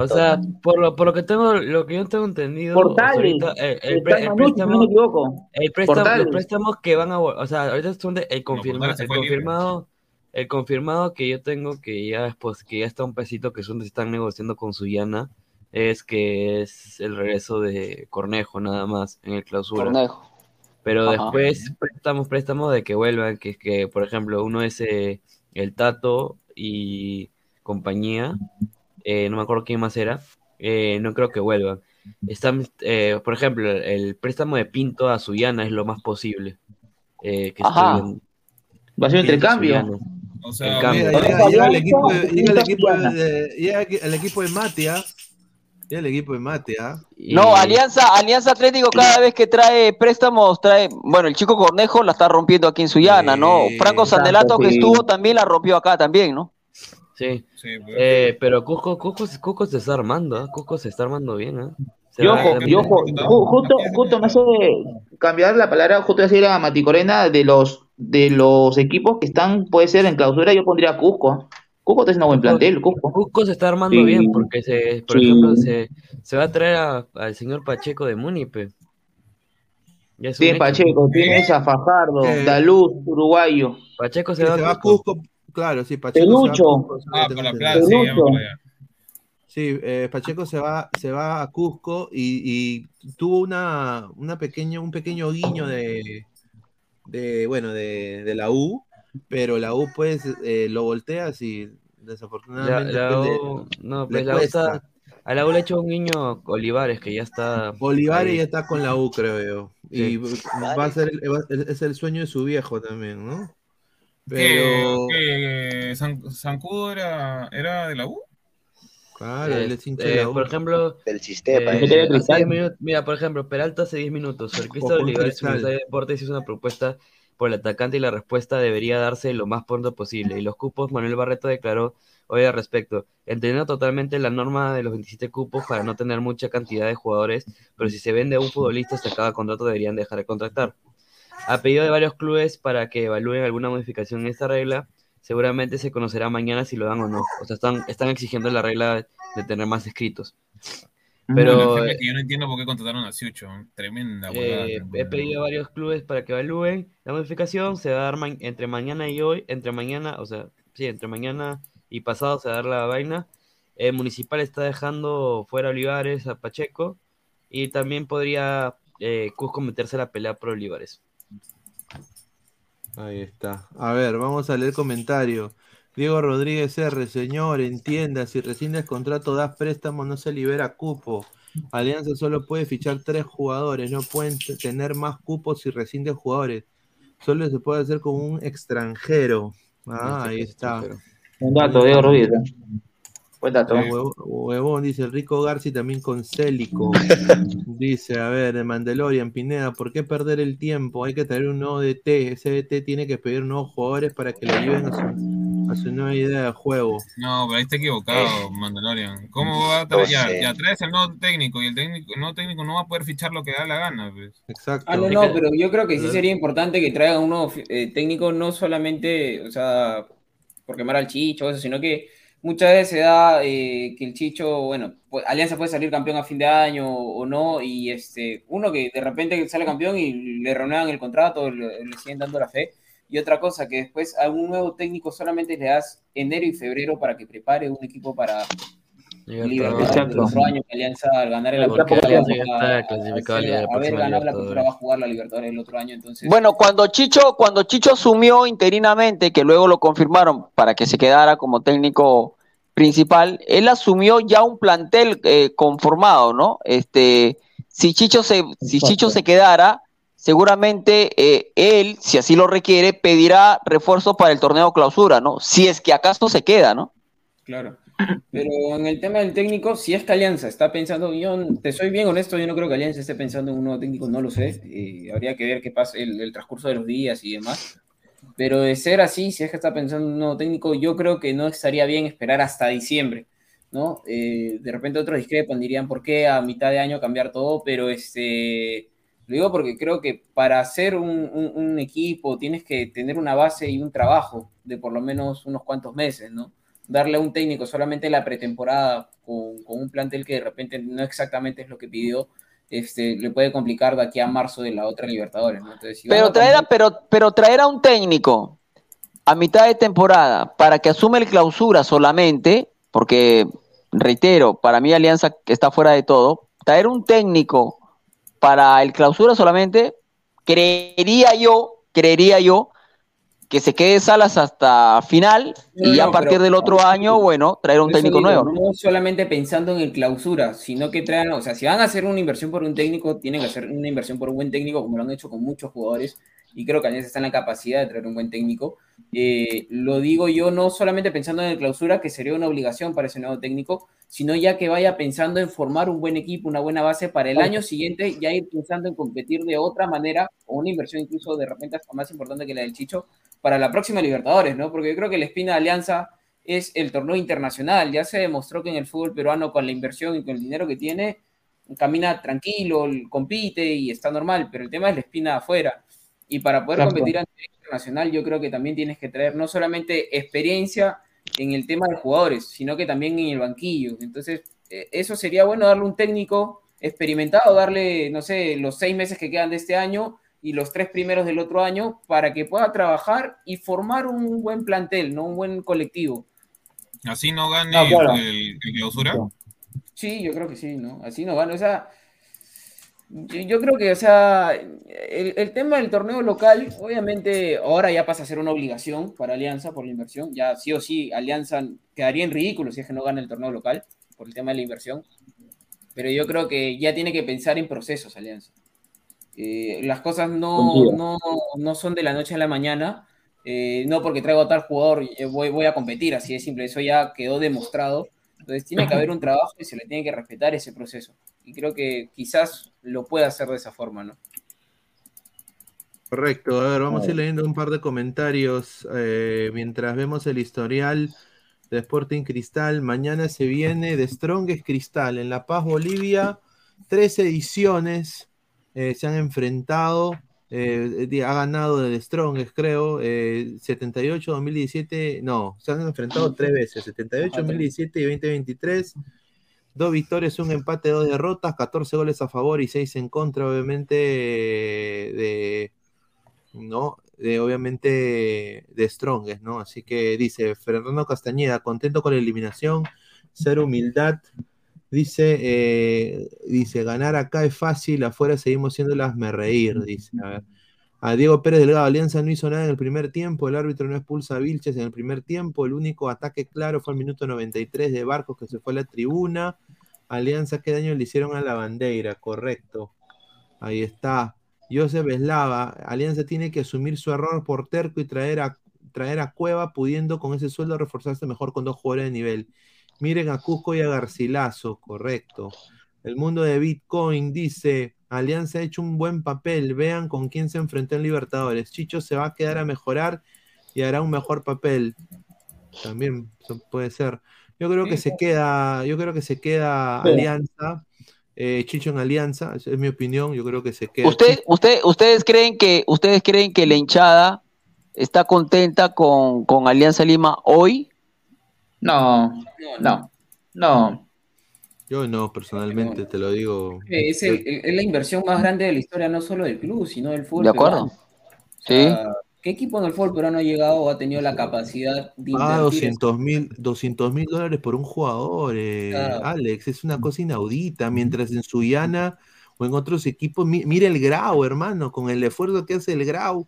O sea, por lo, por lo que tengo, lo que yo tengo entendido, o sea, Portales. ahorita, eh, el, el no me préstamo, el préstamo, los préstamos que van a, o sea, ahorita son de, el, confirma, el libre. confirmado, el confirmado que yo tengo que ya es, pues, que ya está un pesito que son, están negociando con Suyana, es que es el regreso de Cornejo nada más en el clausura. Cornejo. Pero Ajá. después préstamos, préstamos de que vuelvan, que, que por ejemplo, uno es eh, el Tato y compañía, eh, no me acuerdo quién más era, eh, no creo que vuelvan. Están, eh, por ejemplo, el préstamo de Pinto a Suyana es lo más posible. eh, que Ajá. estoy. Va a ser un intercambio. Suyana. O sea, En cambio. Llega, Cornejo, llega- llega el equipo, de- llega el equipo de, llega el equipo de Matia. Llega el equipo de Matia. Y- No, Alianza, Alianza Atlético cada vez que trae préstamos, trae, bueno, el chico Cornejo la está rompiendo aquí en Suyana, ¿no? Franco Sandelato que estuvo también la rompió acá también, ¿no? Sí, sí, pues. eh, pero Cusco, Cusco, Cusco se está armando, ¿ah? Cusco se está armando bien, ¿ah? Se Y ojo, y ojo, ju- justo, justo me hace cambiar la palabra, justo decir a Mati Corena, de los, de los equipos que están, puede ser en clausura, yo pondría Cusco. Cusco está haciendo buen plantel, Cusco. Cusco se está armando Sí. bien porque se, por Sí. ejemplo, se, se va a traer al señor Pacheco de Munipe. Tiene hecho. Pacheco, tienes a Fajardo, Eh. Daluz, uruguayo. Pacheco se va se a va a Cusco. Claro, sí, Pacheco. se va a Pelucho. Cusco, sí, Ah, para la entendido. plaza, sí. Sí, eh, Pacheco se va, se va a Cusco y, y tuvo una, una pequeña, un pequeño guiño de, de bueno, de, de la U, pero la U pues eh, lo volteas y desafortunadamente la pues, le- U- no, le pues la U está- a la U le ha hecho un guiño Olivares que ya está Olivares ahí. ya está con la U, creo yo. Y Sí. va a ser el- va- es el sueño de su viejo también, ¿no? ¿Qué, Pero qué, San- Zancudo era, era de la U? Claro, él es hincha de eh, la U. por ejemplo, Del sistema. eh, Ese era hace Cristal. 10 minutos- mira, por ejemplo, Peralta hace 10 minutos. El Cristal Ojo, Olivares, Cristal. De Deportes, hizo una propuesta por el atacante y la respuesta debería darse lo más pronto posible. Y los cupos, Manuel Barreto declaró hoy al respecto, entendiendo totalmente la norma de los 27 cupos para no tener mucha cantidad de jugadores, pero si se vende a un futbolista hasta cada contrato deberían dejar de contratar. A pedido de varios clubes para que evalúen alguna modificación en esta regla, seguramente se conocerá mañana si lo dan o no. O sea, están, están exigiendo la regla de tener más escritos. Pero Bueno, que yo no entiendo por qué contrataron a Siucho. Tremenda eh, he pedido a varios clubes para que evalúen la modificación. Se va a dar ma- entre mañana y hoy, entre mañana, o sea, sí, entre mañana y pasado se va a dar la vaina. El Municipal está dejando fuera a Olivares, a Pacheco, y también podría eh, Cusco meterse a la pelea por Olivares. Ahí está. A ver, vamos a leer comentario. Diego Rodríguez R, señor, entienda, si rescindes contrato, das préstamo, no se libera cupo. Alianza solo puede fichar tres jugadores, no pueden tener más cupos si rescinden jugadores. Solo se puede hacer con un extranjero. Ah, ahí está. Un dato, Diego Rodríguez. ¿eh? Buen dato. Huevo- Huevón, dice el Rico Garci también con Célico. dice, a ver, de Mandalorian, Pineda, ¿por qué perder el tiempo? Hay que traer un nuevo DT. Ese DT tiene que pedir nuevos jugadores para que le ayuden a su, a su nueva idea de juego. No, pero ahí está equivocado, Mandalorian. ¿Cómo va a traer? No Ya, sé. ya traes el nuevo técnico y el técnico, el nuevo técnico no va a poder fichar lo que da la gana. Pues. Exacto. Ah, no, no, pero yo creo que sí sería importante que traigan un nuevo eh, técnico, no solamente, o sea, por quemar al Chicho, eso, sino que muchas veces se da eh, que el Chicho, bueno, pues, Alianza puede salir campeón a fin de año o no, y este, uno que de repente sale campeón y le renuevan el contrato, le, le siguen dando la fe, y otra cosa, que después a un nuevo técnico solamente le das enero y febrero para que prepare un equipo para Exacto. el otro año que Alianza al ganar el Porque Alianza Alianza ya va está clasificado a- a la a haber próxima ganado la Libertadores. cultura va a jugar la Libertadores el otro año, entonces Bueno, cuando Chicho, cuando Chicho asumió interinamente, que luego lo confirmaron para que se quedara como técnico principal, él asumió ya un plantel eh, conformado, ¿no? Este, si Chicho se, si Chicho se quedara, seguramente eh, él, si así lo requiere, pedirá refuerzos para el torneo clausura, ¿no? Si es que acaso se queda, ¿no? Claro. Pero en el tema del técnico, si es que Alianza está pensando, yo te soy bien honesto, yo no creo que Alianza esté pensando en un nuevo técnico, no lo sé. eh, habría que ver qué pasa el, el transcurso de los días y demás. Pero de ser así, si es que está pensando en un nuevo técnico, yo creo que no estaría bien esperar hasta diciembre, ¿no? Eh, de repente otros discrepan, dirían, ¿por qué a mitad de año cambiar todo? Pero este, lo digo porque creo que para hacer un, un- un equipo tienes que tener una base y un trabajo de por lo menos unos cuantos meses, ¿no? Darle a un técnico solamente la pretemporada con, con un plantel que de repente no exactamente es lo que pidió, este, le puede complicar de aquí a marzo de la otra Libertadores, ¿no? Entonces, si Pero traer, a, pero, pero traer a un técnico a mitad de temporada para que asume el clausura solamente, porque, reitero, para mí Alianza está fuera de todo, traer un técnico para el clausura solamente, creería yo, creería yo, que se quede Salas hasta final No, y no, a partir pero- del otro año, bueno, traer un técnico digo, nuevo. No solamente pensando en el clausura, sino que traen, o sea, si van a hacer una inversión por un técnico, tienen que hacer una inversión por un buen técnico, como lo han hecho con muchos jugadores, y creo que Alianza está en la capacidad de traer un buen técnico. Eh, lo digo yo no solamente pensando en el clausura, que sería una obligación para ese nuevo técnico, sino ya que vaya pensando en formar un buen equipo, una buena base para el año siguiente, ya ir pensando en competir de otra manera, o una inversión incluso de repente hasta más importante que la del Chicho, para la próxima Libertadores, ¿no? Porque yo creo que la espina de Alianza es el torneo internacional. Ya se demostró que en el fútbol peruano, con la inversión y con el dinero que tiene, camina tranquilo, compite y está normal, pero el tema es la espina de afuera. Y para poder Exacto. competir a nivel internacional, yo creo que también tienes que traer no solamente experiencia en el tema de jugadores, sino que también en el banquillo. Entonces, eh, eso sería bueno darle un técnico experimentado, darle, no sé, los seis meses que quedan de este año y los tres primeros del otro año para que pueda trabajar y formar un buen plantel, ¿no? Un buen colectivo. Así no gane No, claro. el, el clausura. Sí, yo creo que sí, ¿no? Así no van, o sea, yo, yo creo que, o sea, el, el tema del torneo local, obviamente, ahora ya pasa a ser una obligación para Alianza por la inversión, ya sí o sí, Alianza quedaría en ridículo si es que no gana el torneo local por el tema de la inversión, pero yo creo que ya tiene que pensar en procesos, Alianza. Eh, las cosas no, no, no son de la noche a la mañana, eh, no porque traigo a tal jugador eh, voy, voy a competir, así de simple, eso ya quedó demostrado. Entonces tiene que haber un trabajo y se le tiene que respetar ese proceso. Y creo que quizás lo pueda hacer de esa forma, ¿no? Correcto, a ver, vamos a ir leyendo un par de comentarios eh, mientras vemos el historial de Sporting Cristal. Mañana se viene de Strongest Cristal en La Paz, Bolivia. Tres ediciones eh, se han enfrentado. eh, ha ganado de Strongest, creo. eh, 78, 2017. No, se han enfrentado tres veces: 78, 2017 y 2023. Dos victorias, un empate, dos derrotas, 14 goles a favor y 6 en contra, obviamente, eh, de, ¿no? De, obviamente, de Strongest, ¿no? Así que dice Fernando Castañeda, contento con la eliminación, cero humildad. Dice, eh, dice, ganar acá es fácil, afuera seguimos siendo las me reír, dice. A ver. A Diego Pérez Delgado, Alianza no hizo nada en el primer tiempo, el árbitro no expulsa a Vilches en el primer tiempo, el único ataque claro fue al minuto 93 de Barcos que se fue a la tribuna. Alianza, ¿qué daño le hicieron a la bandera? Correcto. Ahí está. Joseph Eslava, Alianza tiene que asumir su error por terco y traer a, traer a Cueva, pudiendo con ese sueldo reforzarse mejor con dos jugadores de nivel. Miren a Cusco y a Garcilaso, correcto. El mundo de Bitcoin dice, Alianza ha hecho un buen papel, vean con quién se enfrentó en Libertadores. Chicho se va a quedar a mejorar y hará un mejor papel. También puede ser. Yo creo que se queda, yo creo que se queda. Alianza, eh, Chicho en Alianza, esa es mi opinión, yo creo que se queda. ¿Usted, usted, ¿Ustedes creen que ustedes creen que la hinchada está contenta con, con Alianza Lima hoy? No, no, no. Yo no, personalmente te lo digo. Es, el- el- es la inversión más grande de la historia, no solo del club, sino del fútbol. De acuerdo. peruano. Sí. ¿Qué equipo en el fútbol peruano ha llegado o ha tenido la capacidad de Ah, invertir 200 mil 200 mil dólares por un jugador, eh, Claro. Alex, es una cosa inaudita, mientras en Suyana o en otros equipos, mi- mira el Grau, hermano, con el esfuerzo que hace el Grau,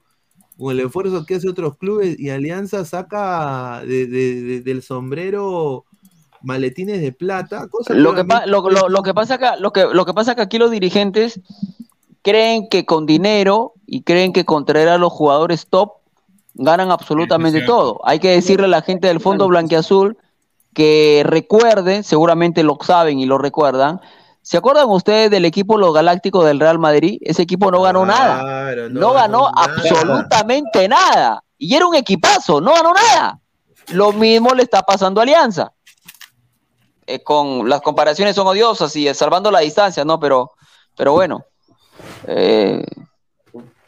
con el esfuerzo que hace otros clubes, y Alianza saca de- de- de- del sombrero maletines de plata, cosa Lo que, pa- lo, lo- lo que pasa que, lo, que, lo que pasa que aquí los dirigentes creen que con dinero y creen que con traer a los jugadores top ganan absolutamente todo. Hay que decirle a la gente del Fondo Blanquiazul que recuerden, seguramente lo saben y lo recuerdan. ¿Se acuerdan ustedes del equipo Los Galácticos del Real Madrid? Ese equipo no ganó nada. No, ganó absolutamente nada. Y era un equipazo, no ganó nada. Lo mismo le está pasando a Alianza. Eh, con las comparaciones son odiosas y eh, salvando la distancia, ¿no? Pero, pero bueno. Eh,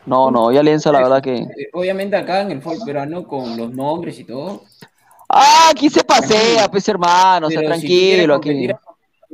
no, no, y Alianza la verdad que. Eh, Obviamente acá en el fútbol peruano con los nombres y todo. Ah, aquí se pasea, pues hermano, o sea, si tranquilo aquí.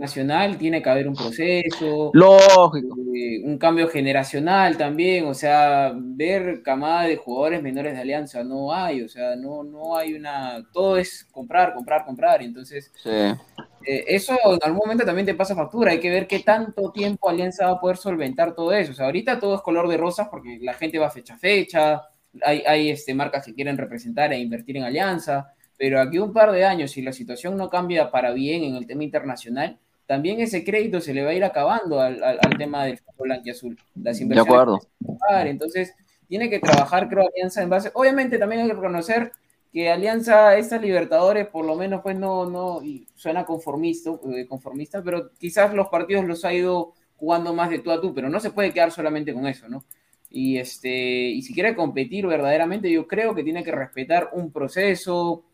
Nacional tiene que haber un proceso. Lógico. eh, un cambio generacional también, o sea, ver camada de jugadores menores de Alianza no hay, o sea, no, no hay una, todo es comprar, comprar, comprar, entonces Sí. eh, eso en algún momento también te pasa factura, hay que ver qué tanto tiempo Alianza va a poder solventar todo eso, o sea, ahorita todo es color de rosas porque la gente va fecha a fecha, hay, hay este, marcas que quieren representar e invertir en Alianza, pero aquí un par de años, si la situación no cambia para bien en el tema internacional, también ese crédito se le va a ir acabando al, al- al tema del fútbol blanquiazul. Las inversiones acuerdo. que se van a pagar. Entonces, tiene que trabajar, creo, Alianza en base. Obviamente, también hay que reconocer que Alianza, estas Libertadores, por lo menos, pues no, no, y suena conformista, eh, conformista, pero quizás los partidos los ha ido jugando más de tú a tú, pero no se puede quedar solamente con eso, ¿no? Y, este, y si quiere competir verdaderamente, yo creo que tiene que respetar un proceso,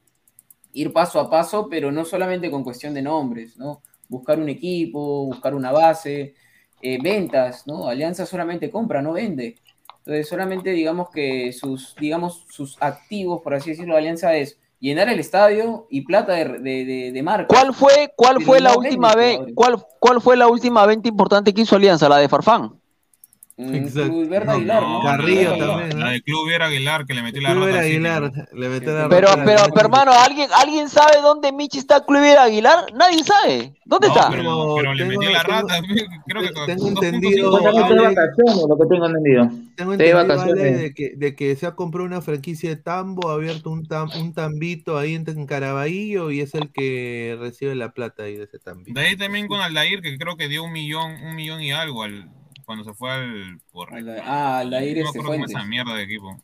ir paso a paso, pero no solamente con cuestión de nombres, ¿no? Buscar un equipo, buscar una base, eh, ventas, ¿no? Alianza solamente compra, no vende. Entonces, solamente digamos que sus, digamos, sus activos, por así decirlo, de Alianza es llenar el estadio y plata de, de, de- de marca. ¿Cuál fue, cuál fue la última jugadores. cuál, cuál fue la última venta importante que hizo Alianza? La de Farfán. Club Verde Aguilar, ¿no? Carrillo también, La de Club Viera Aguilar que le metió la Club rata era al City, Aguilar, le metió la Pero, rata pero, pero, hermano, ¿alguien, ¿alguien sabe dónde Michi está Club Aguilar? Nadie sabe. ¿Dónde No, está? pero, pero le metió la rata, creo que tengo entendido, cinco Está de Alex, vacaciones, lo que tengo entendido. Tengo entendido, de que, de que se ha comprado una franquicia de tambo, ha abierto un, tam- un tambito ahí en, en Caraballo y es el que recibe la plata ahí de ese tambito. De ahí también con Aldair, que creo que dio un millón, un millón y algo al, cuando se fue al por Ah, no ese acuerdo cómo es Fuentes. esa mierda de equipo.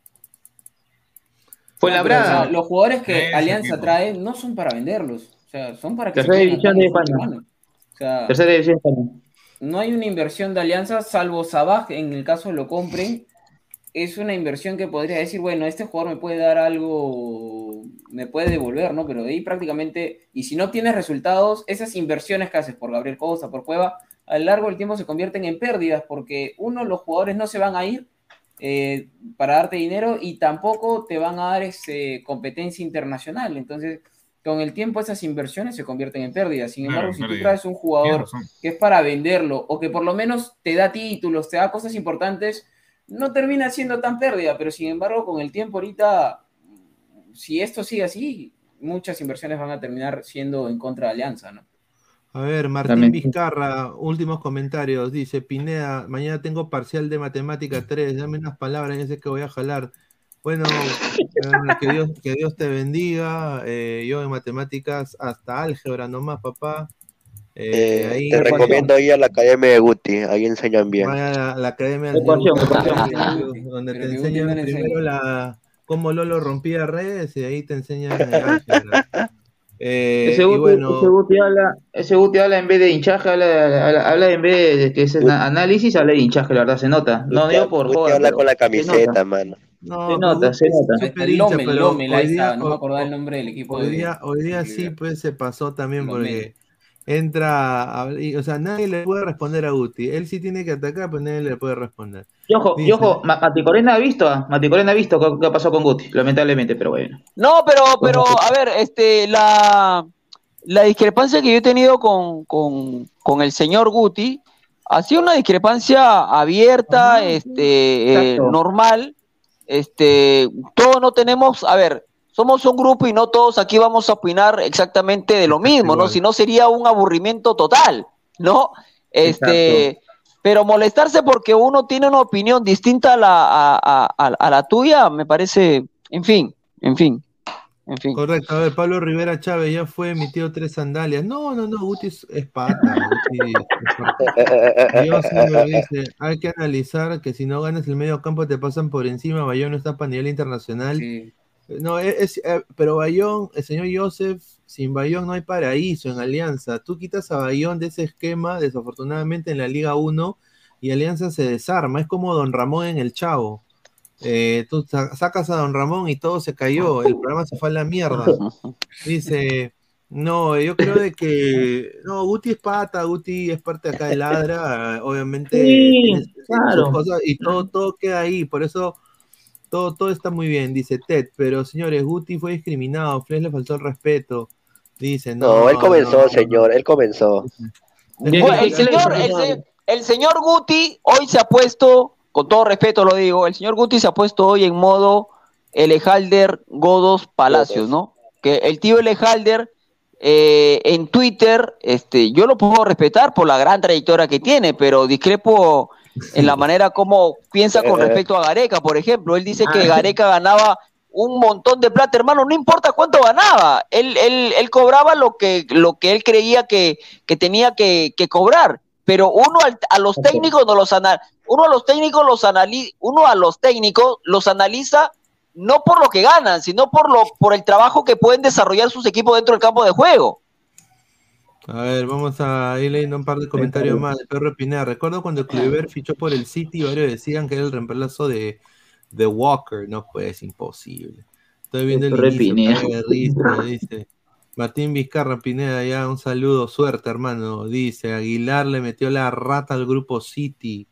Fue No, la pero, o sea, brada. los jugadores que Alianza equipo. trae no son para venderlos, o sea, son para que Tercera división de España. peruano. O sea, Tercera división de España. no hay una inversión de Alianza, salvo Sabaj, en el caso lo compren, es una inversión que podría decir, bueno, este jugador me puede dar algo, me puede devolver, ¿no? Pero de ahí prácticamente, y si no tienes resultados, esas inversiones que haces por Gabriel Costa, por Cueva, a lo largo del tiempo se convierten en pérdidas, porque uno, los jugadores no se van a ir eh, para darte dinero y tampoco te van a dar ese, competencia internacional. Entonces, con el tiempo esas inversiones se convierten en pérdidas. Sin Claro, embargo, si tú traes un jugador que es para venderlo o que por lo menos te da títulos, te da cosas importantes, no termina siendo tan pérdida, pero sin embargo, con el tiempo ahorita, si esto sigue así, muchas inversiones van a terminar siendo en contra de Alianza, ¿no? A ver, Martín También. Vizcarra, últimos comentarios. Dice, Pineda, mañana tengo parcial de matemática 3, dame unas palabras, ya sé que voy a jalar. Bueno, que Dios, que Dios te bendiga. eh, yo en matemáticas hasta álgebra nomás, papá. Eh, Eh, ahí te recomiendo ir a la academia de Guti, ahí enseñan bien. vaya a la, la academia de Ecuación, donde Pero te Guti enseñan primero la cómo Lolo rompía redes y ahí te enseñan álgebra. Eh, Ese Guti, bueno, ese Guti habla, ese Guti habla en vez de hinchaje, habla, habla, habla en vez de que es análisis, habla de hinchaje, la verdad, se nota. No digo por Guti joda, habla con la se camiseta, nota. mano. no, Se nota, Guti se nota. hoy día, está, no me hoy- acordaba el nombre del equipo Hoy de- día, hoy día de sí, pues se pasó también porque entra, a- y, o sea, nadie le puede responder a Guti. Él sí tiene que atacar, pero nadie le puede responder. Y ojo, y Dice, ojo, Ma- Mati Corena ha visto, ah, Mati Corena ha visto qué, qué pasó con Guti, lamentablemente, pero bueno. No, pero, pero, a ver, este, la, la discrepancia que yo he tenido con, con, con el señor Guti ha sido una discrepancia abierta, este, eh, normal. Este, todos no tenemos, a ver, somos un grupo y no todos aquí vamos a opinar exactamente de lo mismo, ¿no? Si no sería un aburrimiento total, ¿no? Este, pero molestarse porque uno tiene una opinión distinta a la, a, a- a- a la tuya, me parece, en fin, en fin, en fin. Correcto, a ver, Pablo Rivera Chávez ya fue emitido tres sandalias. No, no, no, Guti es, pata. Guti es pata. Dios siempre dice, hay que analizar que si no ganas el medio campo te pasan por encima, Bayón no está para nivel internacional. Sí. No, es, es- eh, pero Bayón, el señor Joseph, sin Bayón no hay paraíso en Alianza. Tú quitas a Bayón de ese esquema, desafortunadamente en la Liga 1, y Alianza se desarma. Es como Don Ramón en el Chavo. Eh, tú sa- sacas a Don Ramón y todo se cayó, el programa se fue a la mierda. Dice, no, yo creo de que, no, Guti es pata, Guti es parte acá de Ladra, obviamente, Sí, claro. cosas y todo, todo queda ahí, por eso todo, todo está muy bien, dice Ted, pero señores, Guti fue discriminado, Fles le faltó el respeto, dice, no, No, él comenzó, no, señor, él comenzó. Bueno, el señor, el, se- el señor Guti hoy se ha puesto, con todo respeto lo digo, el señor Guti se ha puesto hoy en modo Elejalder Godos Palacios, ¿no? Que el tío Elejalder eh, en Twitter, este, yo lo puedo respetar por la gran trayectoria que tiene, pero discrepo en la manera como piensa con respecto a Gareca, por ejemplo. Él dice que Gareca ganaba un montón de plata, hermano, no importa cuánto ganaba, él, él, él cobraba lo que, lo que él creía que, que tenía que, que cobrar, pero uno al- a los técnicos no los ana- uno a los técnicos los anali- uno a los técnicos los analiza no por lo que ganan, sino por lo, por el trabajo que pueden desarrollar sus equipos dentro del campo de juego. A ver, vamos a ir leyendo un par de comentarios más. El perro Pineda. Recuerdo cuando Kluivert fichó por el City, varios decían que era el reemplazo de, de Walker. No, pues, es imposible. Estoy viendo el Perro inicio, de risa, dice. Martín Vizcarra Pineda, ya un saludo, suerte, hermano. Dice, Aguilar le metió la rata al grupo City.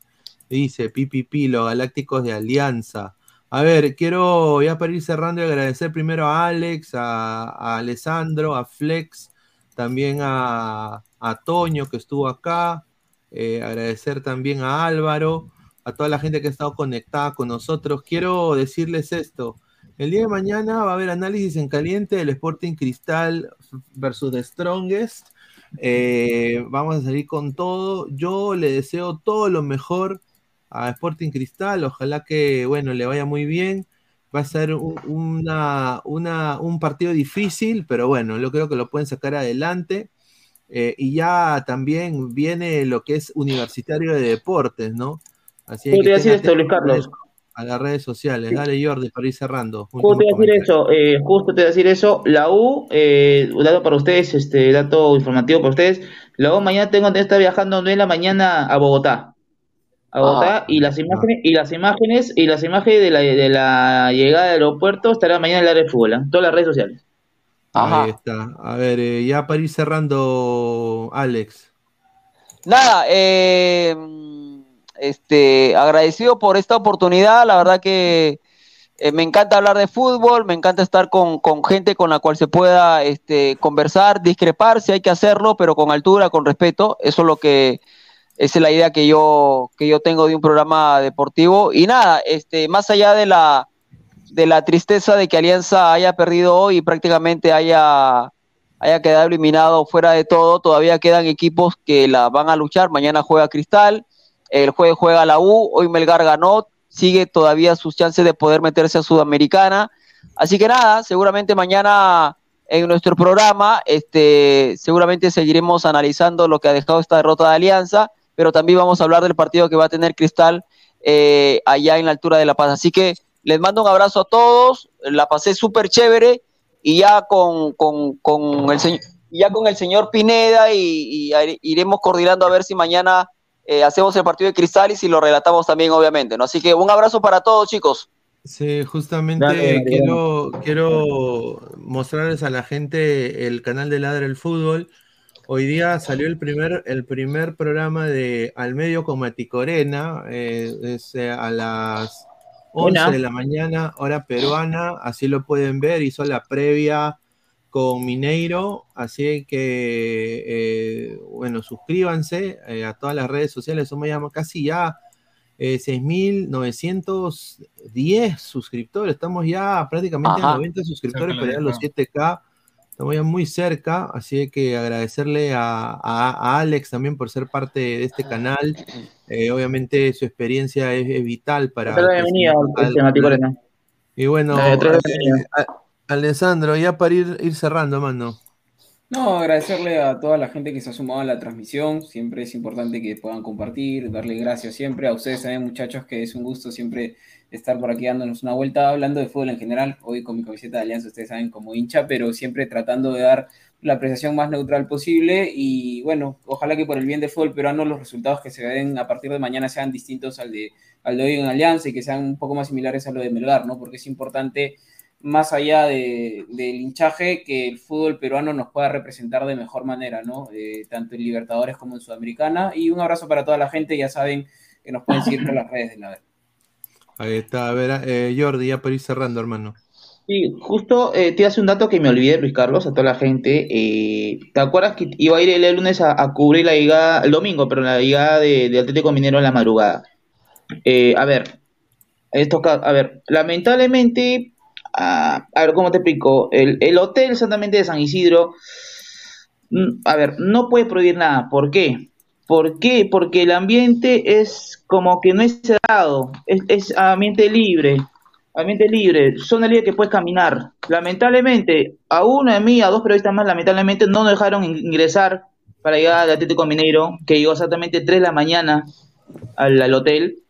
Dice, Pipipi, los Galácticos de Alianza. A ver, quiero ya para ir cerrando y agradecer primero a Alex, a, a Alessandro, a Flex, también a, a Toño que estuvo acá, eh, agradecer también a Álvaro, a toda la gente que ha estado conectada con nosotros. Quiero decirles esto, el día de mañana va a haber análisis en caliente del Sporting Cristal versus The Strongest. Eh, vamos a salir con todo. Yo le deseo todo lo mejor a Sporting Cristal. Ojalá que, bueno, le vaya muy bien. Va a ser un, una, una, un partido difícil, pero bueno, yo creo que lo pueden sacar adelante. Eh, y ya también viene lo que es universitario de deportes, ¿no? Así ¿Cómo te a decir esto, Luis Carlos? A las redes sociales. Dale, Jordi, para ir cerrando. Justo te a decir eso, eh, justo te iba a decir eso. La U, eh, un dato para ustedes, este dato informativo para ustedes. La U mañana tengo que estar viajando no en la mañana a Bogotá. A Bogotá Ah. y las imágenes, y las imágenes, y las imágenes de la, de la llegada del aeropuerto estarán mañana en el área de fútbol, ¿ah? en todas las redes sociales. Ahí está. A ver, eh, ya para ir cerrando, Alex. Nada, eh, este, agradecido por esta oportunidad, la verdad que Eh, me encanta hablar de fútbol, me encanta estar con, con gente con la cual se pueda este, conversar, discrepar, si hay que hacerlo, pero con altura, con respeto. Eso es lo que esa es la idea que yo que yo tengo de un programa deportivo y nada, este, más allá de la de la tristeza de que Alianza haya perdido hoy y prácticamente haya haya quedado eliminado fuera de todo, todavía quedan equipos que la van a luchar. Mañana juega Cristal, el jueves juega la U, hoy Melgar ganó, sigue todavía sus chances de poder meterse a Sudamericana. Así que nada, seguramente mañana en nuestro programa, este, seguramente seguiremos analizando lo que ha dejado esta derrota de Alianza, pero también vamos a hablar del partido que va a tener Cristal eh, allá en la altura de La Paz. Así que les mando un abrazo a todos, la pasé súper chévere y ya con, con, con el señor ya con el señor Pineda y, y iremos coordinando a ver si mañana eh, hacemos el partido de Cristal y si lo relatamos también, obviamente, ¿no? Así que un abrazo para todos, chicos. Sí, justamente Dale, dale, quiero, quiero mostrarles a la gente el canal de Ladra el Fútbol. Hoy día salió el primer, el primer programa de Al Medio con Maticorena, eh, es eh, a las 11 Buena. de la mañana, hora peruana, así lo pueden ver, hizo la previa con Mineiro, así que, eh, bueno, suscríbanse eh, a todas las redes sociales, somos ya casi ya eh, 6.910 suscriptores, estamos ya prácticamente Ajá. a 90 suscriptores para llegar a los 7K, estamos ya muy cerca, así que agradecerle a, a- a Alex también por ser parte de este canal, Eh, obviamente su experiencia es, es vital para... Bienvenida. Y bueno, Alessandro, ya para ir, ir cerrando, mano. No, agradecerle a toda la gente que se ha sumado a la transmisión. Siempre es importante que puedan compartir, darle gracias siempre. A ustedes también, muchachos, que es un gusto siempre estar por aquí dándonos una vuelta, hablando de fútbol en general. Hoy con mi camiseta de Alianza, ustedes saben, como hincha, pero siempre tratando de dar la apreciación más neutral posible. Y bueno, ojalá que por el bien del fútbol peruano los resultados que se den a partir de mañana sean distintos al de, al de hoy en Alianza y que sean un poco más similares a lo de Melgar, ¿no? Porque es importante más allá de- del hinchaje, que el fútbol peruano nos pueda representar de mejor manera, ¿no? Eh, tanto en Libertadores como en Sudamericana. Y un abrazo para toda la gente, ya saben que nos pueden seguir por las redes de la ver. Ahí está, a ver, eh, Jordi, ya para ir cerrando, hermano. Sí, justo eh, te hace un dato que me olvidé, Luis Carlos, a toda la gente. eh, ¿te acuerdas que iba a ir el lunes a, cubrir la llegada, el domingo, pero la llegada de, de Atlético Minero en la madrugada? Eh, a ver, esto, a ver, lamentablemente, a ver, ¿cómo te explico? El, el hotel exactamente de San Isidro, mm, a ver, no puede prohibir nada. ¿Por qué? ¿Por qué? Porque el ambiente es como que no es cerrado, es, ambiente libre. Ambiente libre, zona libre que puedes caminar. Lamentablemente, a uno de mí, a dos periodistas más, lamentablemente no nos dejaron in- ingresar para llegar al Atlético Mineiro, que llegó exactamente 3 de la mañana al, hotel.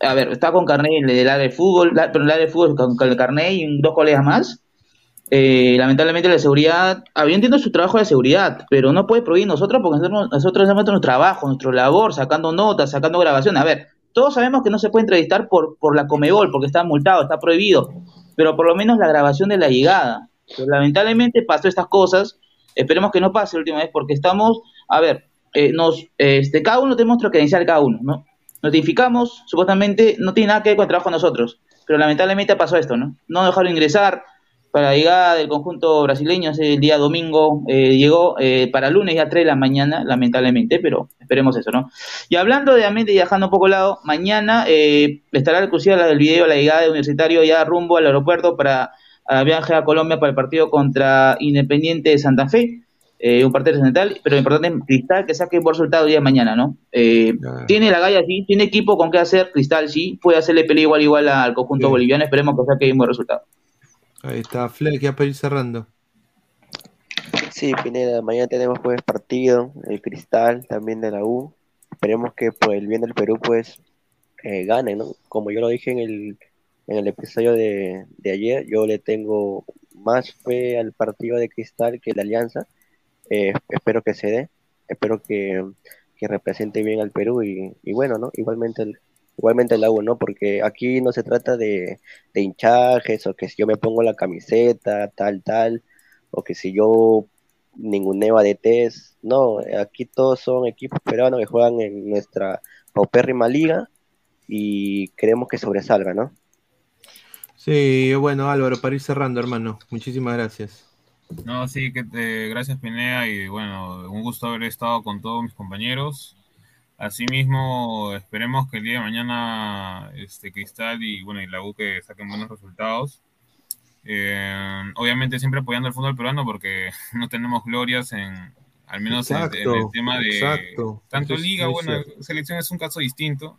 A ver, está con carnet del área de fútbol, la- pero el área de fútbol con, con el carnet y dos colegas más. Eh, lamentablemente la seguridad, ah, yo entiendo su trabajo de seguridad, pero no puede prohibir nosotros porque nosotros, nosotros hacemos nuestro trabajo, nuestra labor, sacando notas, sacando grabaciones. A ver, todos sabemos que no se puede entrevistar por, por la Comebol, porque está multado, está prohibido, pero por lo menos la grabación de la llegada. Pero lamentablemente pasó estas cosas, esperemos que no pase la última vez, porque estamos, a ver, eh, nos, este, cada uno tenemos nuestro credencial, cada uno, ¿no? Notificamos, supuestamente no tiene nada que ver con el trabajo de nosotros, pero lamentablemente pasó esto, ¿no? No dejaron ingresar, para la llegada del conjunto brasileño ese el día domingo eh, llegó eh, para lunes ya 3 de la mañana, lamentablemente, pero esperemos eso, ¿no? Y hablando de ambiente y dejando un poco lado, mañana eh, estará la del video la llegada de Universitario ya rumbo al aeropuerto para a viaje a Colombia para el partido contra Independiente de Santa Fe, eh, un partido central, pero lo importante es Cristal que saque buen resultado el día de mañana, ¿no? Eh, tiene la galla, sí, tiene equipo con qué hacer, Cristal sí, puede hacerle pelea igual igual al conjunto boliviano, esperemos que saque un buen resultado. Ahí está, Fleck, ya para ir cerrando. Sí, Pineda, mañana tenemos pues partido, el Cristal también de la U. Esperemos que por el bien del Perú pues eh, gane, ¿no? Como yo lo dije en el, en el episodio de, de ayer, yo le tengo más fe al partido de Cristal que la Alianza. Eh, espero que se dé, espero que, que represente bien al Perú y, y bueno, ¿no? Igualmente el, igualmente el U, ¿no? Porque aquí no se trata de, de hinchajes o que si yo me pongo la camiseta, tal, tal, o que si yo ninguneo a DTs, no, aquí todos son equipos peruanos que juegan en nuestra paupérrima liga y queremos que sobresalga, ¿no? Sí, bueno, Álvaro, para ir cerrando, hermano. Muchísimas gracias. No, sí, que te, gracias Pinea y bueno, un gusto haber estado con todos mis compañeros. Asimismo, esperemos que el día de mañana este Cristal y bueno y la U que saquen buenos resultados. Eh, obviamente siempre apoyando al fútbol peruano porque no tenemos glorias en al menos en- el tema de exacto. tanto es liga, bueno, cierto. selección es un caso distinto.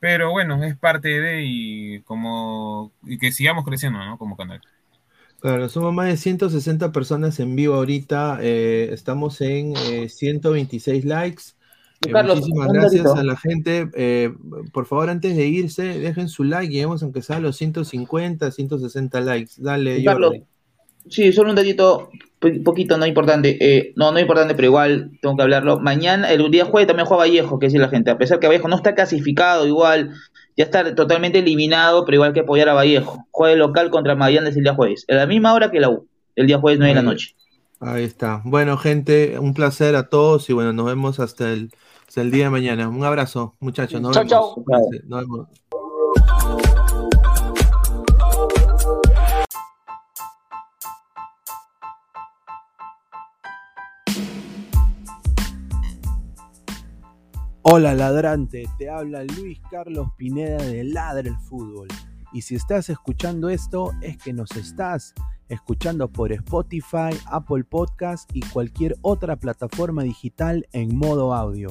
Pero bueno, es parte de y como y que sigamos creciendo, ¿no? Como canal. Claro, somos más de 160 personas en vivo ahorita. eh, estamos en eh, 126 likes. Eh, Carlos, muchísimas gracias a la gente. eh, por favor, antes de irse, dejen su like. Lleguemos aunque sea a los 150, 160 likes. Dale, Carlos. Sí, solo un datito, po- poquito, no importante. Eh, no, no importante, pero igual tengo que hablarlo. Mañana, el día jueves también juega Vallejo, que dice la gente. A pesar que Vallejo no está clasificado, igual, ya está totalmente eliminado, pero igual hay que apoyar a Vallejo. Juega el local contra Magallanes el día jueves. A la misma hora que la U, el día jueves 9 de la noche. Ahí está. Bueno, gente, un placer a todos y bueno, nos vemos hasta el, hasta el día de mañana. Un abrazo, muchachos. Nos Chao, vemos. Cuídense, Nos vemos. Hola ladrante, te habla Luis Carlos Pineda de Ladra el Fútbol. Y si estás escuchando esto es que nos estás escuchando por Spotify, Apple Podcast y cualquier otra plataforma digital en modo audio.